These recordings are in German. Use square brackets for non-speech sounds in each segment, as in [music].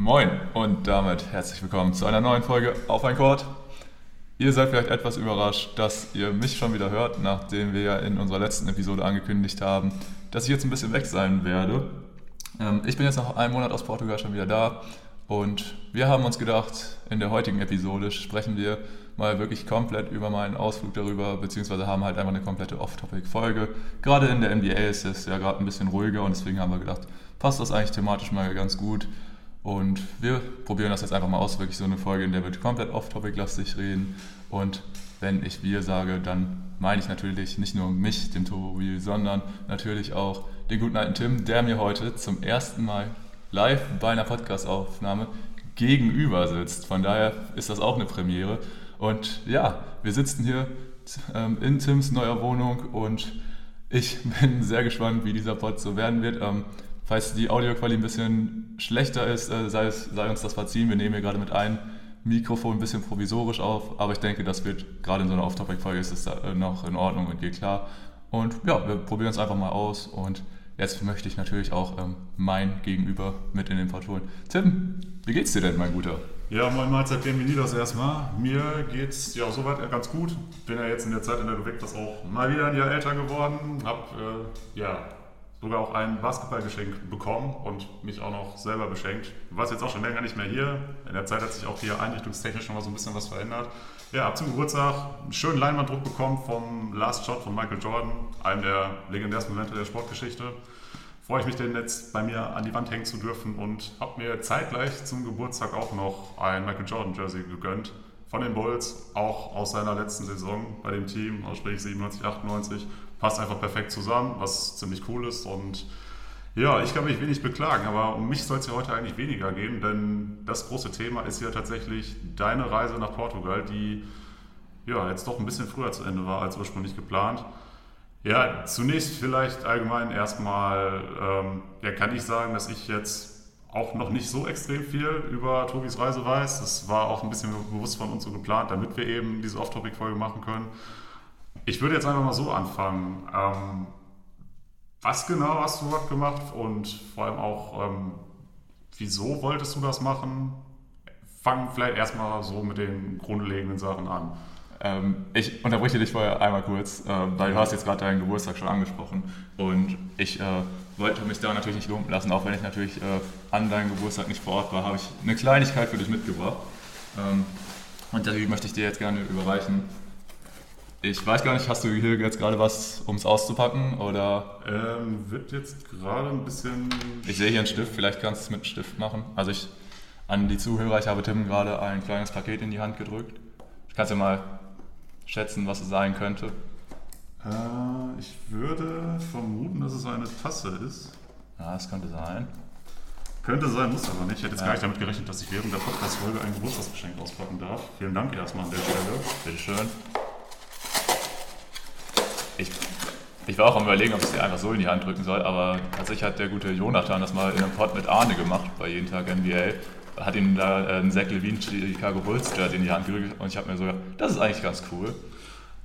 Moin und damit herzlich willkommen zu einer neuen Folge Auf ein Chord. Ihr seid vielleicht etwas überrascht, dass ihr mich schon wieder hört, nachdem wir ja in unserer letzten Episode angekündigt haben, dass ich jetzt ein bisschen weg sein werde. Ähm, ich bin jetzt nach einem Monat aus Portugal schon wieder da und wir haben uns gedacht, in der heutigen Episode sprechen wir mal wirklich komplett über meinen Ausflug darüber, beziehungsweise haben halt einfach eine komplette Off-Topic-Folge. Gerade in der NBA ist es ja gerade ein bisschen ruhiger und deswegen haben wir gedacht, passt das eigentlich thematisch mal ganz gut. Und wir probieren das jetzt einfach mal aus, wirklich so eine Folge, in der wir komplett off-topic-lastig reden. Und wenn ich wir sage, dann meine ich natürlich nicht nur mich, dem Tobi, sondern natürlich auch den guten alten Tim, der mir heute zum ersten Mal live bei einer Podcast-Aufnahme gegenüber sitzt. Von daher ist das auch eine Premiere. Und ja, wir sitzen hier ähm, in Tims neuer Wohnung und ich [laughs] bin sehr gespannt, wie dieser Pod so werden wird. Falls die Audioqualität ein bisschen schlechter ist, äh, sei, es, sei uns das verziehen. Wir nehmen hier gerade mit einem Mikrofon ein bisschen provisorisch auf, aber ich denke, das wird gerade in so einer Off-Topic-Folge ist es äh, noch in Ordnung und geht klar. Und ja, wir probieren es einfach mal aus und jetzt möchte ich natürlich auch ähm, mein Gegenüber mit in den Pod holen. Tim, wie geht's dir denn, mein Guter? Ja, moin Mahlzeit, das erstmal. Mir geht's ja soweit ganz gut. Bin ja jetzt in der Zeit, in der du weg bist, auch mal wieder ein Jahr älter geworden. Hab äh, ja sogar auch ein Basketballgeschenk bekommen und mich auch noch selber beschenkt. Warst jetzt auch schon länger nicht mehr hier. In der Zeit hat sich auch hier einrichtungstechnisch schon mal so ein bisschen was verändert. Ja, hab zum Geburtstag einen schönen Leinwanddruck bekommen vom Last Shot von Michael Jordan, einem der legendärsten Momente der Sportgeschichte freue ich mich, den jetzt bei mir an die Wand hängen zu dürfen und habe mir zeitgleich zum Geburtstag auch noch ein Michael Jordan Jersey gegönnt von den Bulls, auch aus seiner letzten Saison bei dem Team, sprich 97, 98. Passt einfach perfekt zusammen, was ziemlich cool ist und ja, ich kann mich wenig beklagen, aber um mich soll es ja heute eigentlich weniger gehen, denn das große Thema ist ja tatsächlich deine Reise nach Portugal, die ja jetzt doch ein bisschen früher zu Ende war als ursprünglich geplant. Ja, zunächst vielleicht allgemein erstmal, ähm, ja, kann ich sagen, dass ich jetzt auch noch nicht so extrem viel über Tobis Reise weiß. Das war auch ein bisschen bewusst von uns so geplant, damit wir eben diese Off-Topic-Folge machen können. Ich würde jetzt einfach mal so anfangen. Ähm, was genau hast du dort gemacht und vor allem auch, ähm, wieso wolltest du das machen? Fang vielleicht erstmal so mit den grundlegenden Sachen an. Ähm, ich unterbreche dich vorher einmal kurz, äh, weil du hast jetzt gerade deinen Geburtstag schon angesprochen und ich äh, wollte mich da natürlich nicht lumpen lassen, auch wenn ich natürlich äh, an deinem Geburtstag nicht vor Ort war, habe ich eine Kleinigkeit für dich mitgebracht ähm, und die möchte ich dir jetzt gerne überreichen. Ich weiß gar nicht, hast du hier jetzt gerade was, um es auszupacken oder? Ähm, wird jetzt gerade ein bisschen... Ich sehe hier einen Stift, vielleicht kannst du es mit einem Stift machen. Also ich, an die Zuhörer, ich habe Tim gerade ein kleines Paket in die Hand gedrückt. Ich kann es dir mal schätzen, was es sein könnte? Äh, ich würde vermuten, dass es eine Tasse ist. Ja, es könnte sein. Könnte sein, muss aber nicht. Ich hätte jetzt ja. gar nicht damit gerechnet, dass ich während der Podcast-Folge ein Geburtstagsgeschenk auspacken darf. Vielen Dank erstmal an der Stelle. Bitteschön. Ich, ich war auch am überlegen, ob ich sie einfach so in die Hand drücken soll, aber tatsächlich hat der gute Jonathan das mal in einem Pod mit Arne gemacht bei Jeden Tag NBA hat ihm da äh, ein Zach Levine Chicago Bulls Shirt in die Hand gedrückt und ich habe mir so gedacht, das ist eigentlich ganz cool.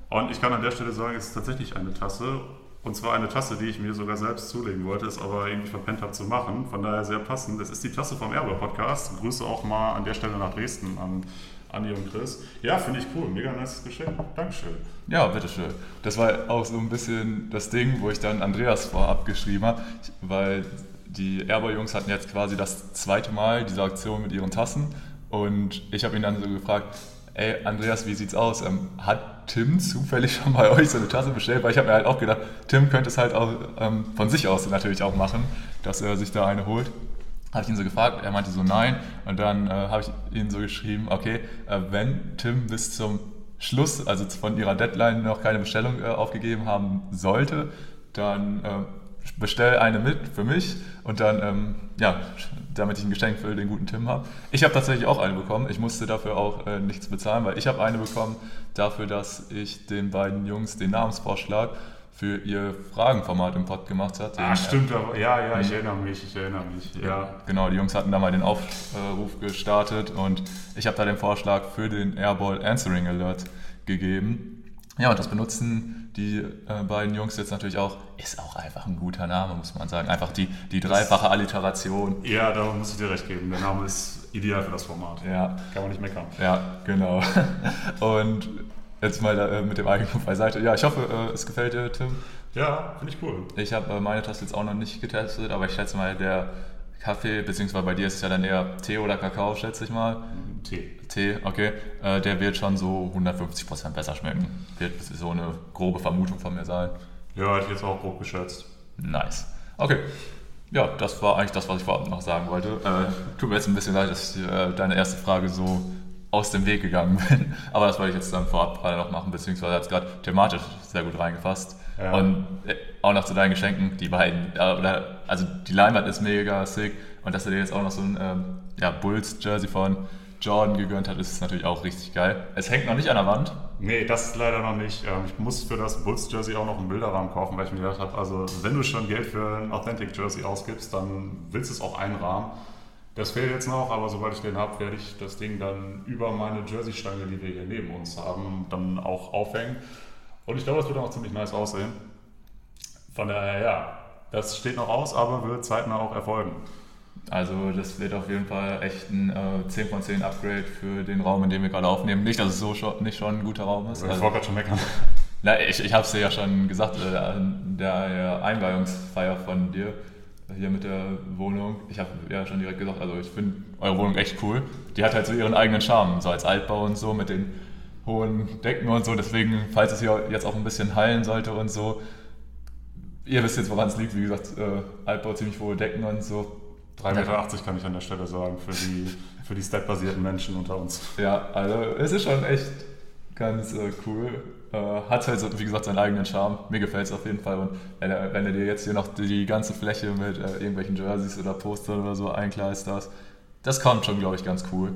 Und ich kann an der Stelle sagen, es ist tatsächlich eine Tasse. Und zwar eine Tasse, die ich mir sogar selbst zulegen wollte, es aber irgendwie verpennt habe zu machen. Von daher sehr passend. Das ist die Tasse vom Erbe Podcast. Grüße auch mal an der Stelle nach Dresden an Andi und Chris. Ja, finde ich cool. Mega nice Geschenk. Dankeschön. Ja, bitteschön. Das war auch so ein bisschen das Ding, wo ich dann Andreas vorab geschrieben habe, weil die Airboy-Jungs hatten jetzt quasi das zweite Mal diese Aktion mit ihren Tassen und ich habe ihn dann so gefragt, ey Andreas, wie sieht's aus? Ähm, hat Tim zufällig schon bei euch so eine Tasse bestellt? Weil ich habe mir halt auch gedacht, Tim könnte es halt auch ähm, von sich aus natürlich auch machen, dass er sich da eine holt. Habe ich ihn so gefragt, er meinte so nein und dann äh, habe ich ihn so geschrieben, okay, äh, wenn Tim bis zum Schluss, also von ihrer Deadline noch keine Bestellung äh, aufgegeben haben sollte, dann äh, bestell eine mit für mich und dann, ähm, ja, damit ich ein Geschenk für den guten Tim habe. Ich habe tatsächlich auch eine bekommen. Ich musste dafür auch äh, nichts bezahlen, weil ich habe eine bekommen dafür, dass ich den beiden Jungs den Namensvorschlag für ihr Fragenformat im Pod gemacht habe. Ah, stimmt, ja, ja, ich erinnere mich, ich erinnere mich. Ja. Genau, die Jungs hatten da mal den Aufruf gestartet und ich habe da den Vorschlag für den Airball Answering Alert gegeben. Ja, und das benutzen die äh, beiden Jungs jetzt natürlich auch. Ist auch einfach ein guter Name, muss man sagen. Einfach die, die dreifache Alliteration. Ja, da muss ich dir recht geben. Der Name ist ideal für das Format. Ja. Kann man nicht meckern. Ja, genau. [laughs] Und jetzt mal äh, mit dem Eigenlob beiseite. Ja, ich hoffe, äh, es gefällt dir, Tim. Ja, finde ich cool. Ich habe äh, meine Tasse jetzt auch noch nicht getestet, aber ich schätze mal, der Kaffee, beziehungsweise bei dir ist es ja dann eher Tee oder Kakao, schätze ich mal. Tee. Tee, okay. Äh, der wird schon so 150% besser schmecken. Wird so eine grobe Vermutung von mir sein. Ja, hätte ich jetzt auch grob geschätzt. Nice. Okay. Ja, das war eigentlich das, was ich vorab noch sagen wollte. Äh, tut mir jetzt ein bisschen leid, dass ich äh, deine erste Frage so aus dem Weg gegangen bin. [laughs] Aber das wollte ich jetzt dann vorab gerade noch machen, beziehungsweise hat es gerade thematisch sehr gut reingefasst. Ja. Und äh, auch noch zu deinen Geschenken, die beiden, äh, oder, also die Leinwand ist mega sick und dass er dir jetzt auch noch so ein ähm, ja, Bulls-Jersey von Jordan gegönnt hat, ist natürlich auch richtig geil. Es hängt noch nicht an der Wand. Nee, das ist leider noch nicht. Ähm, Ich muss für das Bulls-Jersey auch noch einen Bilderrahmen kaufen, weil ich mir gedacht habe, also wenn du schon Geld für ein Authentic-Jersey ausgibst, dann willst du es auch einrahmen. Das fehlt jetzt noch, aber sobald ich den habe, werde ich das Ding dann über meine Jersey-Stange, die wir hier neben uns haben, dann auch aufhängen. Und ich glaube, das wird auch ziemlich nice aussehen. Von daher, ja, das steht noch aus, aber wird zeitnah auch erfolgen. Also das wird auf jeden Fall echt ein äh, 10 von 10 Upgrade für den Raum, in dem wir gerade aufnehmen. Nicht, dass es so schon, nicht schon ein guter Raum ist. Ich Also, wollte gerade schon meckern. na, ich ich habe es dir ja schon gesagt, äh, an der Einweihungsfeier von dir hier mit der Wohnung. Ich habe ja schon direkt gesagt, also ich finde eure Wohnung echt cool. Die hat halt so ihren eigenen Charme, so als Altbau und so mit den hohen Decken und so. Deswegen, falls es hier jetzt auch ein bisschen hallen sollte und so, ihr wisst jetzt, woran es liegt. Wie gesagt, äh, Altbau, ziemlich hohe Decken und so. 3,80 Meter kann ich an der Stelle sagen, für die, für die stat-basierten Menschen unter uns. Ja, also es ist schon echt ganz äh, cool. Äh, hat halt, so, wie gesagt, seinen eigenen Charme. Mir gefällt es auf jeden Fall. Und wenn, er- wenn du dir jetzt hier noch die, ganze Fläche mit äh, irgendwelchen Jerseys oder Postern oder so einkleisterst, das kommt schon, glaube ich, ganz cool.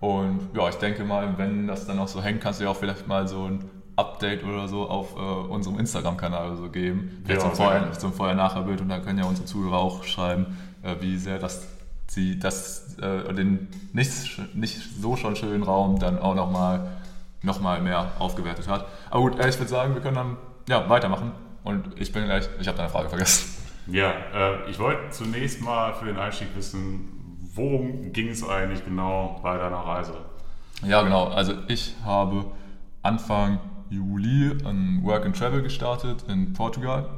Und ja, ich denke mal, wenn das dann auch so hängt, kannst du ja auch vielleicht mal so ein Update oder so auf äh, unserem Instagram-Kanal so geben. Vielleicht Ja, zum Vorher- zum Vorher-Nachher-Bild und dann können ja unsere Zuhörer auch schreiben, äh, wie sehr das sie das äh, den nicht, nicht so schon schönen Raum dann auch nochmal noch mal mehr aufgewertet hat. Aber gut, ich würde sagen, wir können dann ja, weitermachen. Und ich bin gleich, ich habe deine Frage vergessen. Ja, äh, ich wollte zunächst mal für den Einstieg wissen, worum ging es eigentlich genau bei deiner Reise? Ja, genau. Also ich habe Anfang Juli ein Work and Travel gestartet in Portugal.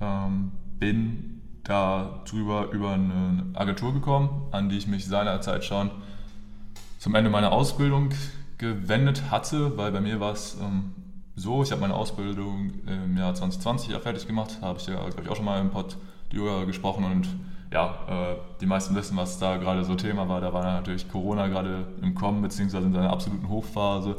Ähm, bin da drüber über eine Agentur gekommen, an die ich mich seinerzeit schon zum Ende meiner Ausbildung gewendet hatte, weil bei mir war es ähm, so, ich habe meine Ausbildung im Jahr 2020 ja fertig gemacht, habe ich ja, glaube ich, auch schon mal im Pod Yoga gesprochen und ja, äh, die meisten wissen, was da gerade so Thema war. Da war natürlich Corona gerade im Kommen, beziehungsweise in seiner absoluten Hochphase.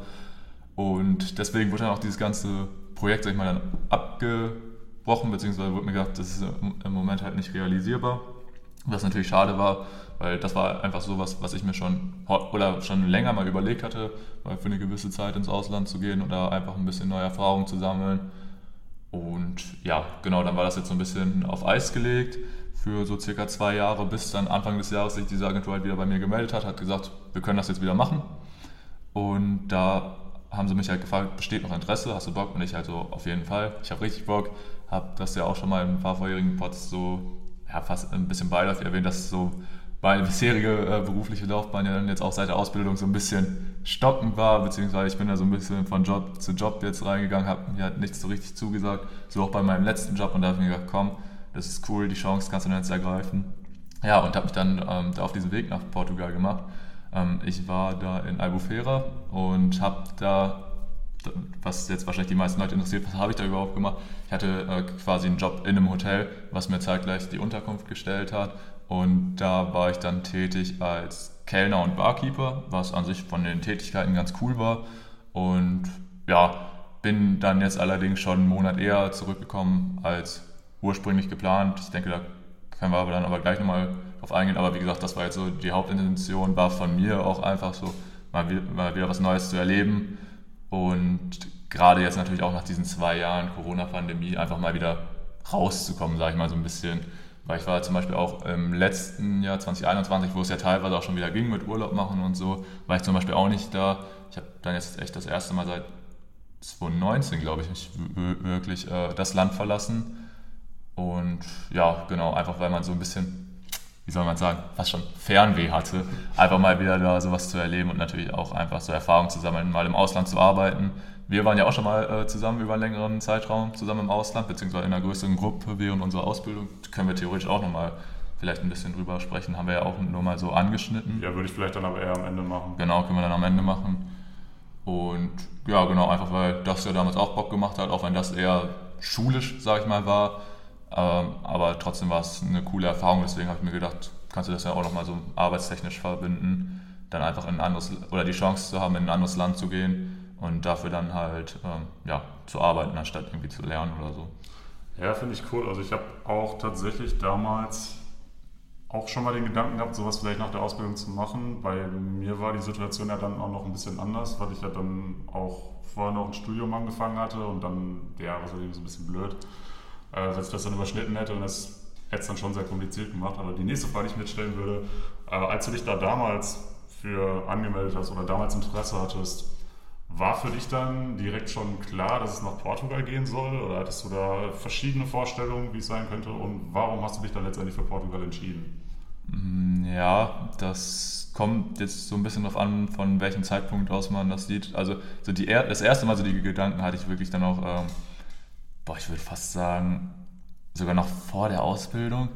Und deswegen wurde dann auch dieses ganze Projekt, sag ich mal, dann abgebrochen, beziehungsweise wurde mir gesagt, das ist im Moment halt nicht realisierbar. Was natürlich schade war, weil das war einfach so was, was ich mir schon oder schon länger mal überlegt hatte, mal für eine gewisse Zeit ins Ausland zu gehen oder einfach ein bisschen neue Erfahrungen zu sammeln. Und ja, genau, dann war das jetzt so ein bisschen auf Eis gelegt für so circa zwei Jahre, bis dann Anfang des Jahres sich diese Agentur halt wieder bei mir gemeldet hat, hat gesagt, wir können das jetzt wieder machen. Und da haben sie mich halt gefragt, besteht noch Interesse, hast du Bock? Und ich halt so, auf jeden Fall, ich habe richtig Bock, habe das ja auch schon mal in ein paar vorherigen Pods so, ja, fast ein bisschen beiläufig erwähnt, dass so meine bisherige äh, berufliche Laufbahn ja dann jetzt auch seit der Ausbildung so ein bisschen stockend war, beziehungsweise ich bin da so ein bisschen von Job zu Job jetzt reingegangen, habe mir halt nichts so richtig zugesagt, so auch bei meinem letzten Job und da habe ich mir gedacht, komm, das ist cool, die Chance kannst du dann jetzt ergreifen. Ja, und habe mich dann ähm, da auf diesen Weg nach Portugal gemacht. Ähm, ich war da in Albufeira und habe da, was jetzt wahrscheinlich die meisten Leute interessiert, was habe ich da überhaupt gemacht? Ich hatte äh, quasi einen Job in einem Hotel, was mir zeitgleich die Unterkunft gestellt hat. Und da war ich dann tätig als Kellner und Barkeeper, was an sich von den Tätigkeiten ganz cool war. Und ja, bin dann jetzt allerdings schon einen Monat eher zurückgekommen als ursprünglich geplant. Ich denke, da können wir aber dann aber gleich nochmal drauf eingehen. Aber wie gesagt, das war jetzt so die Hauptintention, war von mir auch einfach so, mal mal wieder was Neues zu erleben. Und gerade jetzt natürlich auch nach diesen zwei Jahren Corona-Pandemie einfach mal wieder rauszukommen, sage ich mal so ein bisschen. Weil ich war zum Beispiel auch im letzten Jahr 2021, wo es ja teilweise auch schon wieder ging mit Urlaub machen und so, war ich zum Beispiel auch nicht da. Ich habe dann jetzt echt das erste Mal seit 2019, glaube ich, wirklich äh, das Land verlassen. Und ja, genau, einfach weil man so ein bisschen wie soll man sagen, fast schon Fernweh hatte, einfach mal wieder da sowas zu erleben und natürlich auch einfach so Erfahrungen zu sammeln, mal im Ausland zu arbeiten. Wir waren ja auch schon mal äh, zusammen über einen längeren Zeitraum zusammen im Ausland, beziehungsweise in einer größeren Gruppe während unserer Ausbildung. Können wir theoretisch auch nochmal vielleicht ein bisschen drüber sprechen, haben wir ja auch nur mal so angeschnitten. Ja, würde ich vielleicht dann aber eher am Ende machen. Genau, können wir dann am Ende machen. Und ja, genau, einfach weil das ja damals auch Bock gemacht hat, auch wenn das eher schulisch, sag ich mal, war aber trotzdem war es eine coole Erfahrung, deswegen habe ich mir gedacht, kannst du das ja auch nochmal so arbeitstechnisch verbinden, dann einfach in ein anderes oder die Chance zu haben, in ein anderes Land zu gehen und dafür dann halt ähm, ja, zu arbeiten, anstatt irgendwie zu lernen oder so. Ja, finde ich cool. Also ich habe auch tatsächlich damals auch schon mal den Gedanken gehabt, sowas vielleicht nach der Ausbildung zu machen. Bei mir war die Situation ja dann auch noch ein bisschen anders, weil ich ja dann auch vorher noch ein Studium angefangen hatte und dann, ja, was war eben so ein bisschen blöd äh, dass ich das dann überschnitten hätte und das hätte es dann schon sehr kompliziert gemacht. Aber die nächste Frage, die ich mitstellen würde, äh, als du dich da damals für angemeldet hast oder damals Interesse hattest, war für dich dann direkt schon klar, dass es nach Portugal gehen soll? Oder hattest du da verschiedene Vorstellungen, wie es sein könnte? Und warum hast du dich dann letztendlich für Portugal entschieden? Mm, ja, das kommt jetzt so ein bisschen darauf an, von welchem Zeitpunkt aus man das sieht. Also so die, das erste Mal so die Gedanken hatte ich wirklich dann auch ähm, boah, ich würde fast sagen, sogar noch vor der Ausbildung.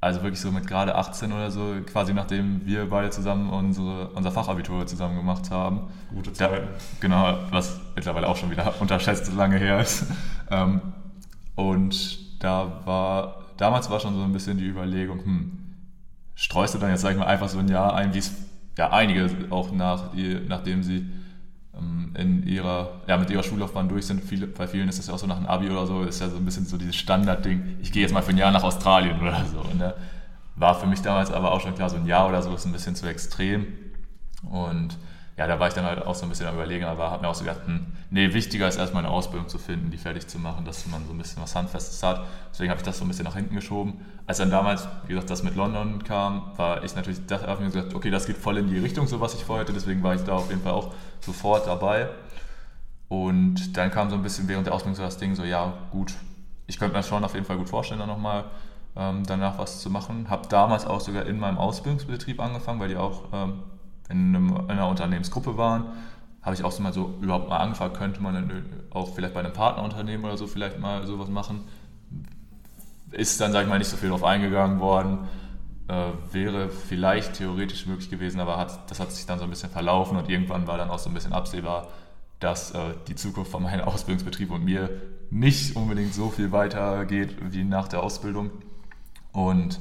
Also wirklich so mit gerade 18 oder so, quasi nachdem wir beide zusammen unsere, unser Fachabitur zusammen gemacht haben. Gute Zeit. Da, genau, was mittlerweile auch schon wieder unterschätzt lange her ist. Ähm, und da war, damals war schon so ein bisschen die Überlegung, hm, streust du dann jetzt, sag ich mal, einfach so ein Jahr ein, wie es ja einige auch nach, nachdem sie in ihrer, ja, mit ihrer Schullaufbahn durch sind. Viele, bei vielen ist das ja auch so nach einem Abi oder so, ist ja so ein bisschen so dieses Standardding, ich gehe jetzt mal für ein Jahr nach Australien oder so. Ne? War für mich damals aber auch schon klar, so ein Jahr oder so ist ein bisschen zu extrem. Und ja, da war ich dann halt auch so ein bisschen am Überlegen, aber habe mir auch so gedacht, hm, nee, wichtiger ist erstmal eine Ausbildung zu finden, die fertig zu machen, dass man so ein bisschen was Handfestes hat. Deswegen habe ich das so ein bisschen nach hinten geschoben. Als dann damals, wie gesagt, das mit London kam, war ich natürlich, da habe mir gesagt, okay, das geht voll in die Richtung, so was ich vorhatte, deswegen war ich da auf jeden Fall auch sofort dabei. Und dann kam so ein bisschen während der Ausbildung so das Ding, so ja, gut, ich könnte mir schon auf jeden Fall gut vorstellen, dann nochmal ähm, danach was zu machen. Habe damals auch sogar in meinem Ausbildungsbetrieb angefangen, weil die auch ähm, in, einer Unternehmensgruppe waren, habe ich auch so mal so überhaupt mal angefragt, könnte man dann auch vielleicht bei einem Partnerunternehmen oder so vielleicht mal sowas machen. Ist dann, sage ich mal, nicht so viel drauf eingegangen worden. Äh, wäre vielleicht theoretisch möglich gewesen, aber hat, das hat sich dann so ein bisschen verlaufen und irgendwann war dann auch so ein bisschen absehbar, dass äh, die Zukunft von meinem [laughs] Ausbildungsbetrieb und mir nicht unbedingt so viel weitergeht wie nach der Ausbildung. Und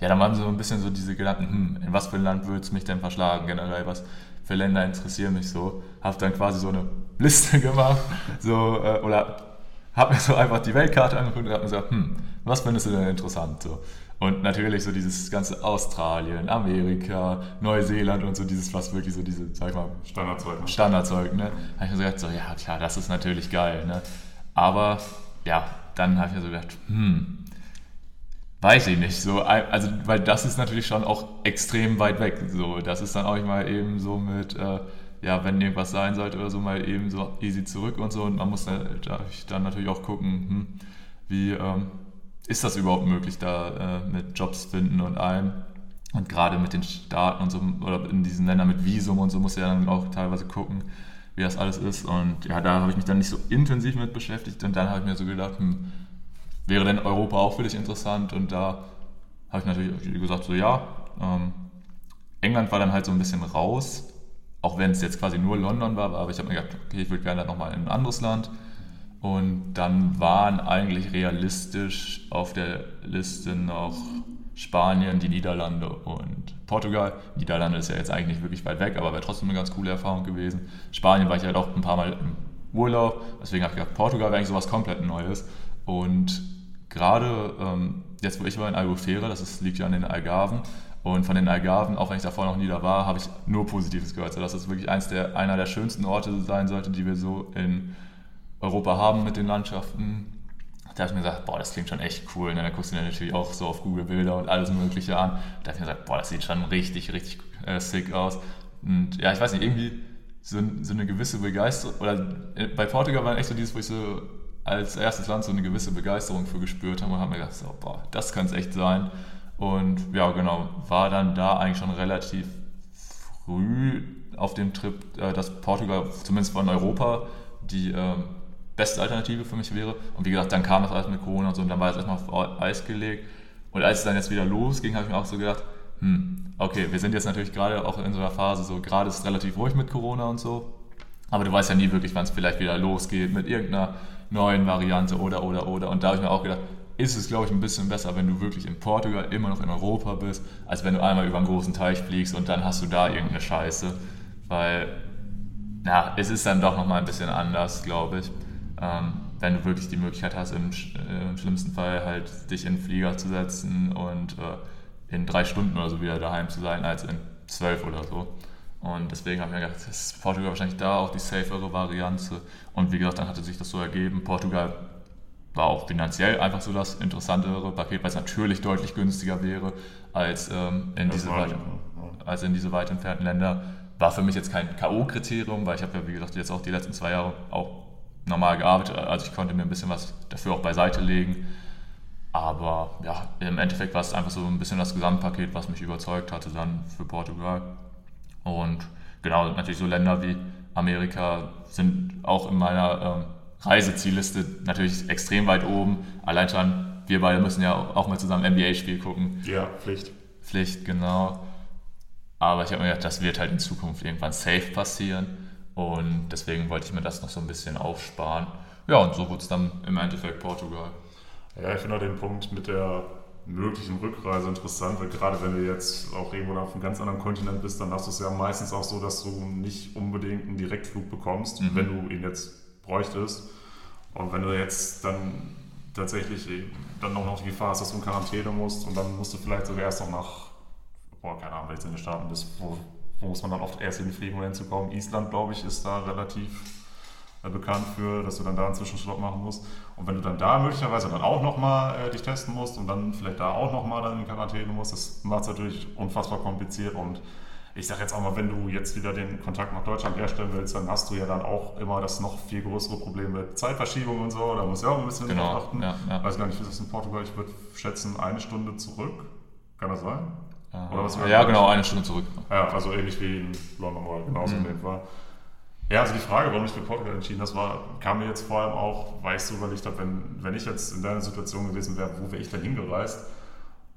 ja, dann waren so ein bisschen so diese Gedanken, hm, in was für ein Land würde es mich denn verschlagen generell, was für Länder interessieren mich so. Habe dann quasi so eine Liste [laughs] gemacht, so, äh, oder habe mir so einfach die Weltkarte angeguckt und habe mir gesagt, hm, was findest du denn interessant so? Und natürlich so dieses ganze Australien, Amerika, Neuseeland und so dieses, was wirklich so diese, sag ich mal, Standardzeug, ne? Standardzeug, ne? Habe ich mir so gedacht, so, ja klar, das ist natürlich geil, ne? Aber, ja, dann habe ich mir so gedacht, hm, Weiß ich nicht. So, also, weil das ist natürlich schon auch extrem weit weg. So, das ist dann auch mal eben so mit, äh, ja, wenn irgendwas sein sollte oder so, mal eben so easy zurück und so. Und man muss dann, dann natürlich auch gucken, hm, wie ähm, ist das überhaupt möglich, da äh, mit Jobs finden und allem. Und gerade mit den Staaten und so, oder in diesen Ländern mit Visum und so, muss ja dann auch teilweise gucken, wie das alles ist. Und ja, da habe ich mich dann nicht so intensiv mit beschäftigt. Und dann habe ich mir so gedacht, hm, wäre denn Europa auch für dich interessant? Und da habe ich natürlich gesagt, so ja. Ähm, England war dann halt so ein bisschen raus, auch wenn es jetzt quasi nur London war, aber ich habe mir gedacht, okay, ich würde gerne nochmal in ein anderes Land. Und dann waren eigentlich realistisch auf der Liste noch Spanien, die Niederlande und Portugal. Niederlande ist ja jetzt eigentlich nicht wirklich weit weg, aber wäre trotzdem eine ganz coole Erfahrung gewesen. Spanien war ich halt auch ein paar Mal im Urlaub, deswegen habe ich gedacht, Portugal wäre eigentlich sowas komplett Neues. Und gerade ähm, jetzt, wo ich war in Albufera, das ist, liegt ja an den Algarven, und von den Algarven, auch wenn ich davor noch nie da war, habe ich nur Positives gehört. So dass es wirklich eins der, einer der schönsten Orte sein sollte, die wir so in Europa haben mit den Landschaften. Da habe ich mir gesagt, boah, das klingt schon echt cool. Und dann guckst du dir natürlich auch so auf Google Bilder und alles Mögliche an. Da habe ich mir gesagt, boah, das sieht schon richtig, richtig äh, sick aus. Und ja, ich weiß nicht, irgendwie so, so eine gewisse Begeisterung, oder äh, bei Portugal war echt so dieses, wo ich so als erstes Land so eine gewisse Begeisterung für gespürt habe und habe mir gedacht, so, boah, das kann es echt sein. Und ja, genau, war dann da eigentlich schon relativ früh auf dem Trip, äh, dass Portugal zumindest von Europa die äh, beste Alternative für mich wäre. Und wie gesagt, dann kam das alles mit Corona und so und dann war es erstmal auf Eis gelegt. Und als es dann jetzt wieder losging, habe ich mir auch so gedacht, hm, okay, wir sind jetzt natürlich gerade auch in so einer Phase, so gerade ist es relativ ruhig mit Corona und so. Aber du weißt ja nie wirklich, wann es vielleicht wieder losgeht mit irgendeiner neuen Variante oder, oder, oder. Und da habe ich mir auch gedacht, ist es, glaube ich, ein bisschen besser, wenn du wirklich in Portugal immer noch in Europa bist, als wenn du einmal über einen großen Teich fliegst und dann hast du da irgendeine Scheiße. Weil, na, es ist dann doch nochmal ein bisschen anders, glaube ich. Ähm, wenn du wirklich die Möglichkeit hast, im, äh, im, schlimmsten Fall halt dich in den Flieger zu setzen und äh, in drei Stunden oder so wieder daheim zu sein, als in zwölf oder so. Und deswegen habe ich mir gedacht, ist Portugal wahrscheinlich da auch die safere Variante. Und wie gesagt, dann hatte sich das so ergeben. Portugal war auch finanziell einfach so das interessantere Paket, weil es natürlich deutlich günstiger wäre als, ähm, in, diese weit, als in diese weit entfernten Länder. War für mich jetzt kein K.O.-Kriterium, weil ich habe ja, wie gesagt, jetzt auch die letzten zwei Jahre auch normal gearbeitet. Also ich konnte mir ein bisschen was dafür auch beiseite legen. Aber ja, im Endeffekt war es einfach so ein bisschen das Gesamtpaket, was mich überzeugt hatte dann für Portugal. Und genau, natürlich so Länder wie Amerika sind auch in meiner ähm, Reisezielliste natürlich extrem weit oben. Allein schon, wir beide müssen ja auch mal zusammen NBA-Spiel gucken. Ja, Pflicht. Pflicht, genau. Aber ich habe mir gedacht, das wird halt in Zukunft irgendwann safe passieren. Und deswegen wollte ich mir das noch so ein bisschen aufsparen. Ja, und so wurde es dann im Endeffekt Portugal. Ja, ich finde auch den Punkt mit der möglichen Rückreise interessant, weil gerade wenn du jetzt auch irgendwo auf einem ganz anderen Kontinent bist, dann hast du es ja meistens auch so, dass du nicht unbedingt einen Direktflug bekommst, mhm. wenn du ihn jetzt bräuchtest. Und wenn du jetzt dann tatsächlich dann noch, noch die Gefahr hast, dass du in Quarantäne musst und dann musst du vielleicht sogar erst noch nach, boah, keine Ahnung, welche in den Staaten bist, wo, wo muss man dann oft erst hinfliegen, um hinzukommen. Island, glaube ich, ist da relativ bekannt für, dass du dann da einen Zwischenstopp machen musst. Und wenn du dann da möglicherweise dann auch nochmal äh, dich testen musst und dann vielleicht da auch nochmal dann in Quarantäne musst, das macht es natürlich unfassbar kompliziert und ich sage jetzt auch mal, wenn du jetzt wieder den Kontakt nach Deutschland herstellen willst, dann hast du ja dann auch immer das noch viel größere Problem mit Zeitverschiebung und so. Da musst du ja auch ein bisschen genau, drauf achten. Ja, ja. Weiß gar nicht, wie ist das in Portugal? Ich würde schätzen, eine Stunde zurück. Kann das sein? Oder was ja, genau, eine Stunde zurück. Ja, also ähnlich wie in London oder genauso mhm. in dem Fall. Ja, also die Frage, warum ich für Portugal entschieden habe, war, kam mir jetzt vor allem auch, weil ich so überlegt habe, wenn, wenn ich jetzt in deiner Situation gewesen wäre, wo wäre ich denn hingereist?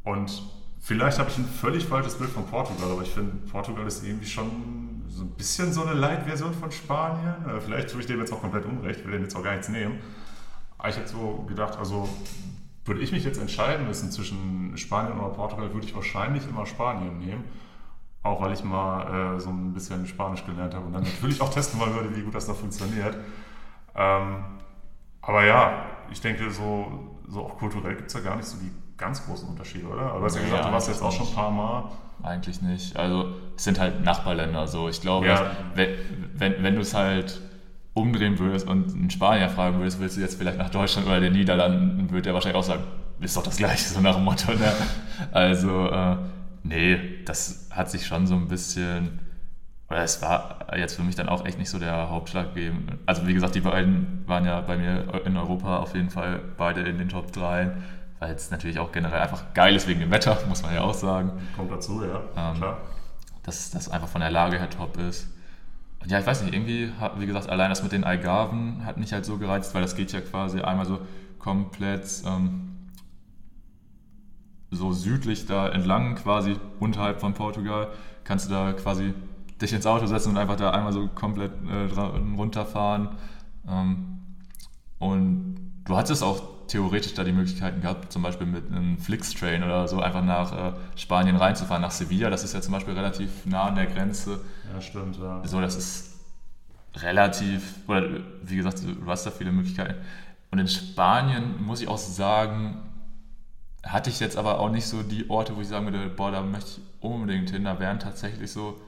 Und Vielleicht habe ich ein völlig falsches Bild von Portugal, aber ich finde, Portugal ist irgendwie schon so ein bisschen so eine Light-Version von Spanien. Äh, vielleicht tue ich dem jetzt auch komplett unrecht, will dem jetzt auch gar nichts nehmen. Aber ich hätte so gedacht, also würde ich mich jetzt entscheiden müssen zwischen Spanien oder Portugal, würde ich wahrscheinlich immer Spanien nehmen. Auch weil ich mal äh, so ein bisschen Spanisch gelernt habe und dann natürlich auch testen wollen würde, wie gut das da funktioniert. Ähm, aber ja, ich denke, so, so auch kulturell gibt es ja gar nicht so die ganz großen Unterschied, oder? Aber du hast ja gesagt, du warst jetzt auch schon ein paar Mal. Eigentlich nicht. Also es sind halt Nachbarländer so. Ich glaube, ja. wenn, wenn, wenn du es halt umdrehen würdest und einen Spanier fragen würdest, willst du jetzt vielleicht nach Deutschland oder den Niederlanden, würde der wahrscheinlich auch sagen, ist doch das gleiche, so nach dem Motto. Ne? Also, äh, nee, das hat sich schon so ein bisschen, oder es war jetzt für mich dann auch echt nicht so der Hauptschlag geben. Also wie gesagt, die beiden waren ja bei mir in Europa auf jeden Fall beide in den Top 3 weil es natürlich auch generell einfach geil ist wegen dem Wetter, [laughs] muss man ja auch sagen. Kommt dazu, ja. Ähm, Klar. Dass das einfach von der Lage her top ist. Und ja, ich weiß nicht, irgendwie, wie gesagt, allein das mit den Algarven hat mich halt so gereizt, weil das geht ja quasi einmal so komplett ähm, so südlich da entlang, quasi unterhalb von Portugal, kannst du da quasi dich ins Auto setzen und einfach da einmal so komplett äh, runterfahren. Ähm, und du hattest auch theoretisch da die Möglichkeiten gehabt, zum Beispiel mit einem Flixtrain oder so einfach nach äh, Spanien reinzufahren, nach Sevilla. Das ist ja zum Beispiel relativ nah an der Grenze. Ja, stimmt, ja. So, das ist relativ, oder wie gesagt, du hast da viele Möglichkeiten. Und in Spanien muss ich auch sagen, hatte ich jetzt aber auch nicht so die Orte, wo ich sagen würde, boah, da möchte ich unbedingt hin. Da wären tatsächlich so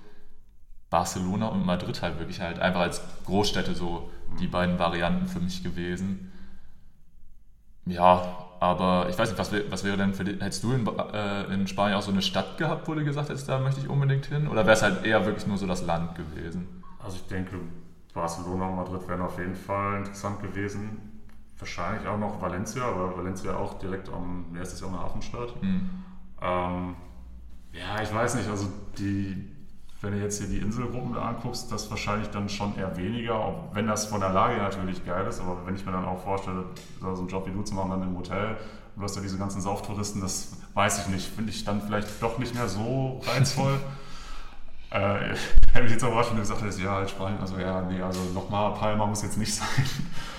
Barcelona und Madrid halt wirklich halt einfach als Großstädte so die beiden Varianten für mich gewesen. Ja, aber ich weiß nicht, was, was wäre denn für dich, hättest du in, äh, in, Spanien auch so eine Stadt gehabt, wo du gesagt hättest, da möchte ich unbedingt hin? Oder wäre es halt eher wirklich nur so das Land gewesen? Also ich denke, Barcelona und Madrid wären auf jeden Fall interessant gewesen. Wahrscheinlich auch noch Valencia, aber Valencia auch direkt am, wie heißt das ja auch eine Hafenstadt. Mhm. Ähm, ja, ich weiß nicht, also die, wenn du jetzt hier die Inselgruppen anguckst, das wahrscheinlich dann schon eher weniger, auch wenn das von der Lage natürlich geil ist, aber wenn ich mir dann auch vorstelle, so einen Job wie du zu machen, dann im Hotel, du hast ja diese ganzen Sauftouristen, das weiß ich nicht, finde ich dann vielleicht doch nicht mehr so reizvoll. [laughs] äh, hätte [laughs] mich jetzt überrascht, wenn du gesagt hättest, ja, halt Spanien, also ja, nee, also nochmal Palma muss jetzt nicht [laughs] sein.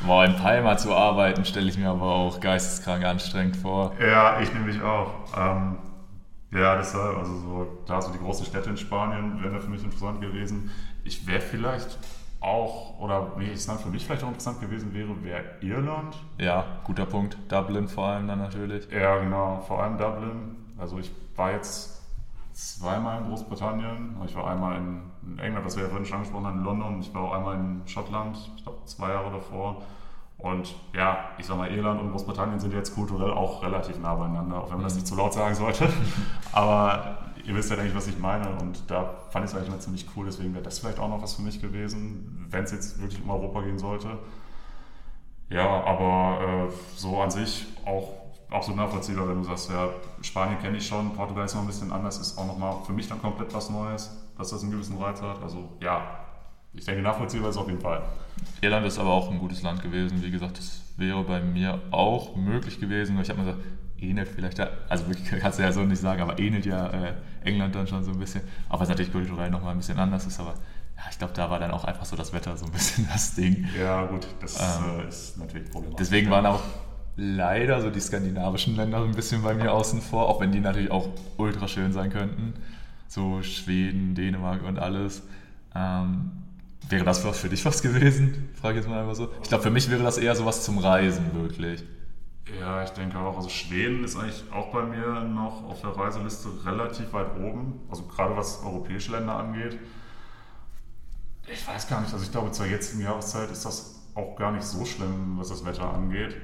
Boah, in Palma zu arbeiten, stelle ich mir aber auch geisteskrank anstrengend vor. Ja, ich nämlich auch. Ähm, ja, deshalb, also so, klar, so die großen Städte in Spanien wären da für mich interessant gewesen. Ich wäre vielleicht auch, oder nee, ich sage für mich vielleicht auch interessant gewesen wäre, wäre Irland. Ja, guter Punkt. Dublin vor allem dann natürlich. Ja, genau, vor allem Dublin. Also ich war jetzt zweimal in Großbritannien. Ich war einmal in England, das wir ja vorhin schon angesprochen haben, in London. Ich war auch einmal in Schottland, ich glaube zwei Jahre davor. Und ja, ich sag mal, Irland und Großbritannien sind jetzt kulturell auch relativ nah beieinander, auch wenn man das nicht zu laut sagen sollte. [laughs] Aber ihr wisst ja, denke ich, was ich meine. Und da fand ich es eigentlich immer ziemlich cool. Deswegen wäre das vielleicht auch noch was für mich gewesen, wenn es jetzt wirklich um Europa gehen sollte. Ja, aber äh, so an sich auch, auch so nachvollziehbar, wenn du sagst, ja, Spanien kenne ich schon, Portugal ist noch ein bisschen anders, ist auch nochmal für mich dann komplett was Neues, dass das einen gewissen Reiz hat. Also ja, ich denke, nachvollziehbar ist auf jeden Fall. Irland ist aber auch ein gutes Land gewesen. Wie gesagt, das wäre bei mir auch möglich gewesen. Ich habe mir gesagt, ähnelt vielleicht, also [laughs] kannst du ja so nicht sagen, aber ähnelt ja äh, England dann schon so ein bisschen. Auch wenn es natürlich kulturell nochmal ein bisschen anders ist, aber ja, ich glaube, da war dann auch einfach so das Wetter so ein bisschen [laughs] das Ding. Ja, gut, das ähm, äh, ist natürlich problematisch. Deswegen waren auch leider so die skandinavischen Länder ein bisschen bei mir außen vor, auch wenn die natürlich auch ultra schön sein könnten. So Schweden, Dänemark und alles. Ähm, Wäre das für dich was gewesen? Frage jetzt mal einfach so. Ich glaube, für mich wäre das eher sowas zum Reisen, wirklich. Ja, ich denke auch. Also Schweden ist eigentlich auch bei mir noch auf der Reiseliste relativ weit oben. Also gerade was europäische Länder angeht. Ich weiß gar nicht, also ich glaube zur jetzigen Jahreszeit ist das auch gar nicht so schlimm, was das Wetter angeht.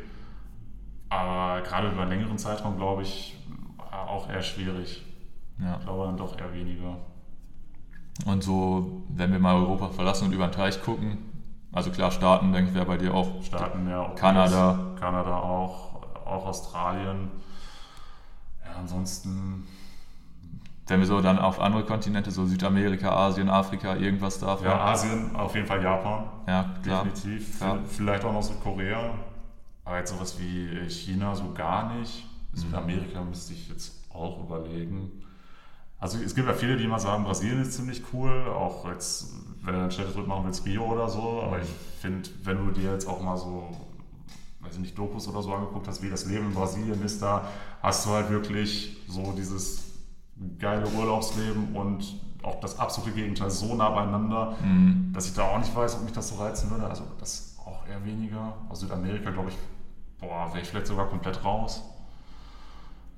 Aber gerade über einen längeren Zeitraum, glaube ich, auch eher schwierig. Ja. Ich glaube dann doch eher weniger. Und so, wenn wir mal Europa verlassen und über den Teich gucken, also klar, Staaten, denke ich, wäre bei dir auch. Staaten, ja. Auch Kanada. Kanada auch, auch Australien. Ja, ansonsten. Wenn wir so dann auf andere Kontinente, so Südamerika, Asien, Afrika, irgendwas da. Ja, Asien, auf jeden Fall Japan. Ja, klar. Definitiv. Klar. Vielleicht auch noch Südkorea. Aber jetzt sowas wie China so gar nicht. Mhm. Südamerika müsste ich jetzt auch überlegen. Also es gibt ja viele, die immer sagen, Brasilien ist ziemlich cool, auch jetzt, wenn du einen Städtetrip machen willst, Rio oder so, aber ich finde, wenn du dir jetzt auch mal so, weiß ich nicht, Dokus oder so angeguckt hast, wie das Leben in Brasilien ist, da hast du halt wirklich so dieses geile Urlaubsleben und auch das absolute Gegenteil so nah beieinander, mhm. dass ich da auch nicht weiß, ob mich das so reizen würde. Also das auch eher weniger. Aus Südamerika, glaube ich, boah, wäre ich vielleicht sogar komplett raus.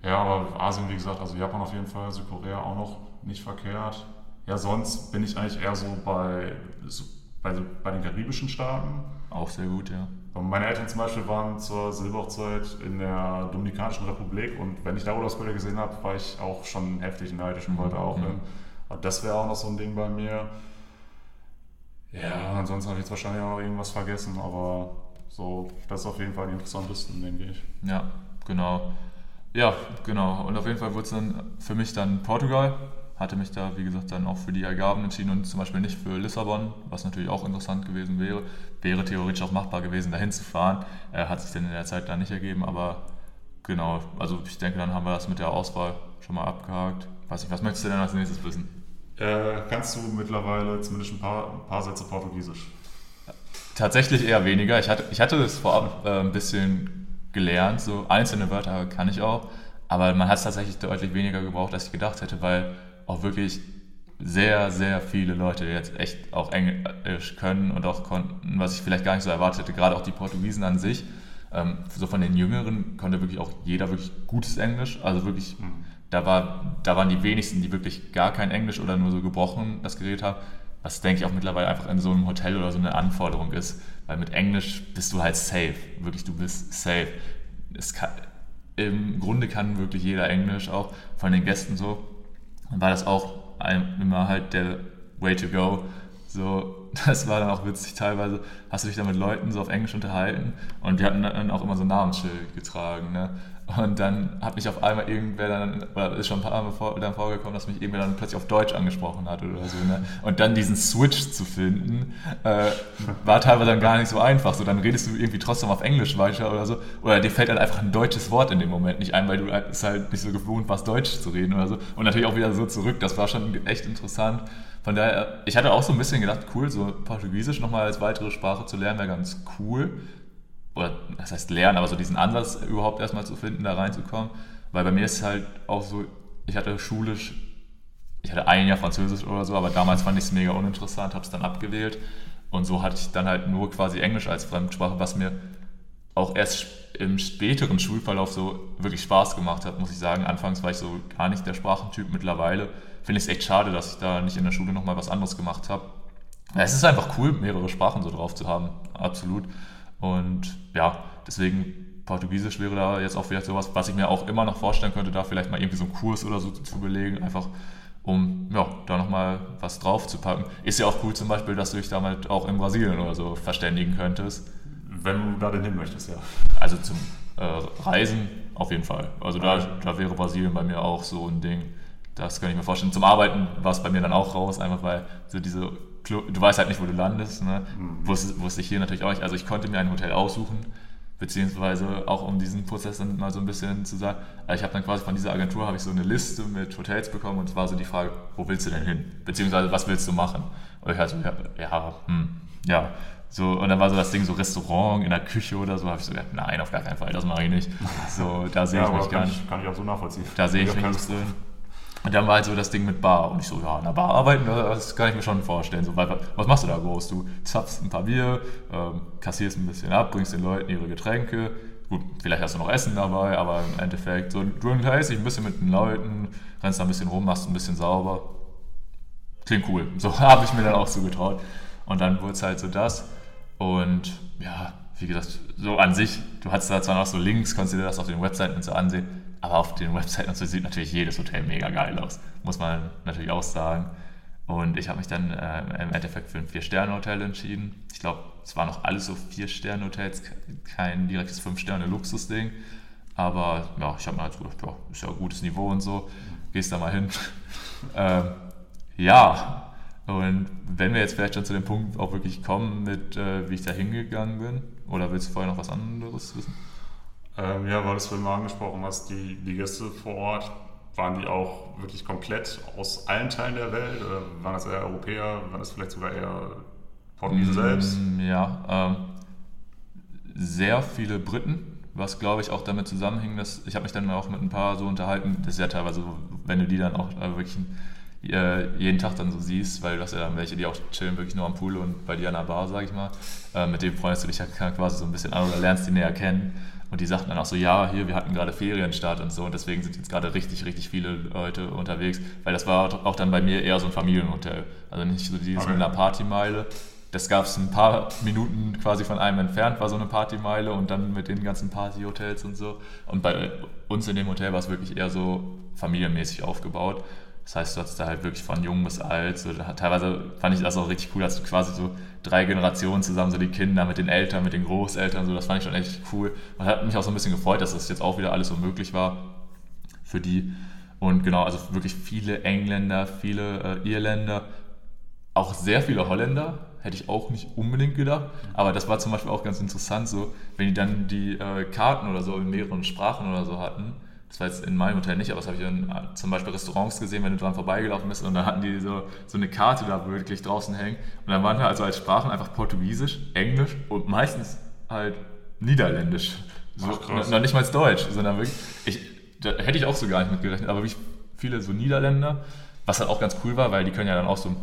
Ja, aber Asien, wie gesagt, also Japan auf jeden Fall, Südkorea auch noch nicht verkehrt. Ja, sonst bin ich eigentlich eher so bei, so bei, bei den karibischen Staaten. Auch sehr gut, ja. Meine Eltern zum Beispiel waren zur Silberhochzeit in der Dominikanischen Republik und wenn ich da Urlaubsbilder gesehen habe, war ich auch schon heftig neidisch und wollte auch mhm. hin. Und das wäre auch noch so ein Ding bei mir. Ja, ansonsten habe ich jetzt wahrscheinlich auch irgendwas vergessen, aber so, das ist auf jeden Fall die interessantesten, denke ich. Ja, genau. Ja, genau. Und auf jeden Fall wurde es dann für mich dann Portugal. Hatte mich da, wie gesagt, dann auch für die Algarven entschieden und zum Beispiel nicht für Lissabon, was natürlich auch interessant gewesen wäre. Wäre theoretisch auch machbar gewesen, dahin zu fahren. Äh, hat sich dann in der Zeit dann nicht ergeben, aber genau, also ich denke, dann haben wir das mit der Auswahl schon mal abgehakt. Weiß nicht, was möchtest du denn als nächstes wissen? Äh, kannst du mittlerweile zumindest ein paar, ein paar Sätze Portugiesisch? Tatsächlich eher weniger. Ich hatte, ich hatte es vorab äh, ein bisschen gelernt. So einzelne Wörter kann ich auch, aber man hat es tatsächlich deutlich weniger gebraucht, als ich gedacht hätte, weil auch wirklich sehr, sehr viele Leute jetzt echt auch Englisch können und auch konnten, was ich vielleicht gar nicht so erwartet hätte, gerade auch die Portugiesen an sich. Ähm, so von den Jüngeren konnte wirklich auch jeder wirklich gutes Englisch, also wirklich, mhm. da, war, da waren die wenigsten, die wirklich gar kein Englisch oder nur so gebrochen das geredet haben, was denke ich auch mittlerweile einfach in so einem Hotel oder so eine Anforderung ist, weil mit Englisch bist du halt safe. Wirklich, du bist safe. Kann, Im Grunde kann wirklich jeder Englisch auch, von den Gästen so. Dann war das auch immer halt der Way to go. So, [laughs] das war dann auch witzig, teilweise hast du dich dann mit Leuten so auf Englisch unterhalten und die hatten dann auch immer so Namensschild getragen. Ne? Und dann hat mich auf einmal irgendwer dann, oder ist schon ein paar Mal vor, dann vorgekommen, dass mich irgendwer dann plötzlich auf Deutsch angesprochen hat oder so. Ne? Und dann diesen Switch zu finden, äh, war teilweise dann gar nicht so einfach. So, dann redest du irgendwie trotzdem auf Englisch weiter oder so. Oder dir fällt dann einfach ein deutsches Wort in dem Moment nicht ein, weil du es halt nicht so gewohnt warst, Deutsch zu reden oder so. Und natürlich auch wieder so zurück. Das war schon echt interessant. Von daher, ich hatte auch so ein bisschen gedacht, cool, so Portugiesisch nochmal als weitere Sprache zu lernen, wäre ganz cool oder das heißt lernen, aber so diesen Ansatz überhaupt erstmal zu finden, da reinzukommen. Weil bei mir ist es halt auch so, ich hatte schulisch, ich hatte ein Jahr Französisch oder so, aber damals fand ich es mega uninteressant, habe es dann abgewählt. Und so hatte ich dann halt nur quasi Englisch als Fremdsprache, was mir auch erst im späteren Schulverlauf so wirklich Spaß gemacht hat, muss ich sagen. Anfangs war ich so gar nicht der Sprachentyp. Mittlerweile finde ich es echt schade, dass ich da nicht in der Schule nochmal was anderes gemacht habe. es ist einfach cool, mehrere Sprachen so drauf zu haben, absolut. Und ja, deswegen Portugiesisch wäre da jetzt auch vielleicht sowas, was ich mir auch immer noch vorstellen könnte, da vielleicht mal irgendwie so einen Kurs oder so zu belegen, einfach um ja, da nochmal was drauf zu packen. Ist ja auch cool zum Beispiel, dass du dich damit auch in Brasilien oder so verständigen könntest. Wenn du da denn hin möchtest, ja. Also zum äh, Reisen auf jeden Fall. Also da, da wäre Brasilien bei mir auch so ein Ding. Das kann ich mir vorstellen. Zum Arbeiten war es bei mir dann auch raus, einfach weil so diese du weißt halt nicht, wo du landest. Ne? Mhm. Wusste, wusste ich hier natürlich auch nicht. Also ich konnte mir ein Hotel aussuchen, beziehungsweise auch um diesen Prozess dann mal so ein bisschen zu sagen. Also ich habe dann quasi von dieser Agentur habe ich so eine Liste mit Hotels bekommen und es war so die Frage, wo willst du denn hin? Beziehungsweise was willst du machen? Und ich hatte so, ja, ja, hm, ja. So, und dann war so das Ding, so Restaurant in der Küche oder so, habe ich so gedacht, nein, auf gar keinen Fall, das mache ich nicht. So, da sehe ja, ich mich gar nicht. Kann ich auch so nachvollziehen. Da sehe ich mich nicht drin. Und dann war halt so das Ding mit Bar. Und ich so, ja, in der Bar arbeiten, das kann ich mir schon vorstellen. So, was machst du da groß? Du zapfst ein paar Bier, ähm, kassierst ein bisschen ab, bringst den Leuten ihre Getränke. Gut, vielleicht hast du noch Essen dabei, aber im Endeffekt, so, du unterhältst dich ein bisschen mit den Leuten, rennst da ein bisschen rum, machst ein bisschen sauber. Klingt cool. So [laughs] habe ich mir dann auch zugetraut. Und dann wurde es halt so das. Und ja, wie gesagt, so an sich, du hattest da zwar noch so Links, konntest dir das auf den Webseiten und so ansehen aber auf den Webseiten und so sieht natürlich jedes Hotel mega geil aus, muss man natürlich auch sagen. Und ich habe mich dann äh, im Endeffekt für ein Vier-Sterne-Hotel entschieden. Ich glaube, es waren noch alles so Vier-Sterne-Hotels, kein direktes Fünf-Sterne-Luxus-Ding. Aber ja, ich habe mir halt gedacht, ja, ist ja ein gutes Niveau und so, gehst da mal hin. [laughs] ähm, ja, und wenn wir jetzt vielleicht schon zu dem Punkt auch wirklich kommen, mit äh, wie ich da hingegangen bin, oder willst du vorher noch was anderes wissen? Ähm, ja, weil du es vorhin mal angesprochen hast, die, die Gäste vor Ort, waren die auch wirklich komplett aus allen Teilen der Welt? Oder waren das eher Europäer? Waren das vielleicht sogar eher Portugiesen mm, selbst? Ja, ähm, sehr viele Briten, was glaube ich auch damit zusammenhing, dass ich habe mich dann auch mit ein paar so unterhalten, das ist ja teilweise so, wenn du die dann auch äh, wirklich äh, jeden Tag dann so siehst, weil du hast ja dann welche, die auch chillen wirklich nur am Pool und bei dir an der Bar, sag ich mal, äh, mit denen freundest du dich ja quasi so ein bisschen an oder lernst die näher kennen. Und die sagten dann auch so, ja, hier, wir hatten gerade Ferienstart und so und deswegen sind jetzt gerade richtig, richtig viele Leute unterwegs, weil das war auch dann bei mir eher so ein Familienhotel. Also nicht so dieses okay. mit einer Partymeile. Das gab es ein paar Minuten quasi von einem entfernt, war so eine Partymeile und dann mit den ganzen Partyhotels und so. Und bei uns in dem Hotel war es wirklich eher so familienmäßig aufgebaut. Das heißt, du hattest da halt wirklich von jung bis alt. So, teilweise fand ich das auch richtig cool, dass du quasi so drei Generationen zusammen, so die Kinder mit den Eltern, mit den Großeltern, so das fand ich schon echt cool. Und hat mich auch so ein bisschen gefreut, dass das jetzt auch wieder alles so möglich war für die. Und genau, also wirklich viele Engländer, viele äh, Irländer, auch sehr viele Holländer, hätte ich auch nicht unbedingt gedacht. Aber das war zum Beispiel auch ganz interessant, so wenn die dann die äh, Karten oder so in mehreren Sprachen oder so hatten das war jetzt in meinem Hotel nicht, aber das habe ich in äh, zum Beispiel Restaurants gesehen, wenn du dran vorbeigelaufen bist und dann hatten die so, so eine Karte da wirklich draußen hängen und dann waren da also als Sprachen einfach Portugiesisch, Englisch und meistens halt Niederländisch. So, Ach, noch nicht mal Deutsch, sondern wirklich, ich, da hätte ich auch so gar nicht mitgerechnet, aber wirklich viele so Niederländer, was halt auch ganz cool war, weil die können ja dann auch so ein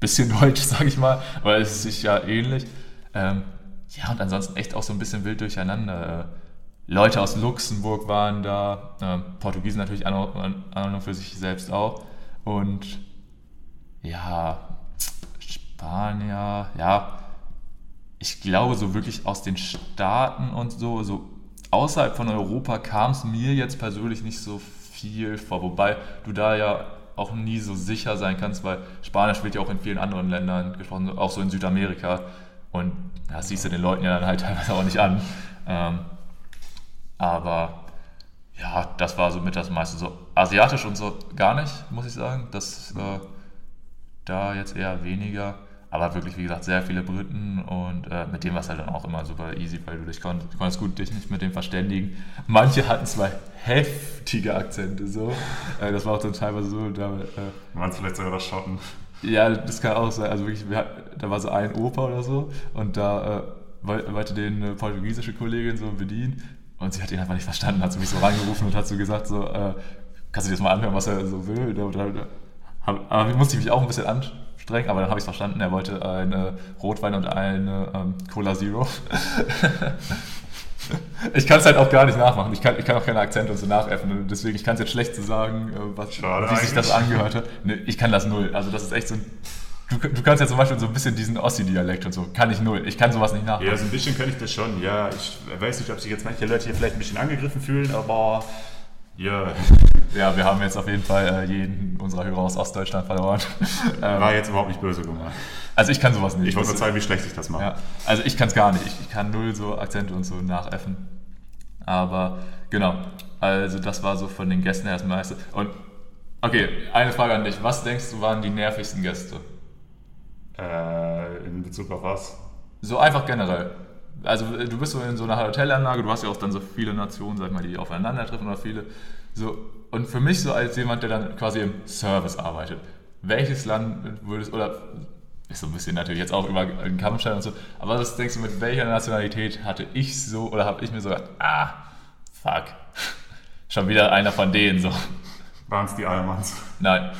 bisschen [laughs] Deutsch, sage ich mal, weil es ist ja ähnlich. Ähm, ja, und ansonsten echt auch so ein bisschen wild durcheinander. Leute aus Luxemburg waren da, äh, Portugiesen natürlich an, und für sich selbst auch. Und ja, Spanier, ja, ich glaube so wirklich aus den Staaten und so, so außerhalb von Europa kam es mir jetzt persönlich nicht so viel vor, wobei du da ja auch nie so sicher sein kannst, weil Spanisch wird ja auch in vielen anderen Ländern gesprochen, auch so in Südamerika. Und das siehst du den Leuten ja dann halt [laughs] teilweise auch nicht an. Ähm, aber ja, das war so mit das meiste. So asiatisch und so gar nicht, muss ich sagen. Das äh, da jetzt eher weniger. Aber wirklich, wie gesagt, sehr viele Briten und äh, mit dem war es halt dann auch immer super easy, weil du dich konntest, du konntest gut dich nicht mit dem verständigen. Manche hatten zwei heftige Akzente so. Äh, das war auch dann teilweise so. Da, äh, Waren es vielleicht sogar das Schotten? Ja, das kann auch sein. Also wirklich, hatten, da war so ein Opa oder so und da äh, wollte den eine portugiesische Kollegin so bedienen und sie hat ihn einfach nicht verstanden, hat sie mich so rangerufen und hat so gesagt, so, äh, kannst du dir das mal anhören, was er so will? Aber ich musste mich auch ein bisschen anstrengen, aber dann habe ich es verstanden. Er wollte eine Rotwein und eine ähm, Cola Zero. [laughs] ich kann es halt auch gar nicht nachmachen. Ich kann, ich kann auch keine Akzente und so nachäffen. Deswegen, ich kann es jetzt schlecht zu so sagen, äh, was, Schade wie sich das angehört hat. Nee, ich kann das null. Also das ist echt so ein Du, du, kannst ja zum Beispiel so ein bisschen diesen Ossi-Dialekt und so. Kann ich null. Ich kann sowas nicht nachmachen. Ja, so ein bisschen kann ich das schon. Ja, ich weiß nicht, ob sich jetzt manche Leute hier vielleicht ein bisschen angegriffen fühlen, aber ja. [laughs] Ja, wir haben jetzt auf jeden Fall äh, jeden unserer Hörer aus Ostdeutschland verloren. [laughs] ähm, War jetzt überhaupt nicht böse gemeint. Also ich kann sowas nicht. Ich wollte nur zeigen, wie schlecht ich das mache. Ja, also ich kann es gar nicht. Ich, ich, kann null so Akzente und so nachäffen. Aber genau, also das war so von den Gästen her das meiste. Und okay, eine Frage an dich. Was denkst du waren die nervigsten Gäste? Äh, in Bezug auf was? So einfach generell. Also du bist so in so einer Hotelanlage, du hast ja auch dann so viele Nationen, sag mal, die aufeinandertreffen oder viele. So, und für mich so als jemand, der dann quasi im Service arbeitet, welches Land würdest, oder ist so ein bisschen natürlich jetzt auch über den Kampfstein und so, aber was denkst du, mit welcher Nationalität hatte ich so, oder habe ich mir so gedacht, ah, fuck, [laughs] schon wieder einer von denen so. Waren es die Almans? Nein.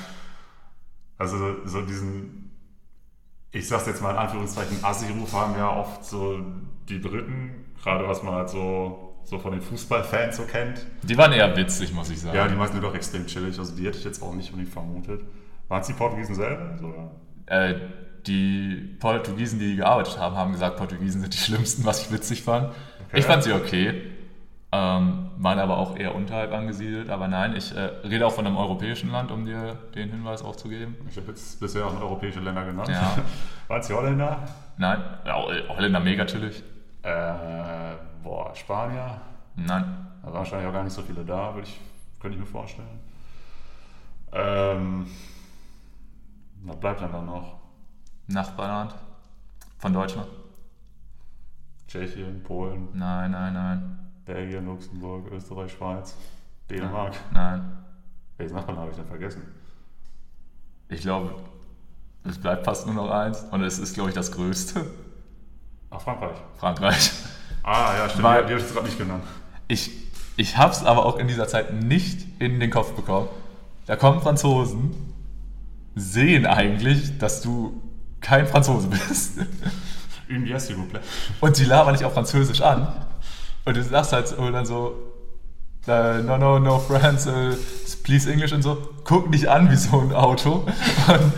Also so diesen ich sag's jetzt mal in Anführungszeichen, Assi-Ruf haben ja oft so die Briten, gerade was man halt so, so von den Fußballfans so kennt. Die waren eher witzig, muss ich sagen. Ja, die meisten sind doch extrem chillig, also die hätte ich jetzt auch nicht unbedingt vermutet. Waren es die Portugiesen selber? Sogar? Äh, die Portugiesen, die gearbeitet haben, haben gesagt, Portugiesen sind die [laughs] schlimmsten, was ich witzig fand. Okay. Ich fand sie okay. Ähm, waren aber auch eher unterhalb angesiedelt. Aber nein, ich äh, rede auch von einem europäischen Land, um dir den Hinweis auch zu geben. Ich habe jetzt bisher auch europäische Länder genannt. Ja. [laughs] Waren es die Holländer? Nein, ja, Holländer mega chillig. Äh, boah, Spanier? Nein. Da waren wahrscheinlich auch gar nicht so viele da, würde ich, könnte ich mir vorstellen. Ähm, was bleibt dann, dann noch? Nachbarland von Deutschland. Tschechien, Polen? Nein, nein, nein. Belgien, Luxemburg, Österreich, Schweiz, Dänemark. Nein. Welches Nachbarn habe ich denn vergessen? Ich glaube, es bleibt fast nur noch eins und es ist, glaube ich, das größte. Ach, Frankreich. Frankreich. Ah, ja, stimmt. Weil, die habe ich gerade nicht genannt. Ich, ich habe es aber auch in dieser Zeit nicht in den Kopf bekommen. Da kommen Franzosen, sehen eigentlich, dass du kein Franzose [laughs] bist. Und sie labern dich auf Französisch an. Und du sagst halt so, dann so, uh, no, no, no, friends, uh, please English und so. Guck dich an wie so ein Auto. Und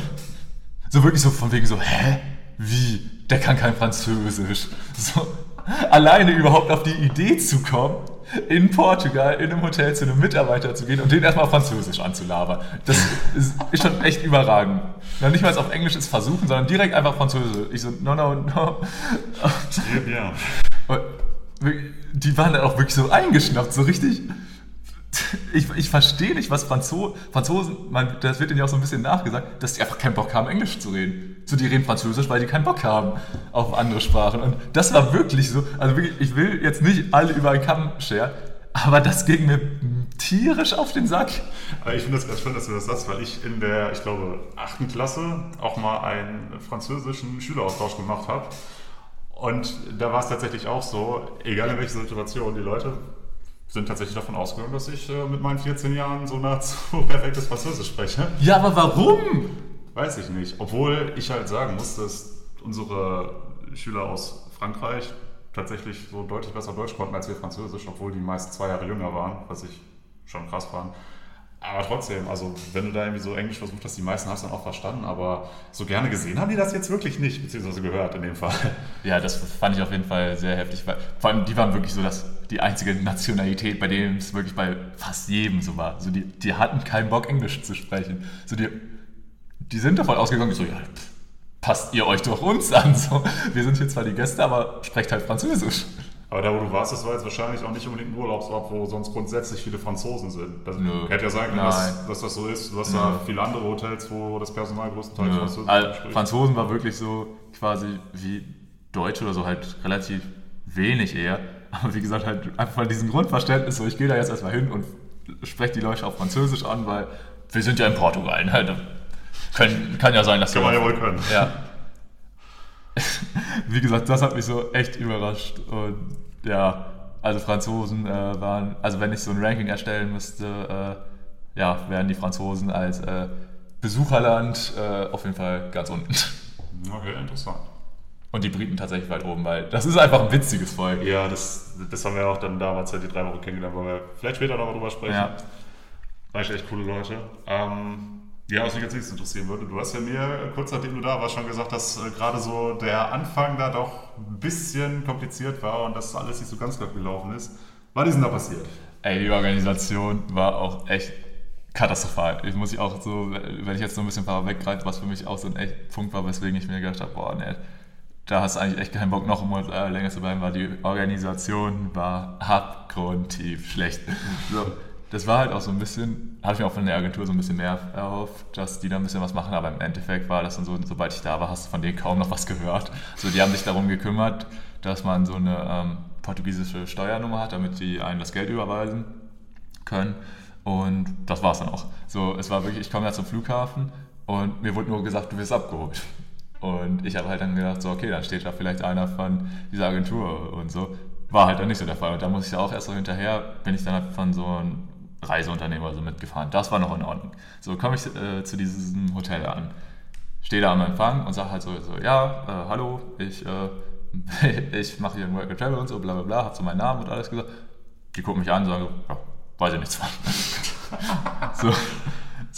so wirklich so von wegen so, hä? Wie? Der kann kein Französisch. So, alleine überhaupt auf die Idee zu kommen, in Portugal in einem Hotel zu einem Mitarbeiter zu gehen und den erstmal Französisch anzulabern. Das ist, ist schon echt überragend. Noch nicht mal auf Englisch ist versuchen, sondern direkt einfach Französisch. Ich so, no, no, no. Sehr bien die waren dann auch wirklich so eingeschnappt, so richtig. Ich, ich verstehe nicht, was Franzo Franzosen, man, das wird ihnen ja auch so ein bisschen nachgesagt, dass die einfach keinen Bock haben, Englisch zu reden. So, die reden Französisch, weil die keinen Bock haben auf andere Sprachen. Und das war wirklich so. Also wirklich, ich will jetzt nicht alle über einen Kamm scheren, aber das ging mir tierisch auf den Sack. Ich finde das ganz schön, dass du das sagst, weil ich in der, ich glaube, achten Klasse auch mal einen französischen Schüleraustausch gemacht habe. Und da war es tatsächlich auch so, egal in welcher Situation, die Leute sind tatsächlich davon ausgegangen, dass ich äh, mit meinen 14 Jahren so nahezu [laughs] perfektes Französisch spreche. Ja, aber warum? Weiß ich nicht. Obwohl ich halt sagen muss, dass unsere Schüler aus Frankreich tatsächlich so deutlich besser Deutsch konnten als wir Französisch, obwohl die meist zwei Jahre jünger waren, was ich schon krass fand. Aber trotzdem, also wenn du da irgendwie so Englisch versucht hast, die meisten hast du dann auch verstanden, aber so gerne gesehen haben die das jetzt wirklich nicht, beziehungsweise gehört in dem Fall. Ja, das fand ich auf jeden Fall sehr heftig, weil vor allem die waren wirklich so das die einzige Nationalität, bei denen es wirklich bei fast jedem so war. So die, die hatten keinen Bock, Englisch zu sprechen. So die, die sind davon ausgegangen, so, ja, passt ihr euch doch uns an. So, wir sind hier zwar die Gäste, aber sprecht halt Französisch. Aber da, wo du warst, das war jetzt wahrscheinlich auch nicht unbedingt ein Urlaubsort, wo sonst grundsätzlich viele Franzosen sind. Das Nö. hätte ja sein können, dass, dass das so ist. Du hast ja viele andere Hotels, wo das Personal größtenteils. Französisch Also, spricht. Franzosen war wirklich so quasi wie Deutsche oder so, halt relativ wenig eher. [laughs] Aber wie gesagt, halt einfach von diesem Grundverständnis, so ich gehe da jetzt erstmal hin und spreche die Leute auf Französisch an, weil wir sind ja in Portugal. Ne? Können, kann ja sein, dass Kann wir- man ja wohl können. Ja. [laughs] [laughs] Wie gesagt, das hat mich so echt überrascht. Und ja, also Franzosen äh, waren, also wenn ich so ein Ranking erstellen müsste, äh, ja, wären die Franzosen als äh, Besucherland äh, auf jeden Fall ganz unten. [laughs] Okay, interessant. Und die Briten tatsächlich weit oben, weil das ist einfach ein witziges Volk. Ja, das, das haben wir auch dann damals halt die drei Wochen kennengelernt, wollen wir vielleicht später nochmal drüber sprechen. Ja. War echt echt coole Leute. Ähm, ja, was mich jetzt nichts interessieren würde, du hast ja mir kurz nachdem du da warst schon gesagt, dass äh, gerade so der Anfang da doch ein bisschen kompliziert war und dass alles nicht so ganz glatt gelaufen ist. Was ist denn da passiert? Ey, die Organisation war auch echt katastrophal. Ich muss ich auch so, wenn ich jetzt so ein bisschen weggreife, was für mich auch so ein echt Punkt war, weswegen ich mir gedacht habe, boah, ne, da hast du eigentlich echt keinen Bock, noch einen Monat äh, länger zu bleiben, weil die Organisation war abgrundtief schlecht. So, das war halt auch so ein bisschen, habe ich mir auch von der Agentur so ein bisschen mehr erhofft, dass die da ein bisschen was machen, aber im Endeffekt war das dann so, sobald ich da war, hast du von denen kaum noch was gehört. So, die haben sich darum gekümmert, dass man so eine ähm, portugiesische Steuernummer hat, damit die einen das Geld überweisen können. Und das war es dann auch. So, es war wirklich, ich komme ja zum Flughafen und mir wurde nur gesagt, du wirst abgeholt. Und ich habe halt dann gedacht, so, okay, dann steht da vielleicht einer von dieser Agentur und so. War halt dann nicht so der Fall. Und da muss ich ja auch erst so hinterher, bin ich dann halt von so einem Reiseunternehmer so mitgefahren. Das war noch in Ordnung. So komme ich äh, zu diesem Hotel an. Stehe da am Empfang und sage halt so, so ja, äh, hallo, ich, äh, [laughs] ich mache hier ein Work and Travel und so, bla bla bla, habe so meinen Namen und alles gesagt. Die gucken mich an und sagen, ja, weiß ich nichts von. [laughs] so,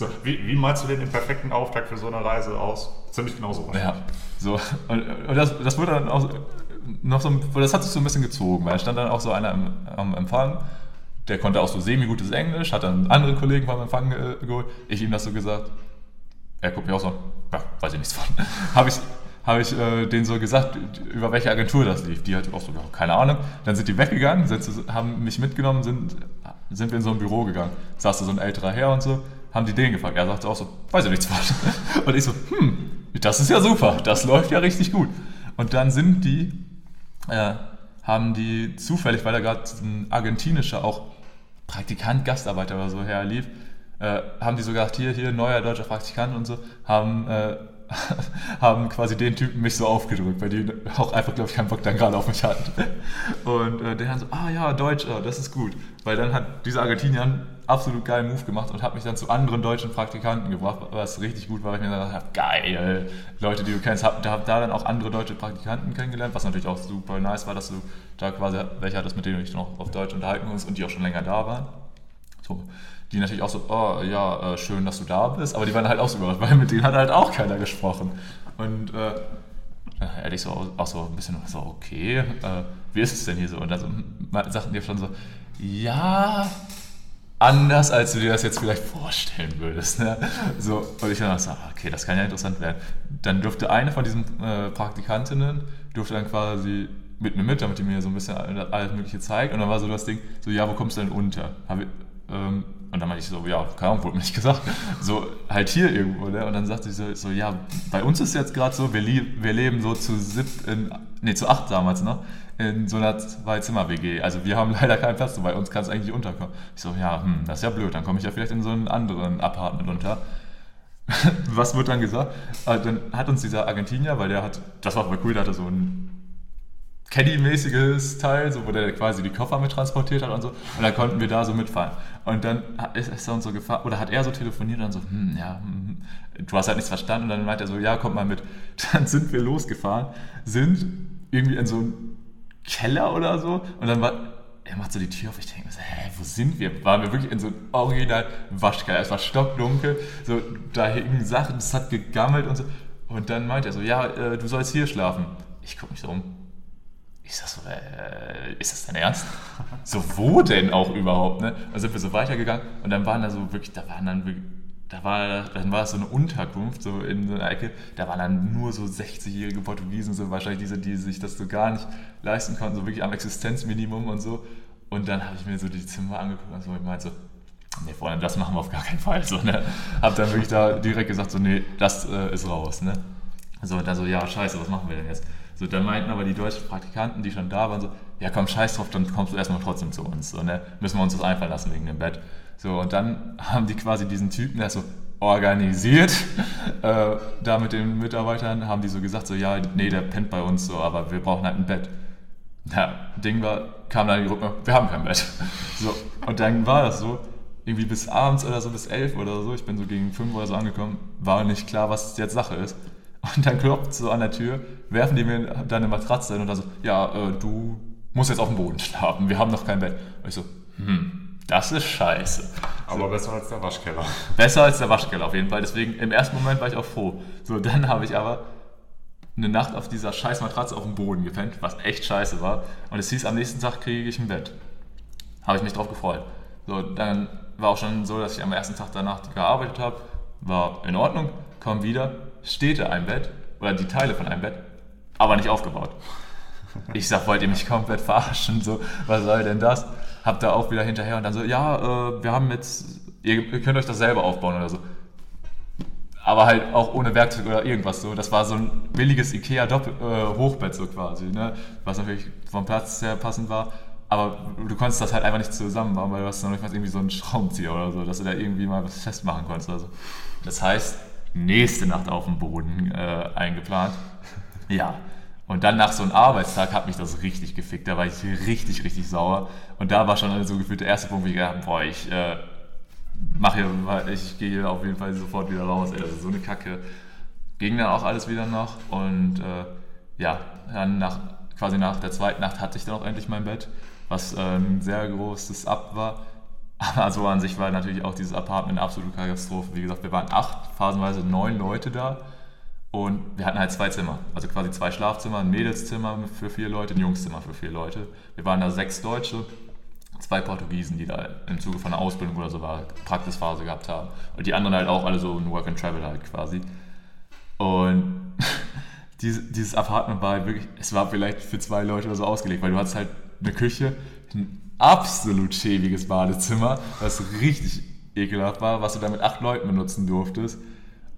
So, wie, wie malst du denn den perfekten Auftakt für so eine Reise aus? Ziemlich genau so. ja, so. Und, und das, das wurde dann auch noch so, das hat sich so ein bisschen gezogen, weil da stand dann auch so einer am Empfang, der konnte auch so semi-gutes Englisch, hat dann andere Kollegen vom Empfang ge geholt, ich ihm das so gesagt, er guckt mir auch so, ja, weiß ich nichts von. [laughs] Habe ich, hab ich äh, denen so gesagt, über welche Agentur das lief. Die hat auch so, keine Ahnung. Dann sind die weggegangen, sind, haben mich mitgenommen, sind, sind wir in so ein Büro gegangen. Saß da so ein älterer Herr und so, haben die den gefragt. Er sagte auch so, weiß ich nichts von. [laughs] Und ich so, hm, das ist ja super, das läuft ja richtig gut. Und dann sind die, äh, haben die zufällig, weil da gerade ein argentinischer auch Praktikant, Gastarbeiter oder so herlief, äh, haben die so gesagt, hier, hier, neuer deutscher Praktikant und so, haben, äh, [laughs] haben quasi den Typen mich so aufgedrückt, weil die auch einfach, glaube ich, keinen Bock dann gerade auf mich hatten. Und äh, der dann so, ah ja, Deutsch, ah, das ist gut. Weil dann hat dieser Argentinier einen absolut geilen Move gemacht und hat mich dann zu anderen deutschen Praktikanten gebracht, was richtig gut war, weil ich mir gedacht habe, geil, Leute, die du kennst, hab, da hab da dann auch andere deutsche Praktikanten kennengelernt, was natürlich auch super nice war, dass du da quasi welche hattest, mit denen du dich noch auf Deutsch unterhalten konntest und die auch schon länger da waren. So, die natürlich auch so, oh ja, äh, schön, dass du da bist, aber die waren halt auch so überrascht, weil mit denen hat halt auch keiner gesprochen. Und äh, äh, ehrlich so auch so ein bisschen so, okay, äh, wie ist es denn hier so? Und dann so, hm, sagten die schon so, ja, anders, als du dir das jetzt vielleicht vorstellen würdest. Ne? So, und ich dann so, okay, das kann ja interessant werden. Dann durfte eine von diesen äh, Praktikantinnen, durfte dann quasi mit mir mit, damit die mir so ein bisschen alles Mögliche zeigt. Und dann war so das Ding, so, ja, wo kommst du denn unter? Ich, ähm, und dann meinte ich so, ja, keine Ahnung, wurde mir nicht gesagt. So, halt hier irgendwo, ne? Und dann sagte sie so, so ja, bei uns ist jetzt gerade so, wir, wir leben so zu sieb, in, nee, zu acht damals noch, in so einer Zwei-Zimmer-WG. Also wir haben [laughs] leider keinen Platz, bei uns kannst du eigentlich unterkommen. Ich so, ja, hm, das ist ja blöd, dann komme ich ja vielleicht in so einen anderen Apartment unter. [laughs] Was wird dann gesagt? Äh, Dann hat uns dieser Argentinier, weil der hat, das war voll cool, der hatte so ein Caddy-mäßiges Teil, so, wo der quasi die Koffer mit transportiert hat und so. Und dann konnten wir da so mitfahren. Und dann ist, ist er uns so gefahren, oder hat er so telefoniert und dann so, hm, ja, hm, hm. du hast halt nichts verstanden. Und dann meint er so, ja, kommt mal mit. [laughs] Dann sind wir losgefahren, sind irgendwie in so einen Keller oder so. Und dann war, er macht so die Tür auf, ich denke mir so, hä, wo sind wir? Waren wir wirklich in so einem original Waschkeller? Es war stockdunkel, so, da hingen Sachen, es hat gegammelt und so. Und dann meint er so, ja, äh, du sollst hier schlafen. Ich gucke mich so um. Ich sag so, äh, ist das dein Ernst? so, wo denn auch überhaupt, ne? Dann sind wir so weitergegangen und dann waren da so wirklich, da waren dann wirklich, da war, dann war es so eine Unterkunft, so in so einer Ecke, da waren dann nur so 60-jährige Portugiesen, so wahrscheinlich diese, die sich das so gar nicht leisten konnten, so wirklich am Existenzminimum und so. Und dann habe ich mir so die Zimmer angeguckt und so, ich meinte so, nee, Freunde, das machen wir auf gar keinen Fall. So, ne? Hab dann wirklich da direkt gesagt, so, nee, das äh, ist raus, ne? So, und dann so, ja, scheiße, was machen wir denn jetzt? So, dann meinten aber die deutschen Praktikanten, die schon da waren, so, ja komm, scheiß drauf, dann kommst du erstmal trotzdem zu uns. So, ne? Müssen wir uns das einfallen lassen wegen dem Bett. So, und dann haben die quasi diesen Typen, der so organisiert, [laughs] äh, da mit den Mitarbeitern, haben die so gesagt, so, ja, nee, der pennt bei uns so, aber wir brauchen halt ein Bett. Ja, Ding war, kam dann die Rückmeldung, wir haben kein Bett. [laughs] So, und dann war das so, irgendwie bis abends oder so, bis elf oder so, ich bin so gegen fünf oder so angekommen, war nicht klar, was jetzt Sache ist. Und dann klopft so an der Tür, werfen die mir deine Matratze hin und dann so, ja, äh, du musst jetzt auf dem Boden schlafen, wir haben noch kein Bett. Und ich so, hm, das ist scheiße. Aber besser als der Waschkeller. [laughs] Besser als der Waschkeller auf jeden Fall. Deswegen im ersten Moment war ich auch froh. So, dann habe ich aber eine Nacht auf dieser scheiß Matratze auf dem Boden gepennt, was echt scheiße war. Und es hieß, am nächsten Tag kriege ich ein Bett. Habe ich mich drauf gefreut. So, dann war auch schon so, dass ich am ersten Tag danach gearbeitet habe. War in Ordnung, komm wieder, steht ein Bett oder die Teile von einem Bett, aber nicht aufgebaut. Ich sag, wollt ihr mich komplett verarschen? So, was soll denn das? Hab da auch wieder hinterher und dann so, ja, äh, wir haben jetzt, ihr, ihr, könnt euch das selber aufbauen oder so. Aber halt auch ohne Werkzeug oder irgendwas so. Das war so ein billiges Ikea Doppel, äh, so quasi, ne? was natürlich vom Platz her passend war. Aber du konntest das halt einfach nicht zusammenbauen, weil du hast noch nicht mal irgendwie so einen Schraubenzieher oder so, dass du da irgendwie mal was festmachen konntest. Also. Das heißt, nächste Nacht auf dem Boden äh, eingeplant. [laughs] Ja, und dann nach so einem Arbeitstag hat mich das richtig gefickt. Da war ich richtig, richtig sauer. Und da war schon so gefühlt der erste Punkt, wo ich gedacht habe, boah, ich äh, mache hier, ich gehe hier auf jeden Fall sofort wieder raus. Ey, so eine Kacke. Ging dann auch alles wieder noch. Und äh, ja, dann nach, quasi nach der zweiten Nacht hatte ich dann auch endlich mein Bett, was äh, ein sehr großes Ab war. Aber so an sich war natürlich auch dieses Apartment eine absolute Katastrophe. Wie gesagt, wir waren acht, phasenweise neun Leute da. Und wir hatten halt zwei Zimmer, also quasi zwei Schlafzimmer, ein Mädelszimmer für vier Leute, ein Jungszimmer für vier Leute. Wir waren da sechs Deutsche, zwei Portugiesen, die da im Zuge von einer Ausbildung oder so war, Praxisphase gehabt haben. Und die anderen halt auch alle so ein Work and Travel halt quasi. Und [laughs] dieses Apartment war halt wirklich, es war vielleicht für zwei Leute oder so ausgelegt, weil du hattest halt eine Küche, ein absolut schäbiges Badezimmer, was richtig ekelhaft war, was du dann mit acht Leuten benutzen durftest.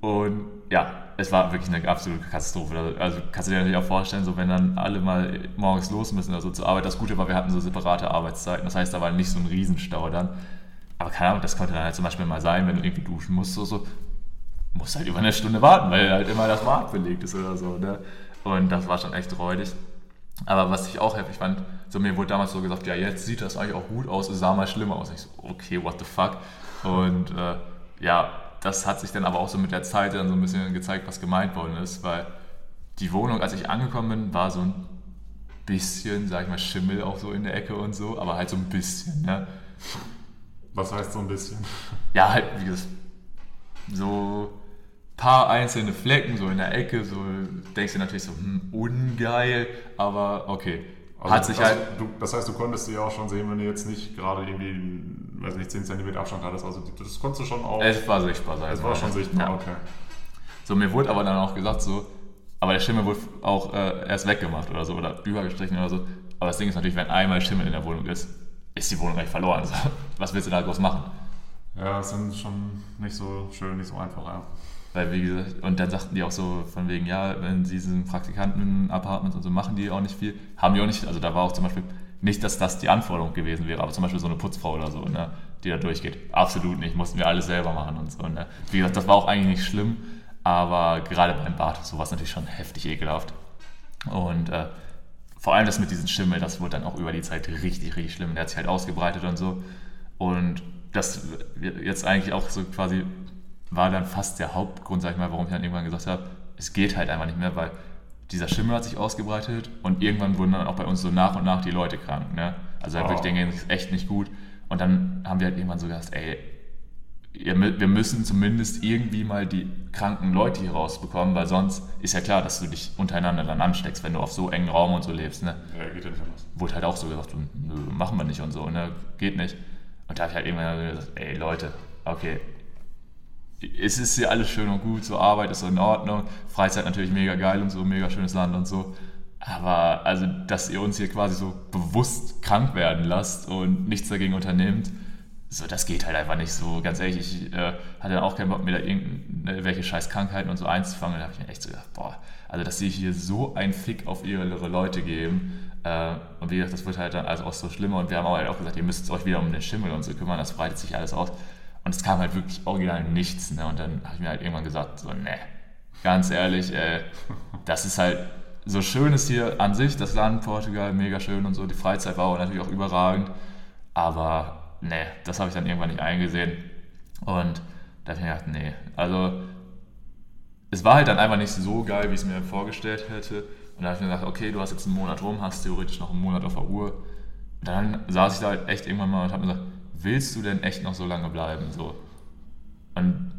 Und ja, es war wirklich eine absolute Katastrophe. Also, also kannst du dir natürlich auch vorstellen, so wenn dann alle mal morgens los müssen oder so zur Arbeit. Das Gute war, wir hatten so separate Arbeitszeiten. Das heißt, da war nicht so ein Riesenstau dann. Aber keine Ahnung, das konnte dann halt zum Beispiel mal sein, wenn du irgendwie duschen musst, so, so musst halt über eine Stunde warten, weil halt immer das Bad belegt ist oder so. Ne? Und das war schon echt räudig. Aber was ich auch heftig fand, so mir wurde damals so gesagt, ja, jetzt sieht das eigentlich auch gut aus, es sah mal schlimmer aus. Ich so, okay, what the fuck? Und äh, ja, das hat sich dann aber auch so mit der Zeit dann so ein bisschen gezeigt, was gemeint worden ist, weil die Wohnung, als ich angekommen bin, war so ein bisschen, sag ich mal, Schimmel auch so in der Ecke und so, aber halt so ein bisschen, ne? Was heißt so ein bisschen? Ja, halt, wie gesagt, so ein paar einzelne Flecken so in der Ecke, so denkst du natürlich so, hm, ungeil, aber okay. Also hat sich das, halt. Du, das heißt, du konntest sie ja auch schon sehen, wenn du jetzt nicht gerade irgendwie weiß nicht, 10 cm Abstand hattest. Also das konntest du schon auch. Es war sichtbar sein. Es war schon sichtbar, ja. okay. So, mir wurde aber dann auch gesagt, so, aber der Schimmel wurde auch äh, erst weggemacht oder so oder übergestrichen oder so. Aber das Ding ist natürlich, wenn einmal Schimmel in der Wohnung ist, ist die Wohnung eigentlich verloren. Also, [laughs] was willst du da groß machen? Ja, das sind schon nicht so schön, nicht so einfach, ja. Weil, wie gesagt, und dann sagten die auch so von wegen, ja, sie diesen Praktikanten-Apartments und so machen die auch nicht viel. Haben die auch nicht, also da war auch zum Beispiel nicht, dass das die Anforderung gewesen wäre, aber zum Beispiel so eine Putzfrau oder so, ne, die da durchgeht. Absolut nicht, mussten wir alles selber machen und so. Ne. Wie gesagt, das war auch eigentlich nicht schlimm, aber gerade beim Bad so war es natürlich schon heftig ekelhaft. Und äh, vor allem das mit diesem Schimmel, das wurde dann auch über die Zeit richtig, richtig schlimm. Der hat sich halt ausgebreitet und so. Und das jetzt eigentlich auch so quasi war dann fast der Hauptgrund, sag ich mal, warum ich dann irgendwann gesagt habe, es geht halt einfach nicht mehr, weil dieser Schimmel hat sich ausgebreitet und irgendwann wurden dann auch bei uns so nach und nach die Leute krank. Ne? Also oh. wirklich, denen ging es echt nicht gut. Und dann haben wir halt irgendwann so gedacht, ey, wir müssen zumindest irgendwie mal die kranken Leute hier rausbekommen, weil sonst ist ja klar, dass du dich untereinander dann ansteckst, wenn du auf so engen Raum und so lebst. Ne? Ja, geht ja nicht anders. Wurde halt auch so gesagt, nö, machen wir nicht und so, ne? geht nicht. Und da habe ich halt irgendwann gesagt, ey Leute, okay, es ist hier alles schön und gut, so Arbeit ist so in Ordnung, Freizeit natürlich mega geil und so, mega schönes Land und so. Aber also, dass ihr uns hier quasi so bewusst krank werden lasst und nichts dagegen unternehmt, so, das geht halt einfach nicht so. Ganz ehrlich, ich äh, hatte dann auch keinen Bock, mir da irgendwelche scheiß Krankheiten und so einzufangen. da habe ich mir echt so gedacht, boah, also dass sie hier so einen Fick auf ihre Leute geben. Äh, und wie gesagt, das wird halt dann also auch so schlimmer. Und wir haben halt auch gesagt, ihr müsst euch wieder um den Schimmel und so kümmern, das breitet sich alles aus. Und es kam halt wirklich original nichts. Ne? Und dann habe ich mir halt irgendwann gesagt, so, ne, ganz ehrlich, äh, [laughs] das ist halt so schön ist hier an sich, das Land Portugal, mega schön und so. Die Freizeit war auch natürlich auch überragend. Aber nee, das habe ich dann irgendwann nicht eingesehen. Und da habe ich mir gedacht, nee, also es war halt dann einfach nicht so geil, wie ich es mir vorgestellt hätte. Und da habe ich mir gedacht, okay, du hast jetzt einen Monat rum, hast theoretisch noch einen Monat auf der Uhr. Und dann saß ich da halt echt irgendwann mal und habe mir gesagt, willst du denn echt noch so lange bleiben? So. Und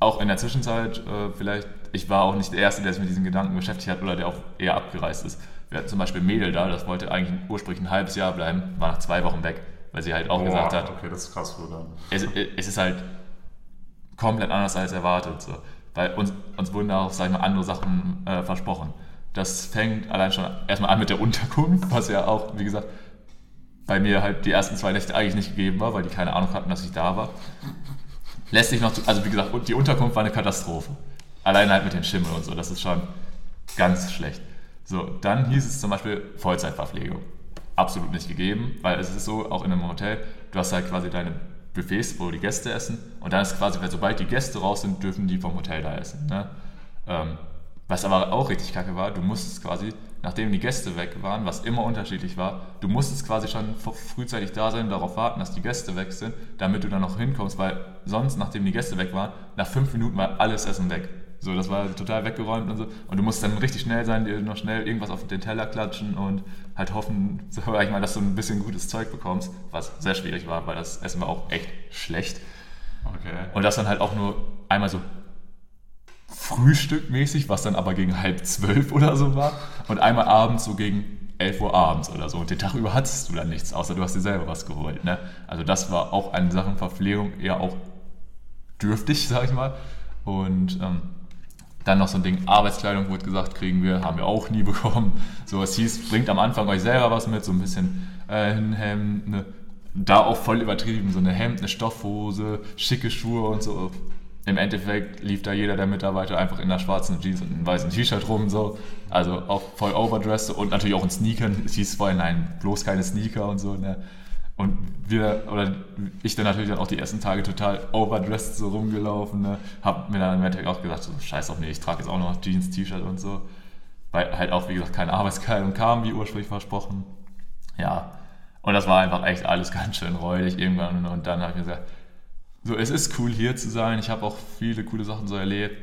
auch in der Zwischenzeit, äh, vielleicht, ich war auch nicht der Erste, der sich mit diesen Gedanken beschäftigt hat oder der auch eher abgereist ist. Wir hatten zum Beispiel Mädel da, das wollte eigentlich ursprünglich ein halbes Jahr bleiben, war nach zwei Wochen weg weil sie halt auch Boah, gesagt hat, okay, das ist krass, oder? Es, es ist halt komplett anders als erwartet. So. Weil uns, uns wurden da auch, sag ich mal, andere Sachen äh, versprochen. Das fängt allein schon erstmal an mit der Unterkunft, was ja auch, wie gesagt, bei mir halt die ersten zwei Nächte eigentlich nicht gegeben war, weil die keine Ahnung hatten, dass ich da war. Lässt sich noch, also wie gesagt, die Unterkunft war eine Katastrophe. Allein halt mit den Schimmel und so, das ist schon ganz schlecht. So, dann hieß es zum Beispiel Vollzeitverpflegung absolut nicht gegeben, weil es ist so, auch in einem Hotel, du hast halt quasi deine Buffets, wo die Gäste essen und dann ist quasi, sobald die Gäste raus sind, dürfen die vom Hotel da essen. Ne? Ähm, was aber auch richtig kacke war, du musstest quasi, nachdem die Gäste weg waren, was immer unterschiedlich war, du musstest quasi schon frühzeitig da sein, darauf warten, dass die Gäste weg sind, damit du dann noch hinkommst, weil sonst, nachdem die Gäste weg waren, nach fünf Minuten war alles Essen weg. So, das war total weggeräumt und so. Und du musst dann richtig schnell sein, dir noch schnell irgendwas auf den Teller klatschen und halt hoffen, [laughs] so, ich mal, dass du ein bisschen gutes Zeug bekommst, was sehr schwierig war, weil das Essen war auch echt schlecht. Okay. Und das dann halt auch nur einmal so frühstückmäßig, was dann aber gegen halb zwölf oder so war. Und einmal abends so gegen 11 Uhr abends oder so. Und den Tag über hattest du dann nichts, außer du hast dir selber was geholt. Ne? Also das war auch eine Sachen Verpflegung eher auch dürftig, sag ich mal. Und ähm, dann noch so ein Ding, Arbeitskleidung wurde gesagt, kriegen wir, haben wir auch nie [laughs] bekommen. So, es hieß, bringt am Anfang euch selber was mit, so ein bisschen äh, ein Hemd, eine, da auch voll übertrieben, so eine Hemd, eine Stoffhose, schicke Schuhe und so. Im Endeffekt lief da jeder der Mitarbeiter einfach in der schwarzen Jeans und einem weißen T-Shirt rum, so. Also auch voll overdressed und natürlich auch in Sneakern. Es hieß vorhin, nein, bloß keine Sneaker und so, ne. Und wir, oder ich dann natürlich dann auch die ersten Tage total overdressed so rumgelaufen. Ne? Hab mir dann im Endeffekt auch gesagt, so, scheiß auf mich, ich trage jetzt auch noch Jeans, T-Shirt und so. Weil halt auch, wie gesagt, keine Arbeitskleidung kam, wie ursprünglich versprochen. Ja. Und das war einfach echt alles [laughs] ganz schön räudig irgendwann. Und dann habe ich mir gesagt, so, es ist cool hier zu sein. Ich habe auch viele coole Sachen so erlebt.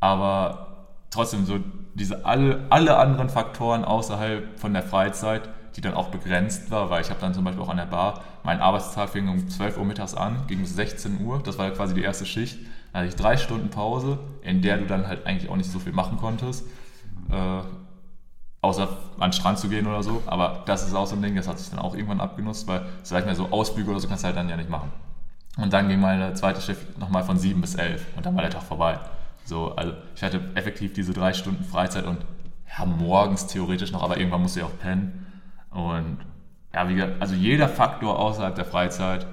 Aber trotzdem, so diese alle, alle anderen Faktoren außerhalb von der Freizeit, die dann auch begrenzt war, weil ich habe dann zum Beispiel auch an der Bar, mein Arbeitstag fing um 12 Uhr mittags an, ging bis 16 Uhr, das war quasi die erste Schicht. Dann hatte ich drei Stunden Pause, in der du dann halt eigentlich auch nicht so viel machen konntest, äh, außer an den Strand zu gehen oder so. Aber das ist auch so ein Ding, das hat sich dann auch irgendwann abgenutzt, weil, sag ich mal, so Ausflüge oder so kannst du halt dann ja nicht machen. Und dann ging meine zweite Schicht nochmal von 7 bis 11 und dann war der Tag vorbei. So, also ich hatte effektiv diese drei Stunden Freizeit und ja, morgens theoretisch noch, aber irgendwann musste ich auch pennen. Und ja, wie gesagt, also jeder Faktor außerhalb der Freizeit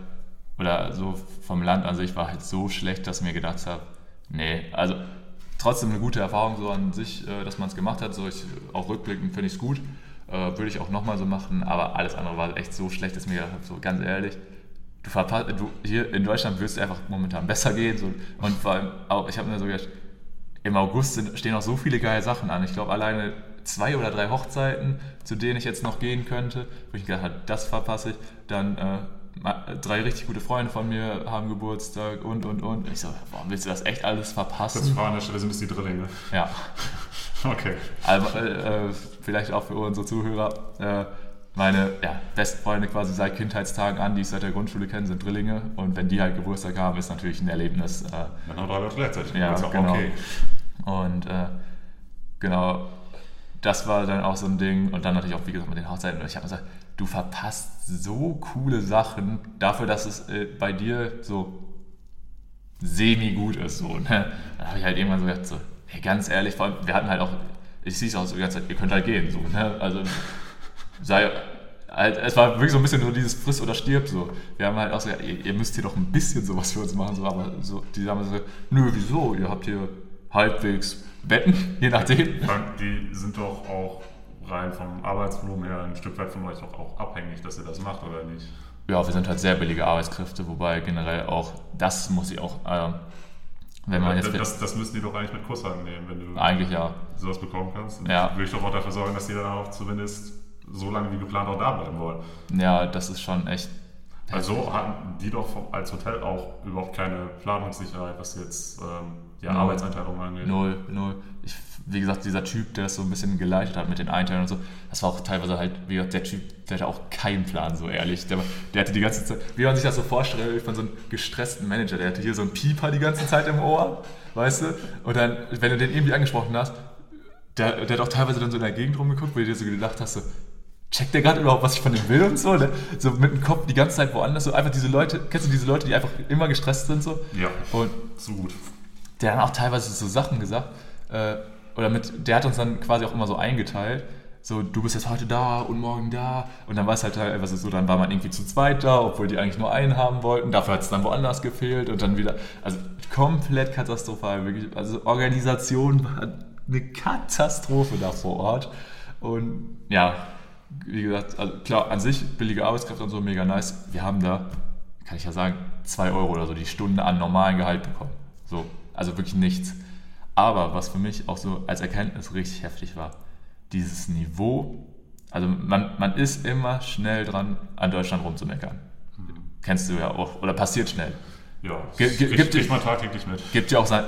oder so vom Land an sich war halt so schlecht, dass ich mir gedacht habe, nee, also trotzdem eine gute Erfahrung so an sich, äh, dass man es gemacht hat. So ich, auch rückblickend finde ich es gut. Äh, würde ich auch nochmal so machen, aber alles andere war echt so schlecht, dass ich mir gedacht habe, so ganz ehrlich, du verpasst, du, hier in Deutschland wirst du einfach momentan besser gehen. So, und vor allem auch, ich habe mir so gedacht, im August sind, stehen noch so viele geile Sachen an. Ich glaube, alleine zwei oder drei Hochzeiten, zu denen ich jetzt noch gehen könnte, wo ich gedacht habe, das verpasse ich. Dann äh, drei richtig gute Freunde von mir haben Geburtstag und, und, und. Ich so, warum willst du das echt alles verpassen? Das war an der Stelle sind es die Drillinge. Ja. [laughs] okay. Also, äh, vielleicht auch für unsere Zuhörer. Äh, meine ja, Bestfreunde quasi seit Kindheitstagen an, die ich seit der Grundschule kenne, sind Drillinge. Und wenn die halt Geburtstag haben, ist natürlich ein Erlebnis. Äh, Dann haben wir gleichzeitig. Ja, Geburtstag. genau. Okay. Und äh, genau, das war dann auch so ein Ding. Und dann natürlich auch, wie gesagt, mit den Hochzeiten. Und ich habe gesagt, du verpasst so coole Sachen dafür, dass es äh, bei dir so semi-gut ist. So, ne? Dann habe ich halt irgendwann so gedacht, so, hey, ganz ehrlich, vor allem, wir hatten halt auch, ich sehe es auch so die ganze Zeit, ihr könnt halt gehen. So, ne? Also sei, halt, es war wirklich so ein bisschen nur dieses Friss oder stirb so. Wir haben halt auch so, ja, ihr, ihr müsst hier doch ein bisschen sowas für uns machen, so, aber so, die haben so, nö, wieso? Ihr habt hier halbwegs Betten, [laughs] je nachdem. Die sind doch auch rein vom Arbeitsvolumen her ein Stück weit von euch doch auch abhängig, dass ihr das macht, oder nicht? Ja, wir sind halt sehr billige Arbeitskräfte, wobei generell auch, das muss ich auch, ähm, wenn man jetzt, das, das müssen die doch eigentlich mit Kusshand nehmen, wenn du eigentlich ja, sowas bekommen kannst. Und Ja. will ich doch auch dafür sorgen, dass die dann auch zumindest so lange wie geplant auch da bleiben wollen. ja, das ist schon echt, Also hatten die doch als Hotel auch überhaupt keine Planungssicherheit, was jetzt ähm, die Null. Arbeitseinteilung angeht. Null, null. Ich, wie gesagt, dieser Typ, der das so ein bisschen geleitet hat mit den Einteilungen und so, das war auch teilweise halt, wie gesagt, der Typ, der hatte auch keinen Plan, so ehrlich. Der, der hatte die ganze Zeit, wie man sich das so vorstellt, von so einem gestressten Manager, der hatte hier so einen Pieper die ganze Zeit im Ohr, weißt du? Und dann, wenn du den irgendwie angesprochen hast, der, der hat auch teilweise dann so in der Gegend rumgeguckt, wo du dir so gedacht hast, so, checkt der gerade überhaupt, was ich von dem will und so, ne? So mit dem Kopf die ganze Zeit woanders, so einfach diese Leute, kennst du diese Leute, die einfach immer gestresst sind, so? Ja, Und zu gut. der hat auch teilweise so Sachen gesagt, äh, oder mit, der hat uns dann quasi auch immer so eingeteilt, so du bist jetzt heute da und morgen da und dann war es halt teilweise so, dann war man irgendwie zu zweit da, obwohl die eigentlich nur einen haben wollten, dafür hat es dann woanders gefehlt und dann wieder, also komplett katastrophal, wirklich, also Organisation war eine Katastrophe da vor Ort und ja, wie gesagt, also klar, an sich billige Arbeitskräfte und so mega nice, wir haben da, kann ich ja sagen, 2 Euro oder so die Stunde an normalen Gehalt bekommen. So, also wirklich nichts. Aber was für mich auch so als Erkenntnis richtig heftig war, dieses Niveau, also man, man ist immer schnell dran, an Deutschland rumzumeckern. Kennst du ja auch, oder passiert schnell. Ja, das gibt die- man tagtäglich mit. Gibt ja auch, sein-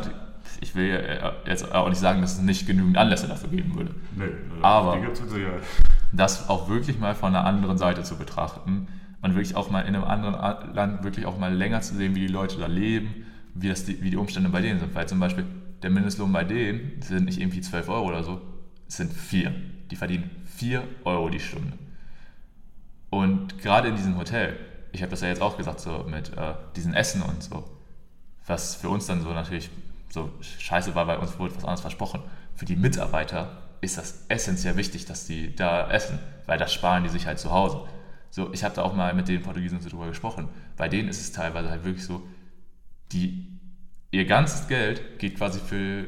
ich will ja jetzt auch nicht sagen, dass es nicht genügend Anlässe dafür geben würde. Nee, äh, Aber- die gibt's mit Sicherheit. Das auch wirklich mal von einer anderen Seite zu betrachten und wirklich auch mal in einem anderen Land wirklich auch mal länger zu sehen, wie die Leute da leben, wie, das die, wie die Umstände bei denen sind. Weil zum Beispiel der Mindestlohn bei denen sind nicht irgendwie 12 Euro oder so, es sind 4. Die verdienen 4 Euro die Stunde. Und gerade in diesem Hotel, ich habe das ja jetzt auch gesagt, so mit äh, diesen Essen und so, was für uns dann so natürlich so scheiße war, weil uns wurde was anderes versprochen. Für die Mitarbeiter ist das essentiell wichtig, dass die da essen, weil das sparen die sich halt zu Hause. So, ich habe da auch mal mit den Portugiesen so drüber gesprochen. Bei denen ist es teilweise halt wirklich so, die, ihr ganzes Geld geht quasi für,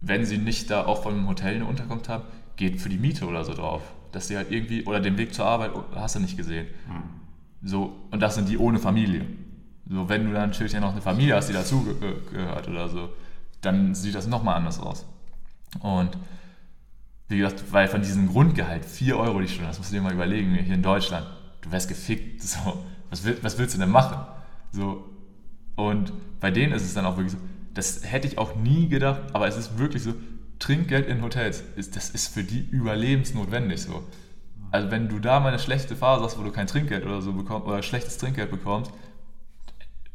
wenn sie nicht da auch von einem Hotel eine Unterkunft haben, geht für die Miete oder so drauf. Dass sie halt irgendwie, oder den Weg zur Arbeit, oh, hast du nicht gesehen. So, und das sind die ohne Familie. So, wenn du dann natürlich ja noch eine Familie hast, die dazugehört oder so, dann sieht das nochmal anders aus. Und wie gesagt, weil von diesem Grundgehalt 4 Euro die Stunde, das musst du dir mal überlegen, hier in Deutschland, du wärst gefickt, so, was, will, was willst du denn machen? So, und bei denen ist es dann auch wirklich so, das hätte ich auch nie gedacht, aber es ist wirklich so, Trinkgeld in Hotels, ist, das ist für die überlebensnotwendig so. Also wenn du da mal eine schlechte Phase hast, wo du kein Trinkgeld oder so bekommst, oder schlechtes Trinkgeld bekommst,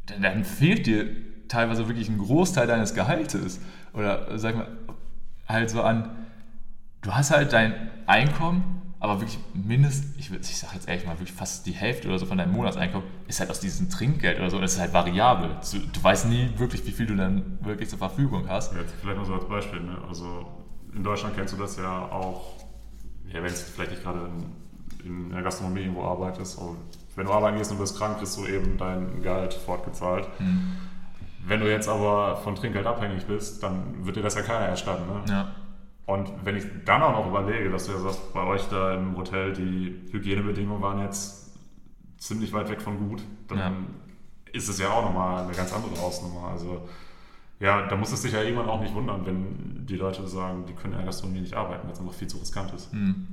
dann, dann fehlt dir teilweise wirklich ein Großteil deines Gehaltes. Oder sag mal, halt so an, du hast halt dein Einkommen, aber wirklich mindestens, ich, ich sag jetzt ehrlich mal, wirklich fast die Hälfte oder so von deinem Monatseinkommen ist halt aus diesem Trinkgeld oder so. Das ist halt variabel. Du, du weißt nie wirklich, wie viel du dann wirklich zur Verfügung hast. Jetzt vielleicht mal so als Beispiel. Ne? Also in Deutschland kennst du das ja auch, ja, wenn es vielleicht nicht gerade in, in der Gastronomie irgendwo arbeitest. Aber wenn du arbeiten gehst und bist krank, kriegst du eben dein Gehalt fortgezahlt. Hm. Wenn du jetzt aber von Trinkgeld abhängig bist, dann wird dir das ja keiner erstatten. Ne? Ja. Und wenn ich dann auch noch überlege, dass du ja sagst, bei euch da im Hotel die Hygienebedingungen waren jetzt ziemlich weit weg von gut, dann Ja. ist es ja auch nochmal eine ganz andere Hausnummer. Also ja, da muss es dich ja irgendwann auch nicht wundern, wenn die Leute sagen, die können in der Gastronomie nicht arbeiten, weil es einfach viel zu riskant ist. Hm.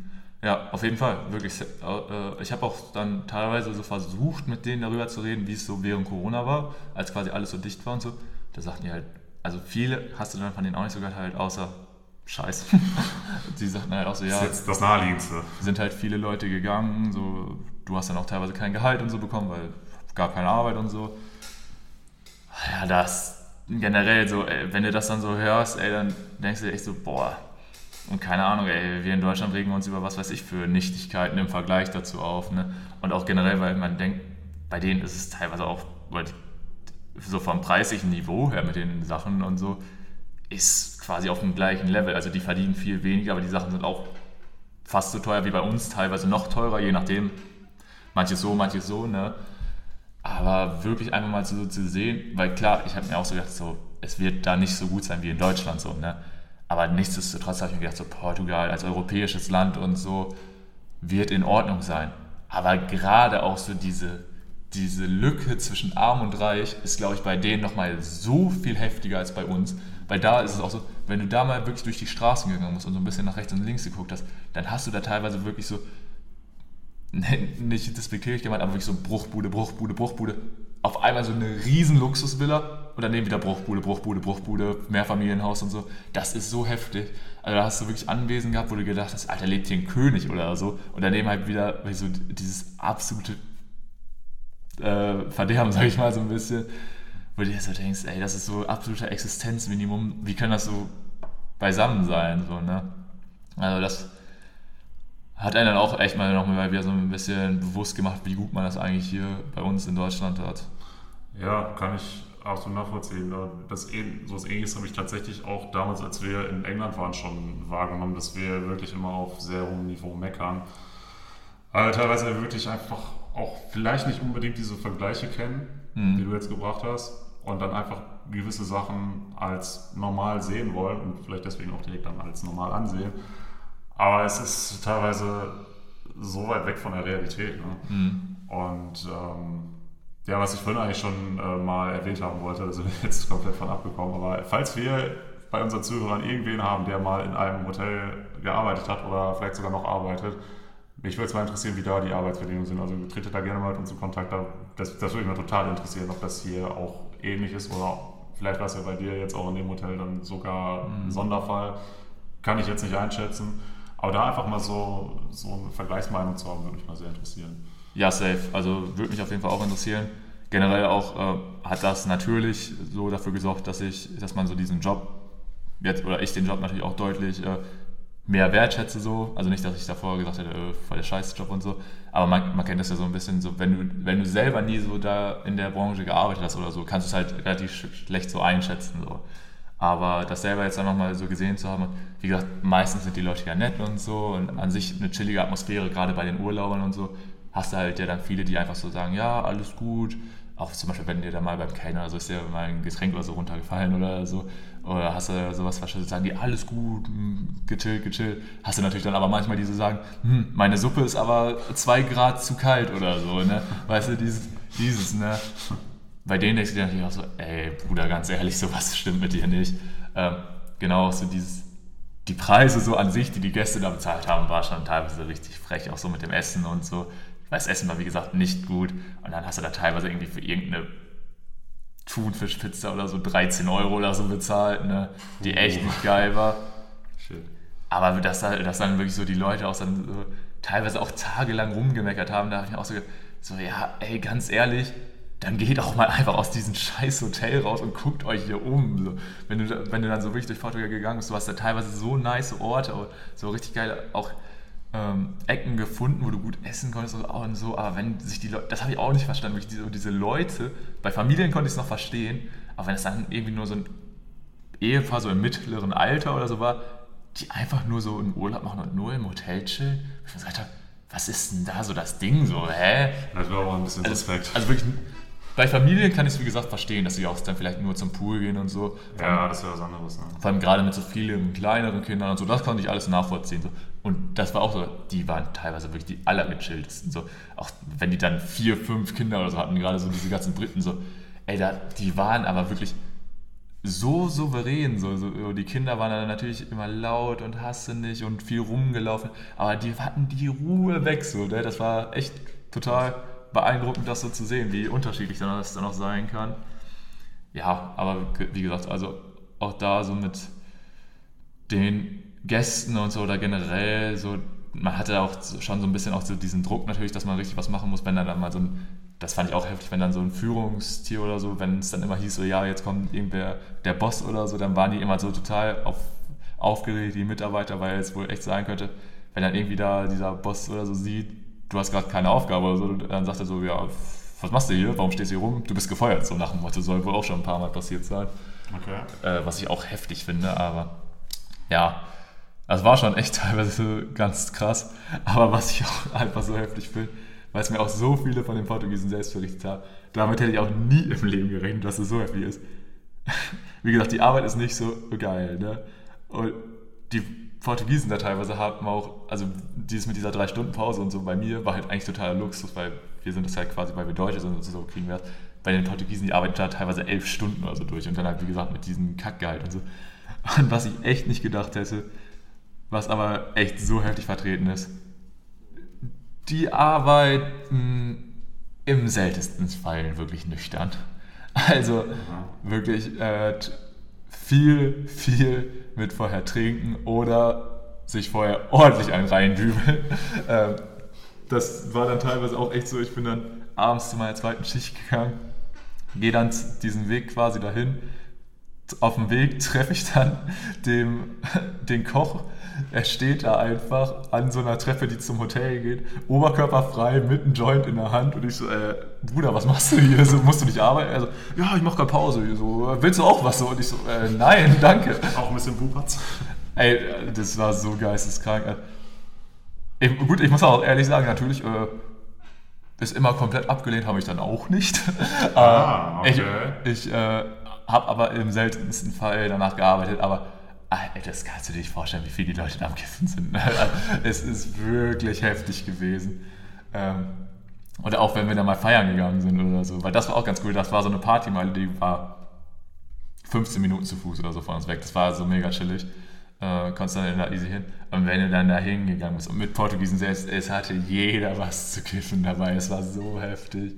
Ja, auf jeden Fall, wirklich. Äh, Ich habe auch dann teilweise so versucht, mit denen darüber zu reden, wie es so während Corona war, als quasi alles so dicht war und so. Da sagten die halt, also viele hast du dann von denen auch nicht so gehört, halt außer scheiße. [laughs] die sagten halt auch so, ja. Das ist jetzt das Naheliegendste. Sind halt viele Leute gegangen, so, du hast dann auch teilweise kein Gehalt und so bekommen, weil gab keine Arbeit und so. Ja, das generell so, ey, wenn du das dann so hörst, ey, dann denkst du dir echt so, boah, und keine Ahnung, ey, wir in Deutschland regen uns über was weiß ich für Nichtigkeiten im Vergleich dazu auf. Ne? Und auch generell, weil man denkt, bei denen ist es teilweise auch, so vom preislichen Niveau her mit den Sachen und so, ist quasi auf dem gleichen Level. Also die verdienen viel weniger, aber die Sachen sind auch fast so teuer wie bei uns, teilweise noch teurer, je nachdem. Manches so, manches so, ne? Aber wirklich einfach mal so zu sehen, weil klar, ich habe mir auch so gedacht, so, es wird da nicht so gut sein wie in Deutschland, so, ne? Aber nichtsdestotrotz habe ich mir gedacht, so Portugal als europäisches Land und so wird in Ordnung sein. Aber gerade auch so diese, diese Lücke zwischen arm und reich ist, glaube ich, bei denen nochmal so viel heftiger als bei uns. Weil da ist es auch so, wenn du da mal wirklich durch die Straßen gegangen bist und so ein bisschen nach rechts und links geguckt hast, dann hast du da teilweise wirklich so, [laughs] nicht despektierlich gemeint, aber wirklich so Bruchbude, Bruchbude, Bruchbude. Auf einmal so eine riesen Luxusvilla und daneben wieder Bruchbude, Bruchbude, Bruchbude, Mehrfamilienhaus und so. Das ist so heftig. Also da hast du wirklich Anwesen gehabt, wo du gedacht hast, Alter, lebt hier ein König oder so. Und daneben halt wieder so dieses absolute äh, Verderben, [laughs] sag ich mal so ein bisschen wo du dir so denkst, ey, das ist so absoluter Existenzminimum, wie kann das so beisammen sein, so, ne? Also das hat einen dann auch echt mal noch mal wieder so ein bisschen bewusst gemacht, wie gut man das eigentlich hier bei uns in Deutschland hat. Ja, kann ich auch so nachvollziehen. Das, so was Ähnliches habe ich tatsächlich auch damals, als wir in England waren, schon wahrgenommen, dass wir wirklich immer auf sehr hohem Niveau meckern. Aber teilweise wirklich einfach auch vielleicht nicht unbedingt diese Vergleiche kennen, mhm. die du jetzt gebracht hast und dann einfach gewisse Sachen als normal sehen wollen und vielleicht deswegen auch direkt dann als normal ansehen. Aber es ist teilweise so weit weg von der Realität. Ne? Mhm. Und ähm, ja, was ich vorhin eigentlich schon äh, mal erwähnt haben wollte, also [laughs] jetzt komplett von abgekommen, aber falls wir bei unseren Zuhörern irgendwen haben, der mal in einem Hotel gearbeitet hat oder vielleicht sogar noch arbeitet, mich würde es mal interessieren, wie da die Arbeitsbedingungen sind. Also tretet da gerne mal mit uns in Kontakt. Das, das würde mich mal total interessieren, ob das hier auch ähnlich ist oder vielleicht war es ja bei dir jetzt auch in dem Hotel dann sogar ein mhm. Sonderfall. Kann ich jetzt nicht einschätzen. Aber da einfach mal so, so eine Vergleichsmeinung zu haben, würde mich mal sehr interessieren. Ja, safe. Also würde mich auf jeden Fall auch interessieren. Generell auch äh, hat das natürlich so dafür gesorgt, dass ich, dass man so diesen Job jetzt oder ich den Job natürlich auch deutlich äh, mehr wertschätze so. Also nicht, dass ich davor gesagt hätte, äh, voll der Scheißjob und so. Aber man, man kennt das ja so ein bisschen so, wenn du, wenn du selber nie so da in der Branche gearbeitet hast oder so, kannst du es halt relativ schlecht so einschätzen. So. Aber das selber jetzt dann nochmal so gesehen zu haben, wie gesagt, meistens sind die Leute ja nett und so und an sich eine chillige Atmosphäre, gerade bei den Urlaubern und so, hast du halt ja dann viele, die einfach so sagen, ja, alles gut, auch zum Beispiel, wenn dir da mal beim Kellner, so ist dir mal ein Getränk oder so runtergefallen oder so, oder hast du sowas wahrscheinlich, sagen die, alles gut, hm, gechillt, gechillt. Hast du natürlich dann aber manchmal die so sagen, hm, meine Suppe ist aber zwei Grad zu kalt oder so, ne? Weißt du, dieses, dieses, ne? Bei denen denkst du dir natürlich auch so, ey, Bruder, ganz ehrlich, sowas stimmt mit dir nicht. Ähm, genau, so dieses, die Preise so an sich, die die Gäste da bezahlt haben, war schon teilweise richtig frech, auch so mit dem Essen und so weil das Essen war, wie gesagt, nicht gut. Und dann hast du da teilweise irgendwie für irgendeine Thunfischpizza oder so 13 Euro oder so bezahlt, ne? die oh. echt nicht geil war. Shit. Aber dass, dass dann wirklich so die Leute auch dann so teilweise auch tagelang rumgemeckert haben, da habe ich mir auch so gedacht, so, ja, ey, ganz ehrlich, dann geht auch mal einfach aus diesem scheiß Hotel raus und guckt euch hier um. So, wenn, du, wenn du dann so wirklich durch Portugal gegangen bist, du hast da teilweise so nice Orte, so richtig geil, auch ähm, Ecken gefunden, wo du gut essen konntest und so, aber wenn sich die Leute, das habe ich auch nicht verstanden, wirklich diese, diese Leute, bei Familien konnte ich es noch verstehen, aber wenn es dann irgendwie nur so ein Ehepaar so im mittleren Alter oder so war, die einfach nur so einen Urlaub machen und nur im Hotel chillen, ich mir gesagt habe, was ist denn da so das Ding so, hä? Das war auch ein bisschen also, suspekt. Also wirklich bei Familien kann ich es wie gesagt verstehen, dass sie auch dann vielleicht nur zum Pool gehen und so. Ja, das wäre was anderes. Ne? Vor allem gerade mit so vielen kleineren Kindern und so, das konnte ich alles nachvollziehen. So. Und das war auch so, die waren teilweise wirklich die allergechilltesten. So. Auch wenn die dann vier, fünf Kinder oder so hatten, gerade so diese ganzen Briten, so, ey, da, die waren aber wirklich so souverän. So, so, die Kinder waren dann natürlich immer laut und hasse und viel rumgelaufen, aber die hatten die Ruhe weg. So, ne? Das war echt total beeindruckend, das so zu sehen, wie unterschiedlich das dann auch sein kann. Ja, aber wie gesagt, also auch da so mit den Gästen und so oder generell so, man hatte auch schon so ein bisschen auch so diesen Druck natürlich, dass man richtig was machen muss, wenn dann mal so ein, das fand ich auch heftig, wenn dann so ein Führungstier oder so, wenn es dann immer hieß, so ja, jetzt kommt irgendwer, der Boss oder so, dann waren die immer so total auf, aufgeregt, die Mitarbeiter, weil es wohl echt sein könnte, wenn dann irgendwie da dieser Boss oder so sieht, du hast gerade keine Aufgabe oder so, dann sagt er so, ja, was machst du hier, warum stehst du hier rum, du bist gefeuert, so nach dem Motto, soll wohl auch schon ein paar Mal passiert sein. Okay. Äh, was ich auch heftig finde, aber ja, das war schon echt [laughs] teilweise ganz krass. Aber was ich auch [laughs] einfach so heftig finde, weil es mir auch so viele von den Portugiesen selbst berichtet haben, damit hätte ich auch nie im Leben gerechnet, dass es so heftig ist. [laughs] Wie gesagt, die Arbeit ist nicht so geil. Ne? Und die Portugiesen da teilweise haben auch, also dieses mit dieser drei Stunden Pause und so bei mir war halt eigentlich totaler Luxus, weil wir sind das halt quasi, weil wir Deutsche sind und so kriegen wir das. Bei den Portugiesen, die arbeiten da teilweise elf Stunden oder so durch und dann halt, wie gesagt, mit diesem Kackgehalt und so. Und was ich echt nicht gedacht hätte, was aber echt so heftig vertreten ist, die arbeiten im seltensten Fall wirklich nüchtern. Also wirklich äh, viel, viel mit vorher trinken oder sich vorher ordentlich einen reindübeln. [laughs] ähm, das war dann teilweise auch echt so, ich bin dann abends zu meiner zweiten Schicht gegangen, gehe dann diesen Weg quasi dahin. Auf dem Weg treffe ich dann dem, den Koch. Er steht da einfach an so einer Treppe, die zum Hotel geht, oberkörperfrei, mit einem Joint in der Hand. Und ich so, äh, Bruder, was machst du hier? So, musst du nicht arbeiten? Er so, ja, ich mache gerade Pause. So, willst du auch was? So, und ich so, äh, nein, danke. Auch ein bisschen Bubatz. Ey, das war so geisteskrank. Ich, gut, ich muss auch ehrlich sagen, natürlich äh, ist immer komplett abgelehnt, habe ich dann auch nicht. [laughs] Ah, okay. Ich, ich äh, habe aber im seltensten Fall danach gearbeitet, aber äh, das kannst du dir nicht vorstellen, wie viele die Leute da am Kiffen sind. Also, es ist wirklich heftig gewesen. Ähm, oder auch wenn wir da mal feiern gegangen sind oder so, weil das war auch ganz cool. Das war so eine Partymeile, die war 15 Minuten zu Fuß oder so von uns weg. Das war so mega chillig äh, konntest dann da easy hin. Und wenn du dann da hingegangen bist und mit Portugiesen selbst, es hatte jeder was zu kiffen dabei. Es war so heftig.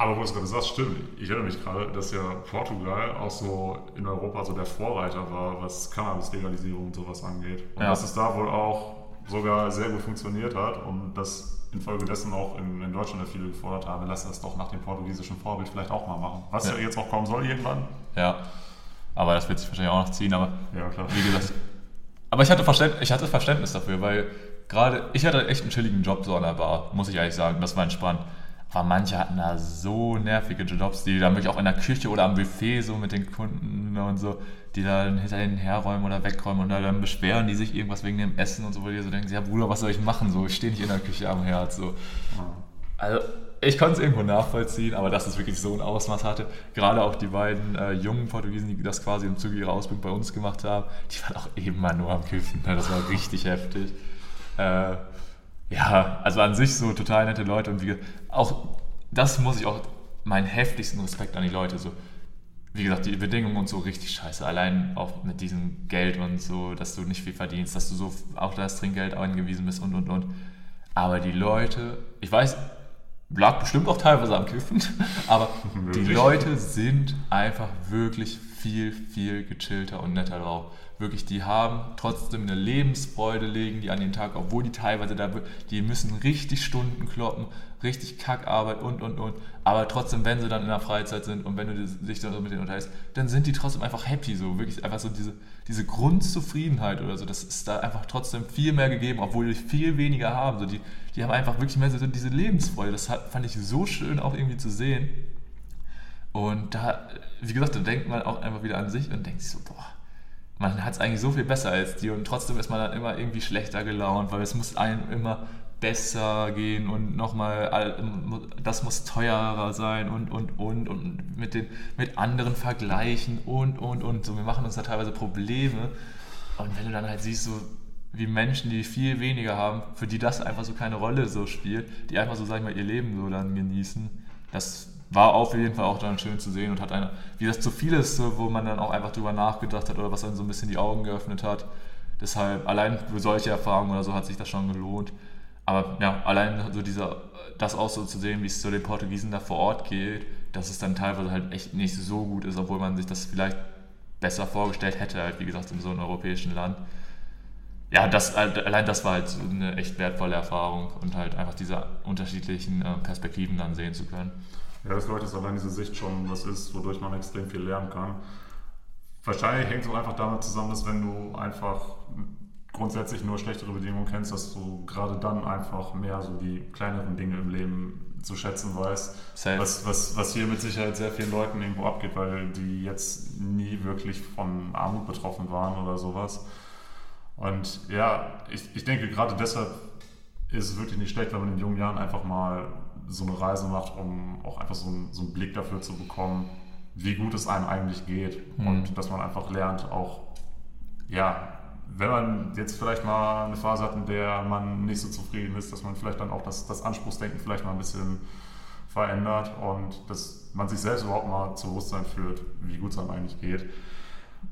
Aber wo du es gerade sagst, stimmt. Ich erinnere mich gerade, dass ja Portugal auch so in Europa so der Vorreiter war, was Cannabis-Legalisierung und sowas angeht. Und ja. dass es da wohl auch sogar sehr gut funktioniert hat und dass infolgedessen auch in, in Deutschland viele gefordert haben, lass das doch nach dem portugiesischen Vorbild vielleicht auch mal machen. Was ja, ja jetzt auch kommen soll irgendwann. Ja, aber das wird sich wahrscheinlich auch noch ziehen. Aber ja, klar. wie gesagt, aber ich hatte, Verständnis, ich hatte Verständnis dafür, weil gerade, ich hatte echt einen chilligen Job so an der Bar, muss ich ehrlich sagen, das war entspannt. Aber manche hatten da so nervige Jobs, die dann wirklich auch in der Küche oder am Buffet so mit den Kunden und so, die dann hinter hinterher herräumen oder wegräumen und dann beschweren die sich irgendwas wegen dem Essen und so, wo die so denken, ja Bruder, was soll ich machen? So, ich stehe nicht in der Küche am Herd. So. Also ich konnte es irgendwo nachvollziehen, aber dass es wirklich so ein Ausmaß hatte. Gerade auch die beiden äh, jungen Portugiesen, die das quasi im Zuge ihrer Ausbildung bei uns gemacht haben, die waren auch eben mal nur am Kiffen. Ne? Das war richtig heftig. Äh, ja, also an sich so total nette Leute und wie, auch das muss ich auch meinen heftigsten Respekt an die Leute so. Wie gesagt, die Bedingungen und so richtig scheiße. Allein auch mit diesem Geld und so, dass du nicht viel verdienst, dass du so auch das Trinkgeld angewiesen bist und und und. Aber die Leute, ich weiß, lag bestimmt auch teilweise am Kiffen, [laughs] aber die Leute sind einfach wirklich viel, viel gechillter und netter drauf. Wirklich, die haben trotzdem eine Lebensfreude, legen die an den Tag, obwohl die teilweise da, die müssen richtig Stunden kloppen, richtig Kackarbeit und, und, und. Aber trotzdem, wenn sie dann in der Freizeit sind und wenn du dich dann so mit denen unterhältst, dann sind die trotzdem einfach happy, so wirklich einfach so diese, diese Grundzufriedenheit oder so. Das ist da einfach trotzdem viel mehr gegeben, obwohl die viel weniger haben. So die, die haben einfach wirklich mehr so diese Lebensfreude. Das fand ich so schön auch irgendwie zu sehen. Und da, wie gesagt, da denkt man auch einfach wieder an sich und denkt sich so, boah, man hat es eigentlich so viel besser als die und trotzdem ist man dann immer irgendwie schlechter gelaunt, weil es muss einem immer besser gehen und nochmal, das muss teurer sein und, und, und, und mit, den, mit anderen vergleichen und, und, und. So, wir machen uns da teilweise Probleme. Und wenn du dann halt siehst, so wie Menschen, die viel weniger haben, für die das einfach so keine Rolle so spielt, die einfach so, sag ich mal, ihr Leben so dann genießen, das war auf jeden Fall auch dann schön zu sehen und hat eine, wie das zu viel ist, wo man dann auch einfach drüber nachgedacht hat oder was dann so ein bisschen die Augen geöffnet hat. Deshalb, allein für solche Erfahrungen oder so hat sich das schon gelohnt. Aber ja, allein so dieser, das auch so zu sehen, wie es so den Portugiesen da vor Ort geht, dass es dann teilweise halt echt nicht so gut ist, obwohl man sich das vielleicht besser vorgestellt hätte, halt wie gesagt in so einem europäischen Land. Ja, das, allein das war halt eine echt wertvolle Erfahrung und halt einfach diese unterschiedlichen äh, Perspektiven dann sehen zu können. Ja, das Leute ist allein diese Sicht schon was ist, wodurch man extrem viel lernen kann. Wahrscheinlich hängt es auch einfach damit zusammen, dass wenn du einfach grundsätzlich nur schlechtere Bedingungen kennst, dass du gerade dann einfach mehr so die kleineren Dinge im Leben zu schätzen weißt. Was, was, was hier mit Sicherheit sehr vielen Leuten irgendwo abgeht, weil die jetzt nie wirklich von Armut betroffen waren oder sowas. Und ja, ich, ich denke gerade deshalb ist es wirklich nicht schlecht, wenn man in jungen Jahren einfach mal so eine Reise macht, um auch einfach so einen, so einen Blick dafür zu bekommen, wie gut es einem eigentlich geht. Mhm. Und dass man einfach lernt, auch, ja, wenn man jetzt vielleicht mal eine Phase hat, in der man nicht so zufrieden ist, dass man vielleicht dann auch das, das Anspruchsdenken vielleicht mal ein bisschen verändert und dass man sich selbst überhaupt mal zu Bewusstsein führt, wie gut es einem eigentlich geht.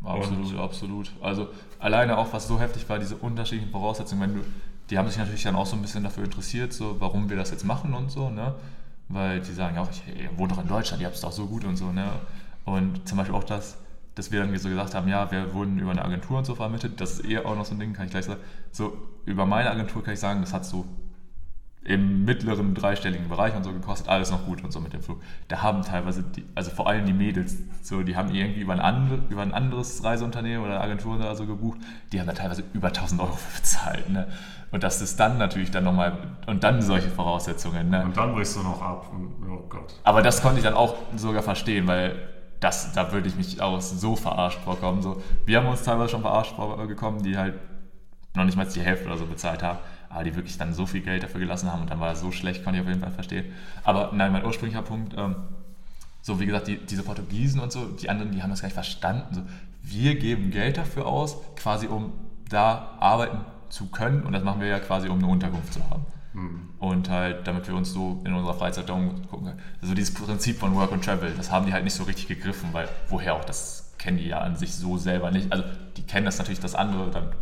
Absolut, und absolut. Also alleine auch, was so heftig war, diese unterschiedlichen Voraussetzungen, wenn du, die haben sich natürlich dann auch so ein bisschen dafür interessiert, so warum wir das jetzt machen und so, ne? Weil die sagen ja auch, ich, ihr wohnt doch in Deutschland, ihr habt es doch so gut und so, ne? Und zum Beispiel auch das, dass wir dann so gesagt haben, ja, wir wurden über eine Agentur und so vermittelt, das ist eher auch noch so ein Ding, kann ich gleich sagen. So, über meine Agentur kann ich sagen, das hat so im mittleren dreistelligen Bereich und so gekostet, alles noch gut und so mit dem Flug. Da haben teilweise, die, also vor allem die Mädels, so, die haben irgendwie über ein, andere, über ein anderes Reiseunternehmen oder Agentur oder so gebucht, die haben da teilweise über 1000 Euro bezahlt. Ne? Und das ist dann natürlich dann nochmal, und dann solche Voraussetzungen. Ne? Und dann brichst du noch ab. Und, oh Gott. Aber das konnte ich dann auch sogar verstehen, weil das, da würde ich mich auch so verarscht vorkommen. So, wir haben uns teilweise schon verarscht vorgekommen, die halt noch nicht mal die Hälfte oder so bezahlt haben aber die wirklich dann so viel Geld dafür gelassen haben und dann war es so schlecht, kann ich auf jeden Fall verstehen. Aber nein, mein ursprünglicher Punkt, ähm, so wie gesagt, die, diese Portugiesen und so, die anderen, die haben das gar nicht verstanden. So, wir geben Geld dafür aus, quasi um da arbeiten zu können und das machen wir ja quasi, um eine Unterkunft zu haben. Mhm. Und halt, damit wir uns so in unserer Freizeit da umgucken können. Also dieses Prinzip von Work and Travel, das haben die halt nicht so richtig gegriffen, weil woher auch, das kennen die ja an sich so selber nicht. Also die kennen das natürlich, das andere, dann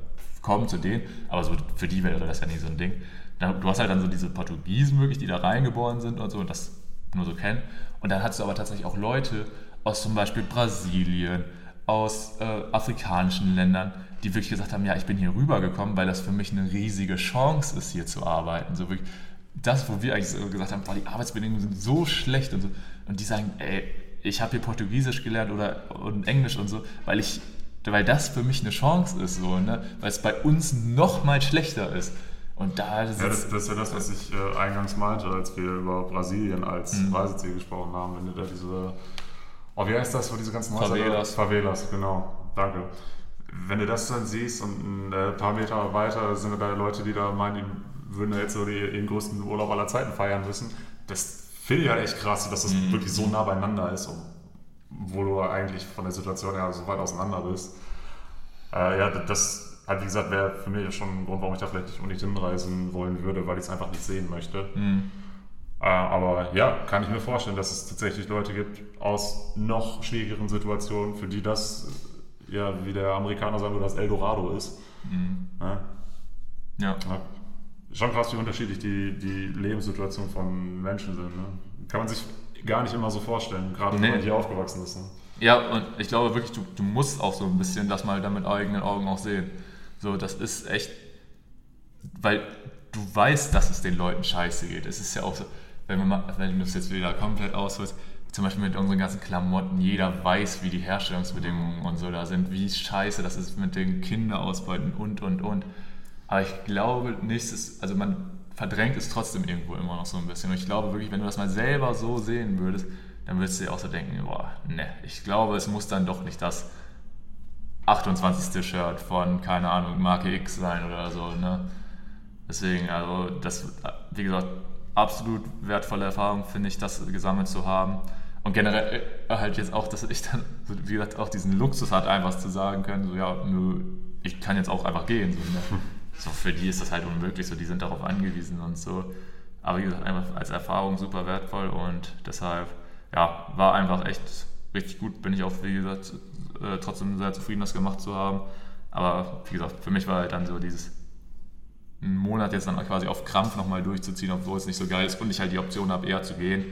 kommen zu denen, aber so für die wäre das ja nicht so ein Ding. Du hast halt dann so diese Portugiesen wirklich, die da reingeboren sind und so und das nur so kennen. Und dann hast du aber tatsächlich auch Leute aus zum Beispiel Brasilien, aus äh, afrikanischen Ländern, die wirklich gesagt haben, ja, ich bin hier rübergekommen, weil das für mich eine riesige Chance ist, hier zu arbeiten. So wirklich das, wo wir eigentlich so gesagt haben, boah, die Arbeitsbedingungen sind so schlecht und so. Und die sagen, ey, ich habe hier Portugiesisch gelernt oder und Englisch und so, weil ich weil das für mich eine Chance ist, so, ne? weil es bei uns noch mal schlechter ist. Und da ja, das, das, ist ja das, was ich äh, eingangs meinte, als wir über Brasilien als mhm. Reiseziel gesprochen haben. Wenn du da diese, oh, wie heißt das, wo diese ganzen Häuser Favelas. Favelas, genau, danke. Wenn du das dann siehst und ein äh, paar Meter weiter sind da Leute, die da meinen, die würden da jetzt so die, den größten Urlaub aller Zeiten feiern müssen, das finde ich halt echt krass, dass das mhm. wirklich so nah beieinander ist. Wo du eigentlich von der Situation her so weit auseinander bist. Äh, ja, das halt, wie gesagt, wäre für mich schon ein Grund, warum ich da vielleicht nicht hinreisen wollen würde, weil ich es einfach nicht sehen möchte. Mhm. Äh, aber ja, kann ich mir vorstellen, dass es tatsächlich Leute gibt aus noch schwierigeren Situationen, für die das, ja, wie der Amerikaner sagen würde, das Eldorado ist. Mhm. Ja. ja. Schon krass, wie unterschiedlich die, die Lebenssituation von Menschen sind. Ne? Kann man sich gar nicht immer so vorstellen, gerade nee. wenn man hier aufgewachsen ist. Ne? Ja, und ich glaube wirklich, du, du musst auch so ein bisschen das mal dann mit eigenen Augen auch sehen. So, das ist echt, weil du weißt, dass es den Leuten scheiße geht. Es ist ja auch so, wenn, man wenn du es jetzt wieder komplett ausholst, zum Beispiel mit unseren ganzen Klamotten, jeder weiß, wie die Herstellungsbedingungen und so da sind, wie scheiße das ist mit den Kinderausbeuten und, und, und. Aber ich glaube nicht, also man verdrängt es trotzdem irgendwo immer noch so ein bisschen. Und ich glaube wirklich, wenn du das mal selber so sehen würdest, dann würdest du dir auch so denken, boah, ne, ich glaube, es muss dann doch nicht das 28. Shirt von, keine Ahnung, Marke X sein oder so, ne? Deswegen, also das, wie gesagt, absolut wertvolle Erfahrung, finde ich, das gesammelt zu haben. Und generell halt jetzt auch, dass ich dann, wie gesagt, auch diesen Luxus hat, einfach zu sagen können, so ja, nö, ich kann jetzt auch einfach gehen. So, ne? so, für die ist das halt unmöglich, so die sind darauf angewiesen und so. Aber wie gesagt, einfach als Erfahrung super wertvoll und deshalb, ja, war einfach echt richtig gut. Bin ich auch, wie gesagt, äh, trotzdem sehr zufrieden, das gemacht zu haben. Aber wie gesagt, für mich war halt dann so dieses einen Monat jetzt dann quasi auf Krampf nochmal durchzuziehen, obwohl es nicht so geil ist und ich halt die Option habe, eher zu gehen.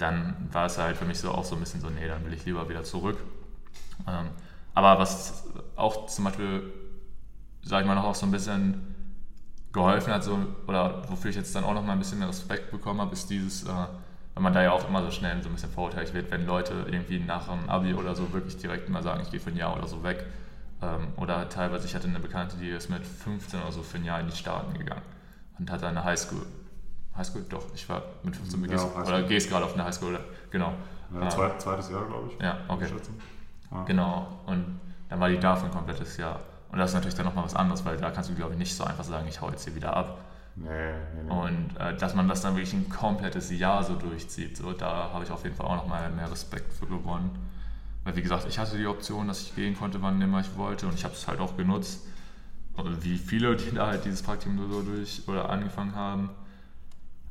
Dann war es halt für mich so auch so ein bisschen so, nee, dann will ich lieber wieder zurück. Ähm, aber was auch zum Beispiel, sag ich mal, noch auch so ein bisschen geholfen hat, so, oder wofür ich jetzt dann auch noch mal ein bisschen mehr Respekt bekommen habe, ist dieses, äh, weil man da ja auch immer so schnell so ein bisschen verurteilt wird, wenn Leute irgendwie nach dem Abi oder so wirklich direkt mal sagen, ich gehe für ein Jahr oder so weg. Ähm, oder teilweise, ich hatte eine Bekannte, die ist mit 15 oder so für ein Jahr in die Staaten gegangen und hat eine Highschool. Highschool? Doch, ich war mit 15 ja, gehst, oder gehst gerade auf eine Highschool, genau. Ja, äh, zweites Jahr, glaube ich. Ja, okay. Ja. Genau, und dann war die dafür ein komplettes Jahr. Und das ist natürlich dann nochmal was anderes, weil da kannst du, glaube ich, nicht so einfach sagen, ich hau jetzt hier wieder ab. Nee, nee, nee. Und äh, dass man das dann wirklich ein komplettes Jahr so durchzieht, so, da habe ich auf jeden Fall auch nochmal mehr Respekt für gewonnen. Weil wie gesagt, ich hatte die Option, dass ich gehen konnte, wann immer ich wollte und ich habe es halt auch genutzt. Wie viele, die da halt dieses Praktikum so durch oder angefangen haben.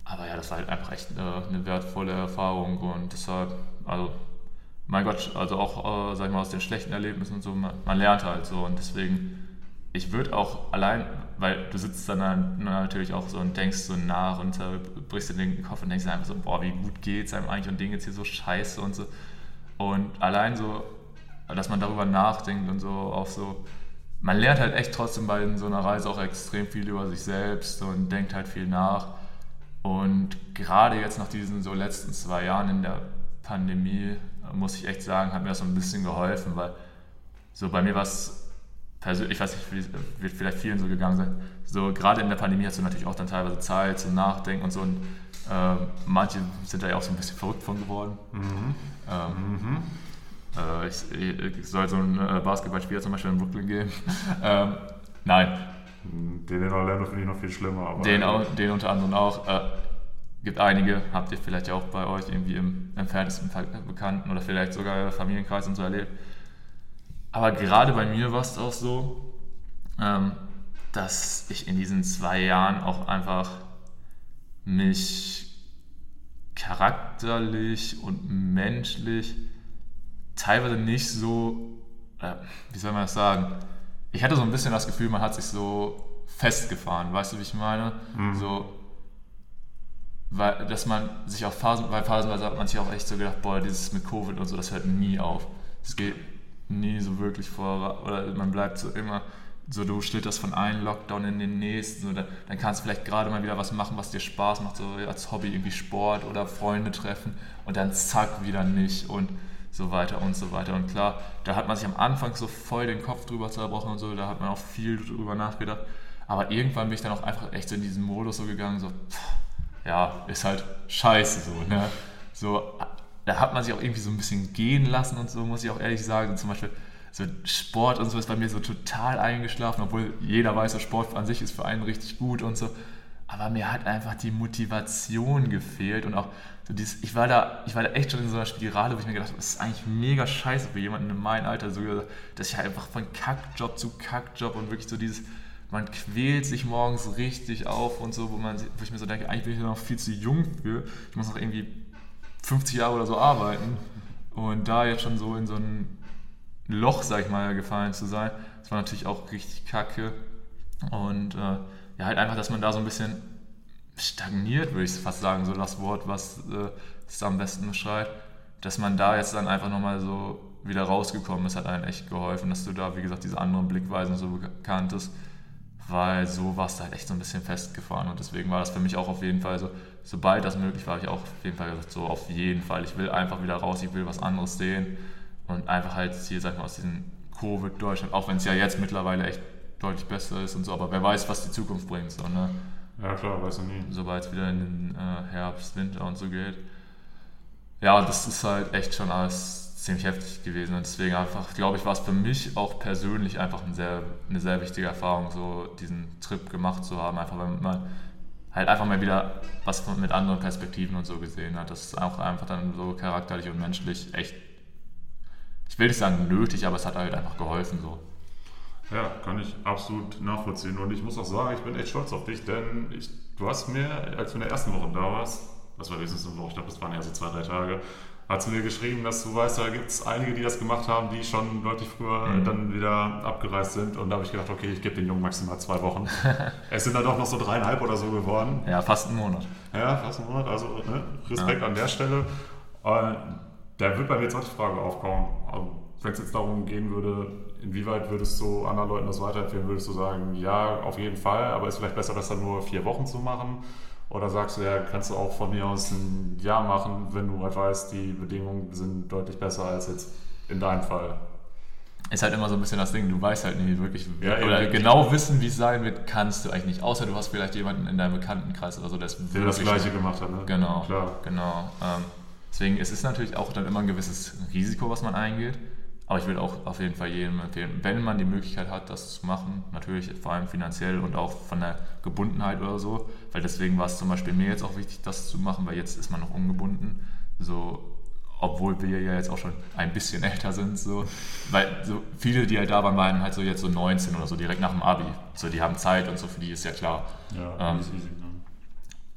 Aber ja, das war halt einfach echt eine, eine wertvolle Erfahrung und deshalb, also mein Gott, also auch, äh, sag ich mal, aus den schlechten Erlebnissen und so, man, man lernt halt so und deswegen, ich würde auch allein, weil du sitzt dann natürlich auch so und denkst so nach und äh, brichst dir den Kopf und denkst einfach so, boah, wie gut geht's einem eigentlich und Ding jetzt hier so scheiße und so. Und allein so, dass man darüber nachdenkt und so auch so, man lernt halt echt trotzdem bei so einer Reise auch extrem viel über sich selbst und denkt halt viel nach. Und gerade jetzt nach diesen so letzten zwei Jahren in der Pandemie muss ich echt sagen, hat mir das so ein bisschen geholfen, weil so bei mir war es persönlich, ich weiß nicht, wird vielleicht vielen so gegangen sein, so gerade in der Pandemie hast du natürlich auch dann teilweise Zeit zum Nachdenken und so und äh, manche sind da ja auch so ein bisschen verrückt von geworden. Mhm. Ähm, mhm. Äh, ich, ich, soll so ein äh, Basketballspieler zum Beispiel in Brooklyn gehen. [laughs] ähm, nein. Den in Orlando finde ich noch viel schlimmer. den, auch, den unter anderem auch. Äh, gibt einige, habt ihr vielleicht ja auch bei euch irgendwie im entferntesten Bekannten oder vielleicht sogar Familienkreis und so erlebt. Aber gerade bei mir war es auch so, ähm, dass ich in diesen zwei Jahren auch einfach mich charakterlich und menschlich teilweise nicht so, äh, wie soll man das sagen, ich hatte so ein bisschen das Gefühl, man hat sich so festgefahren, weißt du, wie ich meine? Mhm. So, weil, dass man sich auch Phasen, weil phasenweise hat man sich auch echt so gedacht, boah, dieses mit Covid und so, das hört nie auf. Es geht nie so wirklich vor, oder man bleibt so immer, so du schlitterst von einem Lockdown in den nächsten, so, dann, dann kannst du vielleicht gerade mal wieder was machen, was dir Spaß macht, so als Hobby irgendwie Sport oder Freunde treffen und dann zack, wieder nicht und so weiter und so weiter. Und klar, da hat man sich am Anfang so voll den Kopf drüber zerbrochen und so, da hat man auch viel drüber nachgedacht. Aber irgendwann bin ich dann auch einfach echt so in diesen Modus so gegangen, so, pff, ja, ist halt scheiße so, ne? So, da hat man sich auch irgendwie so ein bisschen gehen lassen und so, muss ich auch ehrlich sagen. Zum Beispiel so Sport und so ist bei mir so total eingeschlafen, obwohl jeder weiß, dass Sport an sich ist für einen richtig gut und so. Aber mir hat einfach die Motivation gefehlt und auch so ich war da, ich war da echt schon in so einer Spirale, wo ich mir gedacht habe, das ist eigentlich mega scheiße für jemanden in meinem Alter, so, dass ich halt einfach von Kackjob zu Kackjob und wirklich so dieses, man quält sich morgens richtig auf und so, wo, man, wo ich mir so denke, eigentlich bin ich noch viel zu jung für. Ich muss noch irgendwie 50 Jahre oder so arbeiten. Und da jetzt schon so in so ein Loch, sag ich mal, gefallen zu sein, das war natürlich auch richtig kacke. Und äh, ja, halt einfach, dass man da so ein bisschen stagniert, würde ich fast sagen, so das Wort, was äh, es am besten beschreibt. Dass man da jetzt dann einfach nochmal so wieder rausgekommen ist, hat einem echt geholfen, dass du da, wie gesagt, diese anderen Blickweisen so bekannt ist weil so warst du halt echt so ein bisschen festgefahren und deswegen war das für mich auch auf jeden Fall so, sobald das möglich war, habe ich auch auf jeden Fall gesagt, so auf jeden Fall, ich will einfach wieder raus, ich will was anderes sehen und einfach halt hier, sag ich mal, aus diesem Covid-Deutschland, auch wenn es ja jetzt mittlerweile echt deutlich besser ist und so, aber wer weiß, was die Zukunft bringt, so, ne? Ja, klar, weiß ich nie. Sobald es wieder in den äh, Herbst, Winter und so geht. Ja, das ist halt echt schon alles ziemlich heftig gewesen. Und deswegen einfach, glaube ich, war es für mich auch persönlich einfach ein sehr, eine sehr wichtige Erfahrung, so diesen Trip gemacht zu haben, einfach weil man halt einfach mal wieder was mit anderen Perspektiven und so gesehen hat. Das ist auch einfach dann so charakterlich und menschlich echt, ich will nicht sagen nötig, aber es hat halt einfach geholfen so. Ja, kann ich absolut nachvollziehen. Und ich muss auch sagen, ich bin echt stolz auf dich, denn ich, du hast mir, als du in der ersten Woche da warst, das war wenigstens eine Woche, ich glaube, das waren ja so zwei, drei Tage, hat sie mir geschrieben, dass du weißt, da gibt es einige, die das gemacht haben, die schon deutlich früher mhm. dann wieder abgereist sind. Und da habe ich gedacht, okay, ich gebe den Jungen maximal zwei Wochen. [laughs] es sind dann doch noch so dreieinhalb oder so geworden. Ja, fast einen Monat. Ja, fast einen Monat. Also ne, Respekt ja. an der Stelle. Äh, da wird bei mir jetzt auch die Frage aufkommen, wenn es jetzt darum gehen würde, inwieweit würdest du anderen Leuten das weiterempfehlen? Würdest du sagen, ja, auf jeden Fall, aber ist vielleicht besser, das dann nur vier Wochen zu machen? Oder sagst du, ja, kannst du auch von mir aus ein Jahr machen, wenn du halt weißt, die Bedingungen sind deutlich besser als jetzt in deinem Fall? Ist halt immer so ein bisschen das Ding, du weißt halt nicht wirklich, Ja, oder eben. genau wissen, wie es sein wird, kannst du eigentlich nicht. Außer du hast vielleicht jemanden in deinem Bekanntenkreis oder so, der es Der das Gleiche gemacht hat, ne? Genau, Klar. genau. Ähm, deswegen es ist natürlich auch dann immer ein gewisses Risiko, was man eingeht. Aber ich würde auch auf jeden Fall jedem empfehlen, wenn man die Möglichkeit hat, das zu machen, natürlich vor allem finanziell und auch von der Gebundenheit oder so, weil deswegen war es zum Beispiel mir jetzt auch wichtig, das zu machen, weil jetzt ist man noch ungebunden, so, obwohl wir ja jetzt auch schon ein bisschen [laughs] älter sind, so, weil so viele, die halt da waren, waren halt so jetzt so 19 oder so direkt nach dem Abi, so die haben Zeit und so, für die ist ja klar. Ja, Ähm, easy, easy, ne?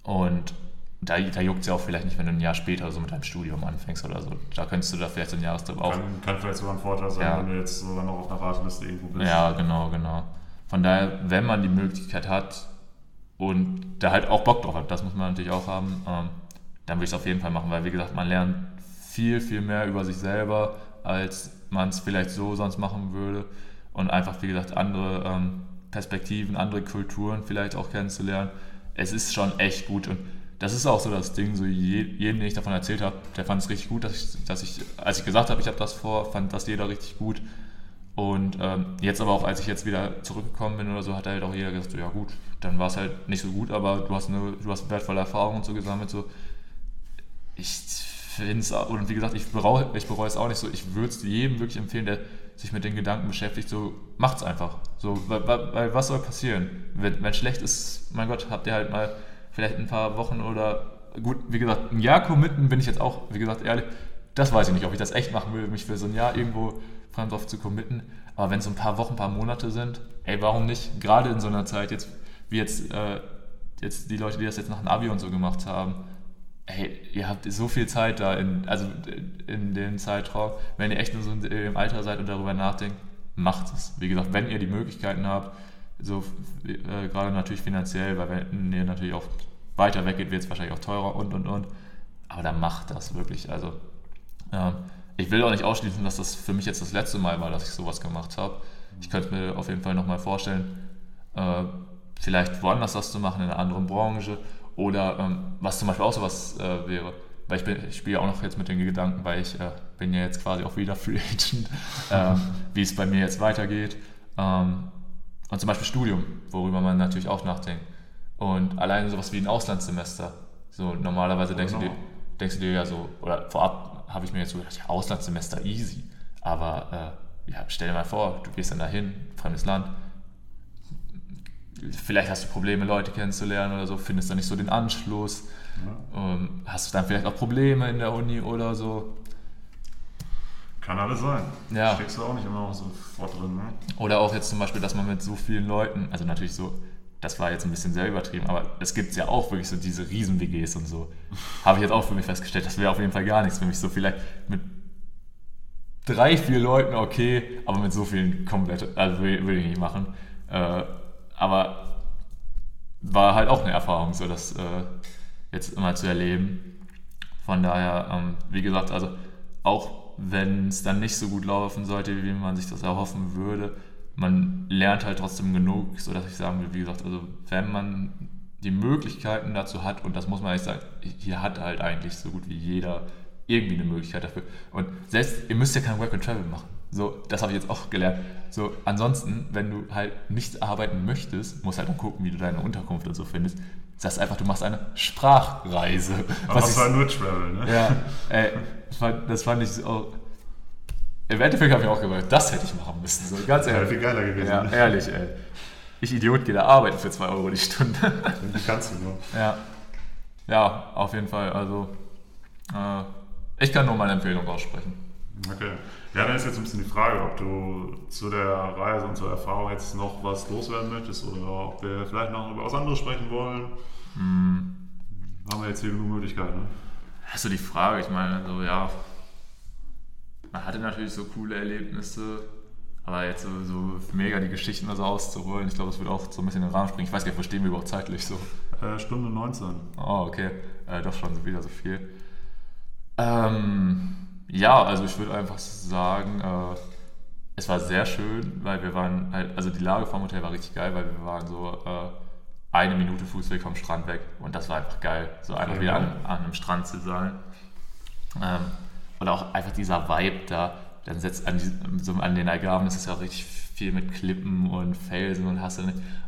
Und da, da juckt es ja auch vielleicht nicht, wenn du ein Jahr später so mit deinem Studium anfängst oder so. Da könntest du da vielleicht so einen Jahrestrip auch. Kann, kann vielleicht sogar ein Vorteil sein, Ja. wenn du jetzt sogar noch auf einer Warteliste irgendwo bist. Ja, genau, genau. Von daher, wenn man die Möglichkeit hat und da halt auch Bock drauf hat, das muss man natürlich auch haben, ähm, dann würde ich es auf jeden Fall machen, weil wie gesagt, man lernt viel, viel mehr über sich selber, als man es vielleicht so sonst machen würde. Und einfach, wie gesagt, andere ähm, Perspektiven, andere Kulturen vielleicht auch kennenzulernen. Es ist schon echt gut und das ist auch so das Ding, so je, jedem, den ich davon erzählt habe, der fand es richtig gut, dass ich, dass ich als ich gesagt habe, ich habe das vor, fand das jeder richtig gut. Und ähm, jetzt aber auch, als ich jetzt wieder zurückgekommen bin oder so, hat halt auch jeder gesagt, so, ja gut, dann war es halt nicht so gut, aber du hast eine, du hast wertvolle Erfahrungen und so gesammelt. So. Ich finde es, und wie gesagt, ich bereue, ich es auch nicht so. Ich würde es jedem wirklich empfehlen, der sich mit den Gedanken beschäftigt, so macht's einfach. So, weil, weil was soll passieren? Wenn, wenn schlecht ist, mein Gott, habt ihr halt mal vielleicht ein paar Wochen oder gut, wie gesagt, ein Jahr committen bin ich jetzt auch, wie gesagt, ehrlich, das weiß ich nicht, ob ich das echt machen will, mich für so ein Jahr irgendwo drauf zu committen. Aber wenn es ein paar Wochen, ein paar Monate sind, ey, warum nicht? Gerade in so einer Zeit, jetzt, wie jetzt, äh, jetzt die Leute, die das jetzt nach dem Abi und so gemacht haben, ey, ihr habt so viel Zeit da, in, also in dem Zeitraum, wenn ihr echt nur so im Alter seid und darüber nachdenkt, macht es. Wie gesagt, wenn ihr die Möglichkeiten habt, so äh, gerade natürlich finanziell, weil wenn ihr natürlich auch weiter weggeht, wird es wahrscheinlich auch teurer und und und. Aber dann macht das wirklich. Also ähm, ich will auch nicht ausschließen, dass das für mich jetzt das letzte Mal war, dass ich sowas gemacht habe. Ich könnte mir auf jeden Fall nochmal vorstellen, äh, vielleicht woanders das zu machen, in einer anderen Branche. Oder ähm, was zum Beispiel auch sowas äh, wäre, weil ich, ich spiele auch noch jetzt mit den Gedanken, weil ich äh, bin ja jetzt quasi auch wieder Free Agent, [laughs] ähm, wie es bei mir jetzt weitergeht. Ähm, und zum Beispiel Studium, worüber man natürlich auch nachdenkt. Und alleine sowas wie ein Auslandssemester. So normalerweise denkst, du dir, Genau. denkst du dir ja so, oder vorab habe ich mir jetzt so gedacht, ja, Auslandssemester easy. Aber äh, ja, stell dir mal vor, du gehst dann dahin, fremdes Land, vielleicht hast du Probleme, Leute kennenzulernen oder so, findest dann nicht so den Anschluss, Ja. ähm, hast du dann vielleicht auch Probleme in der Uni oder so. Kann alles sein. Ja. Steckst du auch nicht immer sofort drin, ne? Oder auch jetzt zum Beispiel, dass man mit so vielen Leuten, also natürlich so, das war jetzt ein bisschen sehr übertrieben, aber es gibt ja auch wirklich so diese Riesen-WGs und so. [laughs] Habe ich jetzt auch für mich festgestellt, das wäre auf jeden Fall gar nichts für mich. So vielleicht mit drei, vier Leuten okay, aber mit so vielen komplett, also will, will ich nicht machen. Äh, aber war halt auch eine Erfahrung, so das äh, jetzt immer zu erleben. Von daher, ähm, wie gesagt, also auch wenn es dann nicht so gut laufen sollte, wie man sich das erhoffen würde, man lernt halt trotzdem genug, sodass ich sagen will, wie gesagt, also wenn man die Möglichkeiten dazu hat, und das muss man echt sagen, hier hat halt eigentlich so gut wie jeder irgendwie eine Möglichkeit dafür. Und selbst, ihr müsst ja kein Work and Travel machen. So, das habe ich jetzt auch gelernt. So, ansonsten, wenn du halt nicht arbeiten möchtest, musst halt dann gucken, wie du deine Unterkunft und so findest. Das heißt einfach, du machst eine Sprachreise. Aber Was das war nur Travel, ne? ja, ey, das fand, ich so. Im Endeffekt habe ich auch gemerkt, das hätte ich machen müssen. So, ganz Wäre ehrlich. viel geiler gewesen. Ja, ehrlich, ey. Ich Idiot gehe da arbeiten für 2 Euro die Stunde. Wie kannst du nur? ja. Ja, auf jeden Fall. Also, äh, ich kann nur meine Empfehlung aussprechen. Okay. Ja, dann ist jetzt ein bisschen die Frage, ob du zu der Reise und zur Erfahrung jetzt noch was loswerden möchtest oder ob wir vielleicht noch über was anderes sprechen wollen. Hm. Haben wir jetzt hier genug Möglichkeiten, ne? Hast du die Frage? Ich meine, so, ja. Man hatte natürlich so coole Erlebnisse, aber jetzt so, so mega die Geschichten also auszuholen, ich glaube, das wird auch so ein bisschen in den Rahmen springen. Ich weiß gar nicht, wo stehen wir überhaupt zeitlich so? Äh, Stunde 19. Oh, okay. Äh, doch schon wieder so viel. Ähm, Ja, also ich würde einfach sagen, äh, es war sehr schön, weil wir waren halt, also die Lage vom Hotel war richtig geil, weil wir waren so äh, eine Minute Fußweg vom Strand weg und das war einfach geil, so einfach wieder an, an einem Strand zu sein. Ähm, und auch einfach dieser Vibe da, dann setzt an, so an den Algarven, ist ja auch richtig viel mit Klippen und Felsen und hast du